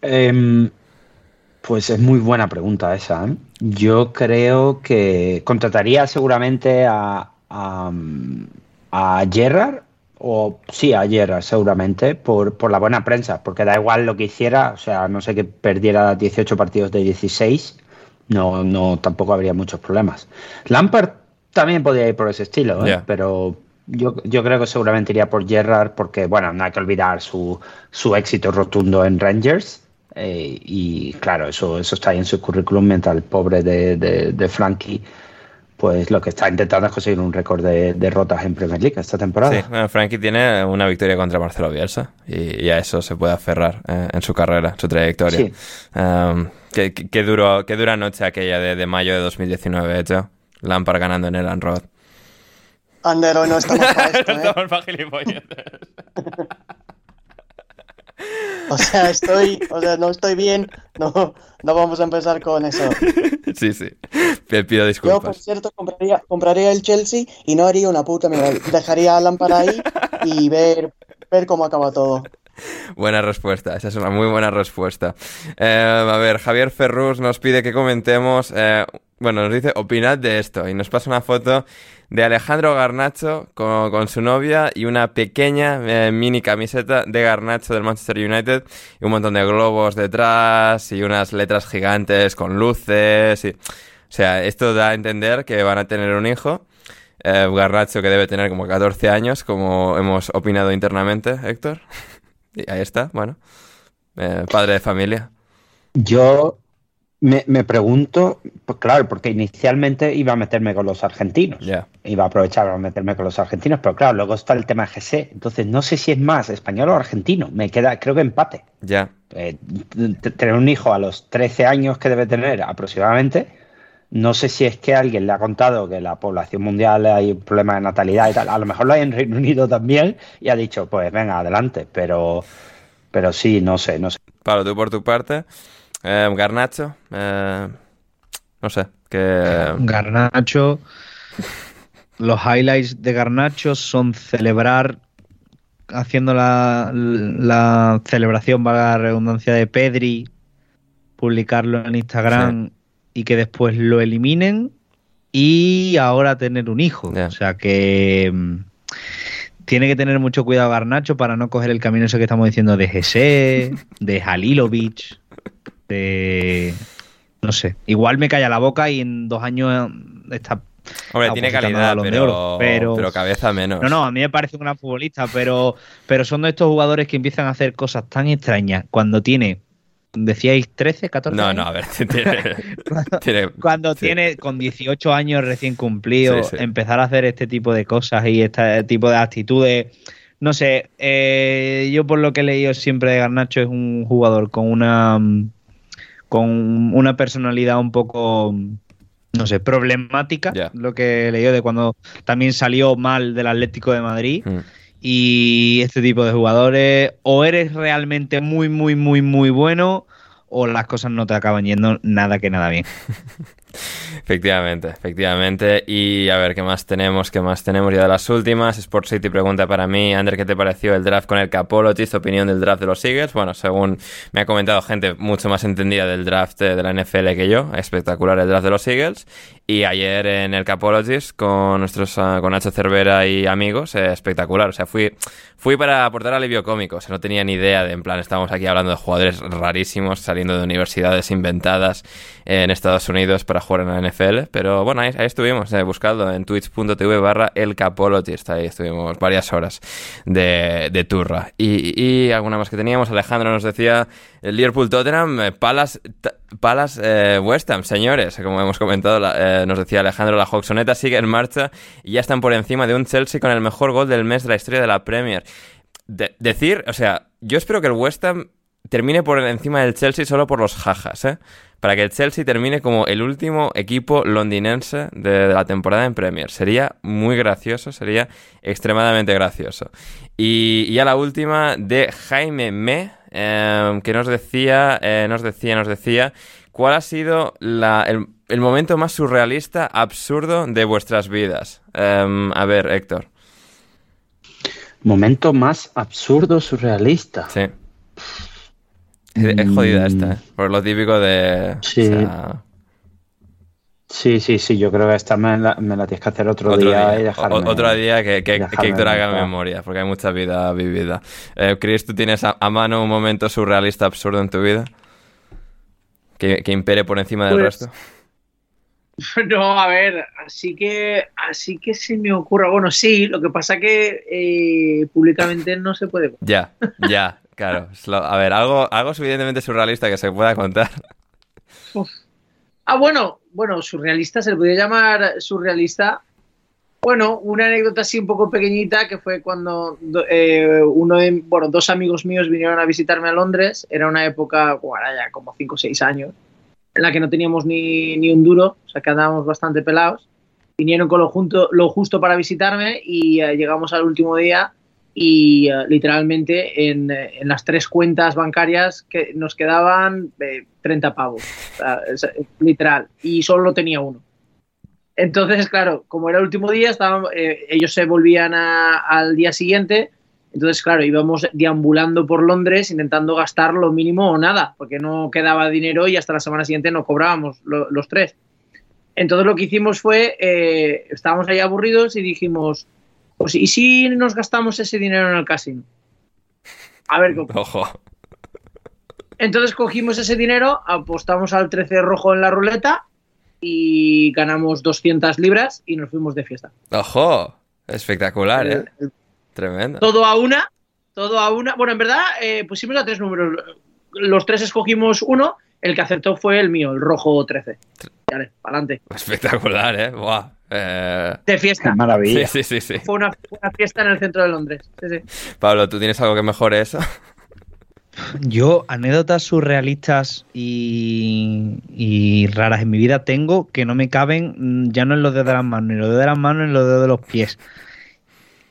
Em, pues es muy buena pregunta esa. ¿eh? Yo creo que contrataría seguramente a, a, a Gerrard, o sí, a Gerrard seguramente, por, por la buena prensa, porque da igual lo que hiciera, o sea, no sé que perdiera 18 partidos de 16, no, no tampoco habría muchos problemas. Lampard también podría ir por ese estilo, ¿eh? Pero yo, yo creo que seguramente iría por Gerrard porque, bueno, no hay que olvidar su, su éxito rotundo en Rangers. Eh, y claro, eso, eso está ahí en su currículum, mientras el pobre de, de, de Frankie, pues lo que está intentando es conseguir un récord de derrotas en Premier League esta temporada. Sí, bueno, Frankie tiene una victoria contra Marcelo Bielsa y, y a eso se puede aferrar eh, en su carrera, en su trayectoria. Sí. Um, qué, qué- duro, qué dura noche aquella de, de mayo de 2019, hecho. Lampard ganando en el Road. Ander, hoy no estamos para esto, ¿eh? Estamos pa' gilipolleces. O sea, estoy, o sea, no estoy bien. No, no vamos a empezar con eso. Sí, sí. Pido Yo, por disculpas. cierto, compraría, compraría el Chelsea y no haría una puta mierda. Dejaría a Lampard ahí y ver, ver cómo acaba todo. Buena respuesta, esa es una muy buena respuesta. Eh, a ver, Javier Ferrus nos pide que comentemos, eh, bueno, nos dice, opinad de esto, y nos pasa una foto de Alejandro Garnacho con, su novia y una pequeña eh, mini camiseta de Garnacho del Manchester United y un montón de globos detrás y unas letras gigantes con luces. Y, o sea, esto da a entender que van a tener un hijo. Eh, Garnacho que debe tener como 14 años, como hemos opinado internamente, Héctor. Y ahí está, bueno. Eh, padre de familia. Yo me, me pregunto, pues claro, porque inicialmente iba a meterme con los argentinos. Iba a aprovechar para meterme con los argentinos, pero claro, luego está el tema GC. Entonces no sé si es más español o argentino. Me queda, creo que empate. Ya. Eh, tener un hijo a los 13 años que debe tener aproximadamente. No sé si es que alguien le ha contado que la población mundial hay un problema de natalidad y tal. A lo mejor lo hay en Reino Unido también y ha dicho, pues venga, adelante. Pero, pero sí, no sé, no sé. Pablo, tú por tu parte. Eh, Garnacho. eh, no sé. Que... Garnacho. Los highlights de Garnacho son celebrar haciendo la, la celebración, valga la redundancia, de Pedri, publicarlo en Instagram y que después lo eliminen y ahora tener un hijo. O sea que mm, tiene que tener mucho cuidado Garnacho para no coger el camino ese que estamos diciendo de Gese, de Halilovic, de... No sé, igual me calla la boca y en dos años está Hombre, tiene calidad, de pero, Oro, pero- pero cabeza menos. No, no, a mí me parece un gran futbolista, pero, pero son de estos jugadores que empiezan a hacer cosas tan extrañas cuando tiene, decíais, 13, 14 No, años? no, a ver, tiene, tiene- Cuando sí. tiene con 18 años recién Sí, sí. empezar a hacer este tipo de cosas y este tipo de actitudes. No sé, eh, yo por lo que he leído siempre de Garnacho es un jugador con una mm, con una personalidad un poco no sé, problemática, lo que leído de cuando también salió mal del Atlético de Madrid. Mm. Y este tipo de jugadores, o eres realmente muy, muy, muy, muy bueno, o las cosas no te acaban yendo nada que nada bien. Efectivamente, efectivamente. Y a ver, ¿qué más tenemos? ¿Qué más tenemos ya de las últimas? Sport City pregunta para mí, Ander, ¿qué te pareció el draft con el Capologist? Opinión del draft de los Eagles. Bueno, según me ha comentado gente mucho más entendida del draft de la NFL que yo, espectacular el draft de los Eagles. Y ayer en el Capologist con nuestros ah, con Nacho Cervera y amigos, eh, espectacular. O sea, fui, fui para aportar alivio cómico. O sea, no tenía ni idea de, en plan, estábamos aquí hablando de jugadores rarísimos saliendo de universidades inventadas en Estados Unidos para jugar en la NFL. Pero bueno, ahí, estuvimos, eh, buscando en twitch.tv barra el Capologist. Ahí estuvimos varias horas de, de turra. Y, y alguna más que teníamos. Alejandro nos decía el Liverpool Tottenham, eh, Palace, ta- Palace eh, West Ham, señores. Como hemos comentado, eh, nos decía Alejandro, la Hawksoneta sigue en marcha y ya están por encima de un Chelsea con el mejor gol del mes de la historia de la Premier. De- decir, o sea, yo espero que el West Ham termine por encima del Chelsea solo por los jajas, ¿eh? Para que el Chelsea termine como el último equipo londinense de, de la temporada en Premier. Sería muy gracioso, sería extremadamente gracioso. Y ya la última de Jaime Me, eh, que nos decía, eh, nos decía, nos decía, ¿cuál ha sido la- el, el momento más surrealista, absurdo de vuestras vidas? Eh, a ver, Héctor. Momento más absurdo, surrealista. Sí. Es, es jodida esta, ¿eh? Por lo típico de... Sí. o sea, Sí, sí, sí, yo creo que esta me la, me la tienes que hacer otro, otro día, día, y dejarme. O- otro día que, que, que Héctor haga memoria, porque hay mucha vida vivida. Eh, Chris, ¿tú tienes a, a mano un momento surrealista absurdo en tu vida? Que, que impere por encima del Pues- resto. No, a ver, así que, así que se me ocurra. Bueno, sí, lo que pasa que eh, públicamente no se puede. Ya, ya, claro. A ver, algo, algo suficientemente surrealista que se pueda contar. Ah, bueno, bueno, surrealista, se le podría llamar surrealista. Bueno, una anécdota así un poco pequeñita que fue cuando do- eh, uno bueno, dos amigos míos vinieron a visitarme a Londres. Era una época, bueno, como 5 o 6 años, en la que no teníamos ni, ni un duro, o sea que andábamos bastante pelados. Vinieron con lo, junto, lo justo para visitarme y eh, llegamos al último día y eh, literalmente en, eh, en las tres cuentas bancarias que nos quedaban eh, 30 pavos, es literal, y solo tenía uno. Entonces, claro, como era el último día, estaban, eh, ellos se volvían a- al día siguiente, entonces, claro, íbamos deambulando por Londres intentando gastar lo mínimo o nada, porque no quedaba dinero y hasta la semana siguiente no cobrábamos lo- los tres. Entonces lo que hicimos fue, eh, estábamos ahí aburridos y dijimos, pues ¿y si nos gastamos ese dinero en el casino? A ver, qué ocurre. Ojo. Entonces cogimos ese dinero, apostamos al 13 rojo en la ruleta y ganamos 200 libras y nos fuimos de fiesta. Ojo. Espectacular, ¿eh? Tremendo. Todo a una, todo a una. Bueno, en verdad eh, pusimos a tres números. Los tres escogimos uno, el que acertó fue el mío, el rojo 13. Vale, para adelante. Espectacular, ¿eh? Buah. Eh, De Qué fiesta. Sí, maravilla. sí, sí, sí. Fue una, una fiesta en el centro de Londres. Sí, sí. Pablo, ¿tú tienes algo que mejore eso? Yo, anécdotas surrealistas y, y raras en mi vida tengo que no me caben mm, ya no en los dedos de las manos, ni en los dedos de las manos, ni en los dedos de los pies.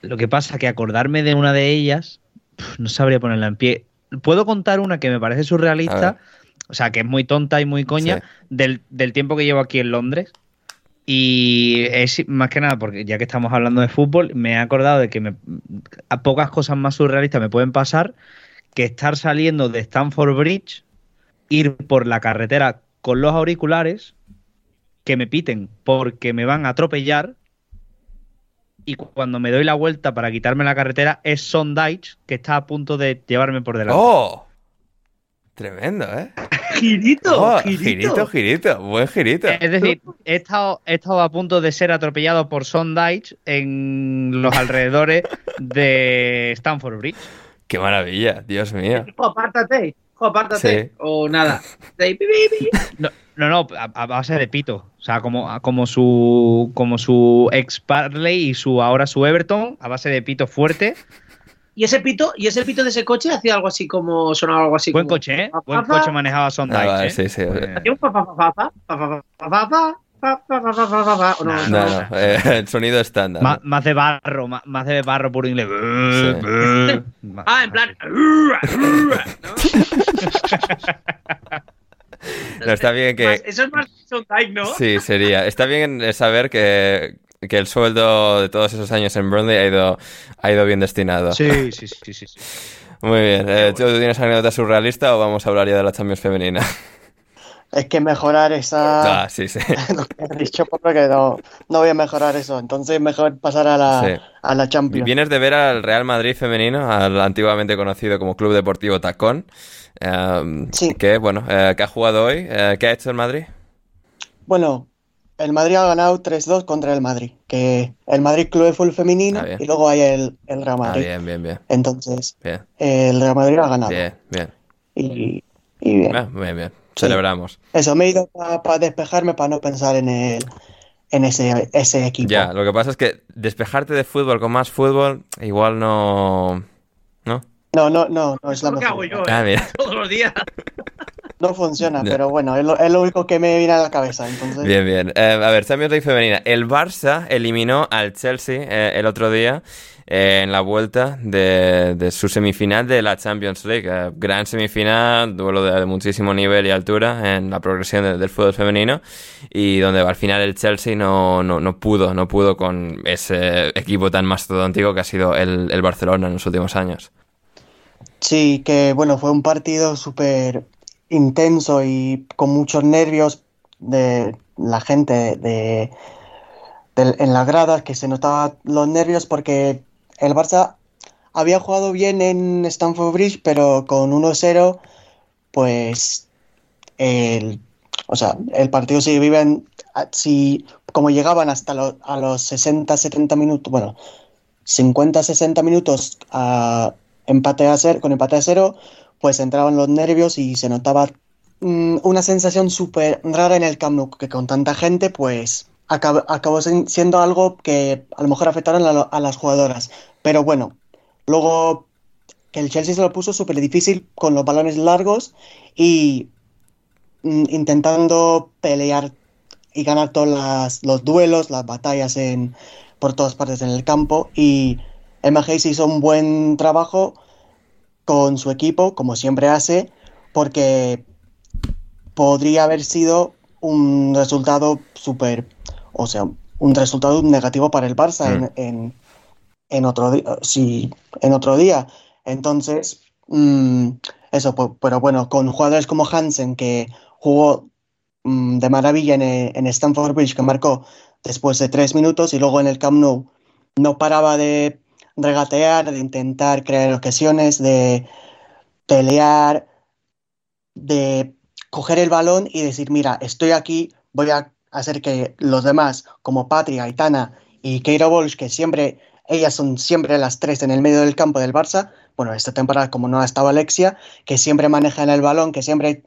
Lo que pasa es que acordarme de una de ellas, no sabría ponerla en pie. Puedo contar una que me parece A surrealista, o sea, que es muy tonta y muy coña Sí. del, del tiempo que llevo aquí en Londres. Y es más que nada, porque ya que estamos hablando de fútbol, me he acordado de que me- a pocas cosas más surrealistas me pueden pasar que estar saliendo de Stamford Bridge, ir por la carretera con los auriculares, que me piten porque me van a atropellar. Y cu- cuando me doy la vuelta para quitarme la carretera es Sondage que está a punto de llevarme por delante. ¡Oh! Tremendo, ¿eh? Girito, Oh, girito. girito, girito. Buen girito. Es decir, he estado, he estado a punto de ser atropellado por Sondage en los alrededores de Stanford Bridge. Qué maravilla, Dios mío. Hijo, apártate, apártate. Sí. O nada. No, no, no, a, a base de pito. O sea, como, como su como su ex Parley y su ahora su Everton, a base de pito fuerte. Y ese pito, y ese pito de ese coche hacía algo así como, sonaba algo así. Buen coche, ¿eh? Buen coche manejaba Sondage. ¿eh? Sí, sí. Hacía un no, no, no, eh, el sonido estándar. Má, más de barro, más, más de barro por inglés. Sí. ah, en plan. no, está bien que. Eso es más Sondage, ¿no? Sí, sería. Está bien saber que que el sueldo de todos esos años en Burnley ha ido, ha ido bien destinado. Sí, sí, sí, sí, sí. Muy bien. Eh, ¿Tú tienes anécdota surrealista o vamos a hablar ya de la Champions femenina? Es que mejorar esa. Ah, sí, sí. lo que he dicho, porque no, no voy a mejorar eso. Entonces, mejor pasar a la, Sí. a la Champions. Vienes de ver al Real Madrid femenino, al antiguamente conocido como Club Deportivo Tacón. eh, Sí. Que, bueno, eh, que ha jugado hoy. Eh, ¿Qué ha hecho el Madrid? Bueno, el Madrid ha ganado 3-2 contra el Madrid. Que el Madrid Club de Fútbol Femenino Ah, y luego hay el, el Real Ah, Madrid. bien, bien, bien. Entonces, Bien, el Real Madrid ha ganado. bien, bien. Y, y bien. Ah, bien, bien. Celebramos. Eso, me he ido para despejarme, para no pensar en el, en ese, ese equipo. Ya, lo que pasa es que despejarte de fútbol con más fútbol, igual no. ¿No? No, no, no, no es la que hago mejor. yo, Ah, ¿eh? mira. Todos los días. No funciona, pero bueno, es lo, es lo único que me viene a la cabeza. Entonces, Bien, bien. Eh, a ver, Champions League femenina. El Barça eliminó al Chelsea eh, el otro día eh, en la vuelta de, de su semifinal de la Champions League. Gran semifinal, duelo de, de muchísimo nivel y altura en la progresión de- del fútbol femenino y donde al final el Chelsea no, no, no pudo, no pudo con ese equipo tan mastodóntico que ha sido el, el Barcelona en los últimos años. Sí, que bueno, fue un partido súper intenso y con muchos nervios de la gente de, en las gradas, que se notaba los nervios porque el Barça había jugado bien en Stamford Bridge, pero con 1-0, pues el, o sea, el partido si viven, si como llegaban hasta los, a los 60-70 minutos, bueno, 50-60 minutos a a con empate a cero, pues entraban los nervios y se notaba mm, una sensación súper rara en el Camp que con tanta gente, pues acab- acabó siendo algo que a lo mejor afectaron a, las jugadoras. Pero bueno, luego que el Chelsea se lo puso súper difícil con los balones largos y mm, intentando pelear y ganar todos los duelos, las batallas en, por todas partes en el campo. Y Hayes hizo un buen trabajo con su equipo, como siempre hace, porque podría haber sido un resultado súper, o sea, un resultado negativo para el Barça Mm. en, en, en otro día, sí, en otro día. Entonces, mm, eso, pero bueno, con jugadores como Hansen, que jugó mm, de maravilla en, eh, en Stamford Bridge, que marcó después de tres minutos, y luego en el Camp Nou no paraba de regatear, de intentar crear ocasiones, de pelear, de coger el balón y decir, mira, estoy aquí, voy a hacer que los demás, como Patria, Aitana y Keira Walsh, que siempre, ellas son siempre las tres en el medio del campo del Barça, bueno, esta temporada como no ha estado Alexia, que siempre manejan el balón, que siempre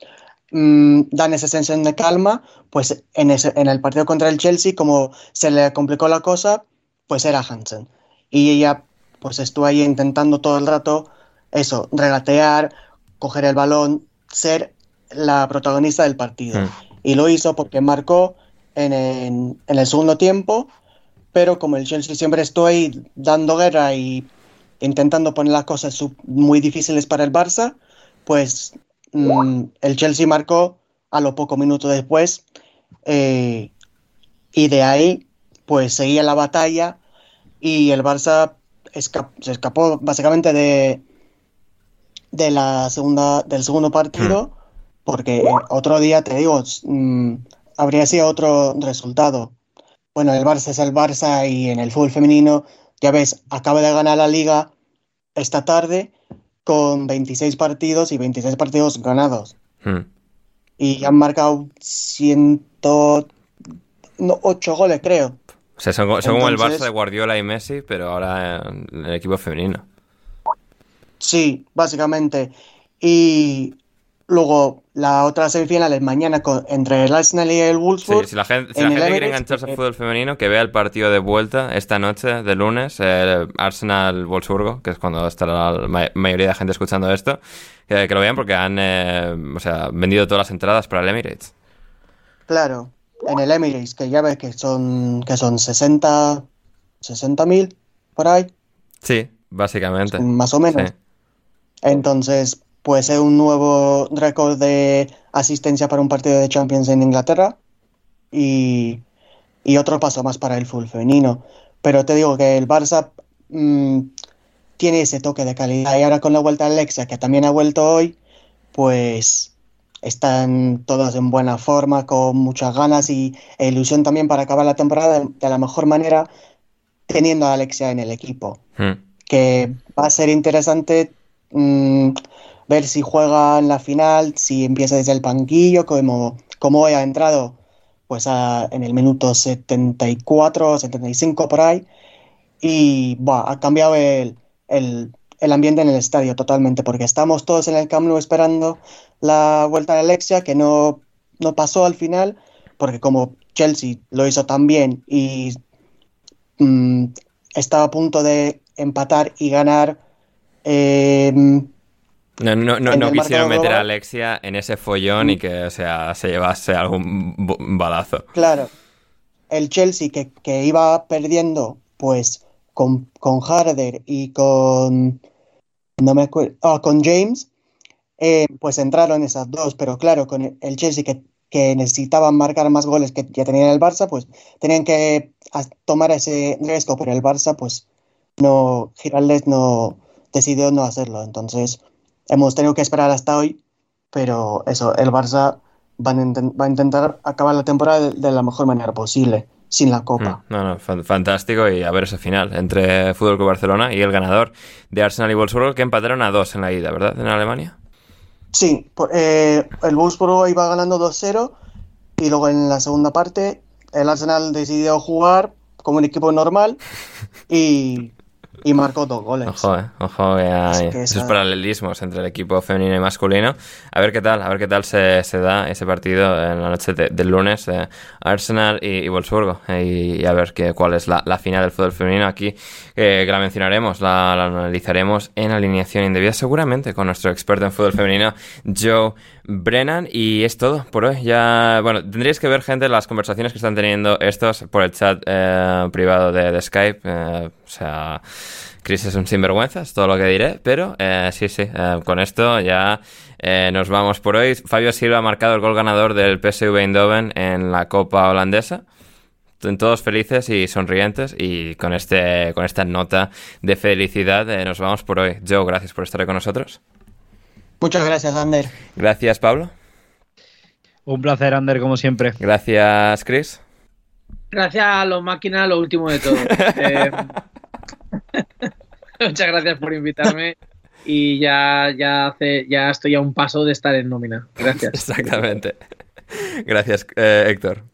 mm, dan esa sensación de calma, pues en, ese, en el partido contra el Chelsea, como se le complicó la cosa, pues era Hansen. Y ella pues estuvo ahí intentando todo el rato eso, regatear, coger el balón, ser la protagonista del partido. Mm. Y lo hizo porque marcó en, en- en el segundo tiempo, pero como el Chelsea siempre ahí dando guerra y intentando poner las cosas muy difíciles para el Barça, pues mm, el Chelsea marcó a lo poco minutos después eh, y de ahí pues seguía la batalla y el Barça esca- se escapó básicamente de, de la segunda, del segundo partido porque otro día, te digo, mm, habría sido otro resultado. Bueno, el Barça es el Barça y en el fútbol femenino, ya ves, acaba de ganar la liga esta tarde con 26 partidos y 26 partidos ganados. Hmm. Y han marcado 108 goles, creo. O sea, son, son como el Barça de Guardiola y Messi, pero ahora en el equipo femenino. Sí, básicamente. Y luego la otra semifinal es mañana con- entre el Arsenal y el Sí, Wolfsburg. si la gente, si la gente quiere engancharse al eh, fútbol femenino, que vea el partido de vuelta esta noche de lunes, el Arsenal-Wolfsburgo, que es cuando estará la ma- mayoría de gente escuchando esto, que, que lo vean porque han eh, o sea, vendido todas las entradas para el Emirates. Claro, en el Emirates, que ya ves que son, que son 60 mil por ahí, Sí, básicamente. más o menos. Sí. Entonces, puede ser un nuevo récord de asistencia para un partido de Champions en Inglaterra y, y otro paso más para el fútbol femenino. Pero te digo que el Barça mm, tiene ese toque de calidad y ahora con la vuelta de Alexia, que también ha vuelto hoy, pues están todos en buena forma, con muchas ganas y e ilusión también para acabar la temporada de, de la mejor manera, teniendo a Alexia en el equipo Hmm. que va a ser interesante mm, ver si juega en la final, si empieza desde el banquillo, como, como hoy ha entrado pues a- en el minuto 74, 75 por ahí, y ha cambiado el, el- el ambiente en el estadio totalmente, porque estamos todos en el Camp Nou esperando la vuelta de Alexia, que no, no pasó al final, porque como Chelsea lo hizo tan bien y mm, estaba a punto de empatar y ganar. eh, No, no, no, quisieron meter a Alexia en ese follón y que, o sea, se llevase algún balazo. claro, el Chelsea que, que iba perdiendo, pues con, con Harder y con. No me acuerdo. ah, con James, eh, pues entraron esas dos, pero claro, con el Chelsea que, que necesitaban marcar más goles que ya tenían el Barça, pues tenían que tomar ese riesgo, pero el Barça, pues no. Giraldes no decidió no hacerlo. Entonces, hemos tenido que esperar hasta hoy, pero eso, el Barça va a intentar acabar la temporada de la mejor manera posible, sin la Copa. Mm, No, no, fan- fantástico y a ver ese final entre Fútbol Club Barcelona y el ganador de Arsenal y Wolfsburgo que empataron a dos en la ida, ¿verdad? En Alemania. Sí, eh, el Wolfsburgo iba ganando 2-0 y luego en la segunda parte el Arsenal decidió jugar como un equipo normal y, y marcó dos goles. Ojo, eh, ojo que hay que esos esa- paralelismos entre el equipo femenino y masculino. A ver qué tal, a ver qué tal se, se da ese partido en la noche de- del lunes, eh, Arsenal y, y Wolfsburgo. Eh, y, a ver qué, cuál es la, la final del fútbol femenino aquí, eh, que la mencionaremos, la, la analizaremos en alineación indebida, seguramente con nuestro experto en fútbol femenino, Joe Brennan. Y es todo por hoy. Ya, bueno, tendríais que ver, gente, las conversaciones que están teniendo estos por el chat eh, privado de, de Skype. O sea. Chris es un sinvergüenza, es todo lo que diré, pero eh, sí, sí, eh, con esto ya eh, nos vamos por hoy. Fabio Silva ha marcado el gol ganador del PSV Eindhoven en la Copa Holandesa. Todos felices y sonrientes y con, este, con esta nota de felicidad eh, nos vamos por hoy. Joe, gracias por estar ahí con nosotros. Muchas gracias, Ander. Gracias, Pablo. Un placer, Ander, como siempre. Gracias, Chris. Gracias a los máquinas, lo último de todo. Eh, muchas gracias por invitarme y ya, ya, hace, ya estoy a un paso de estar en nómina. Gracias. Exactamente. Gracias, eh, Héctor.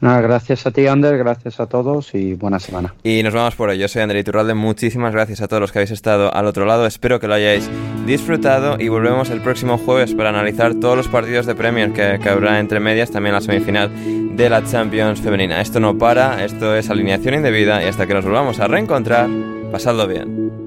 Nada, gracias a ti, Ander, gracias a todos y buena semana. Y nos vamos por hoy. Yo soy André Iturralde. Muchísimas gracias a todos los que habéis estado al otro lado. Espero que lo hayáis disfrutado y volvemos el próximo jueves para analizar todos los partidos de Premier que, que habrá entre medias, también la semifinal de la Champions femenina. Esto no para, esto es alineación indebida y hasta que nos volvamos a reencontrar, pasadlo bien.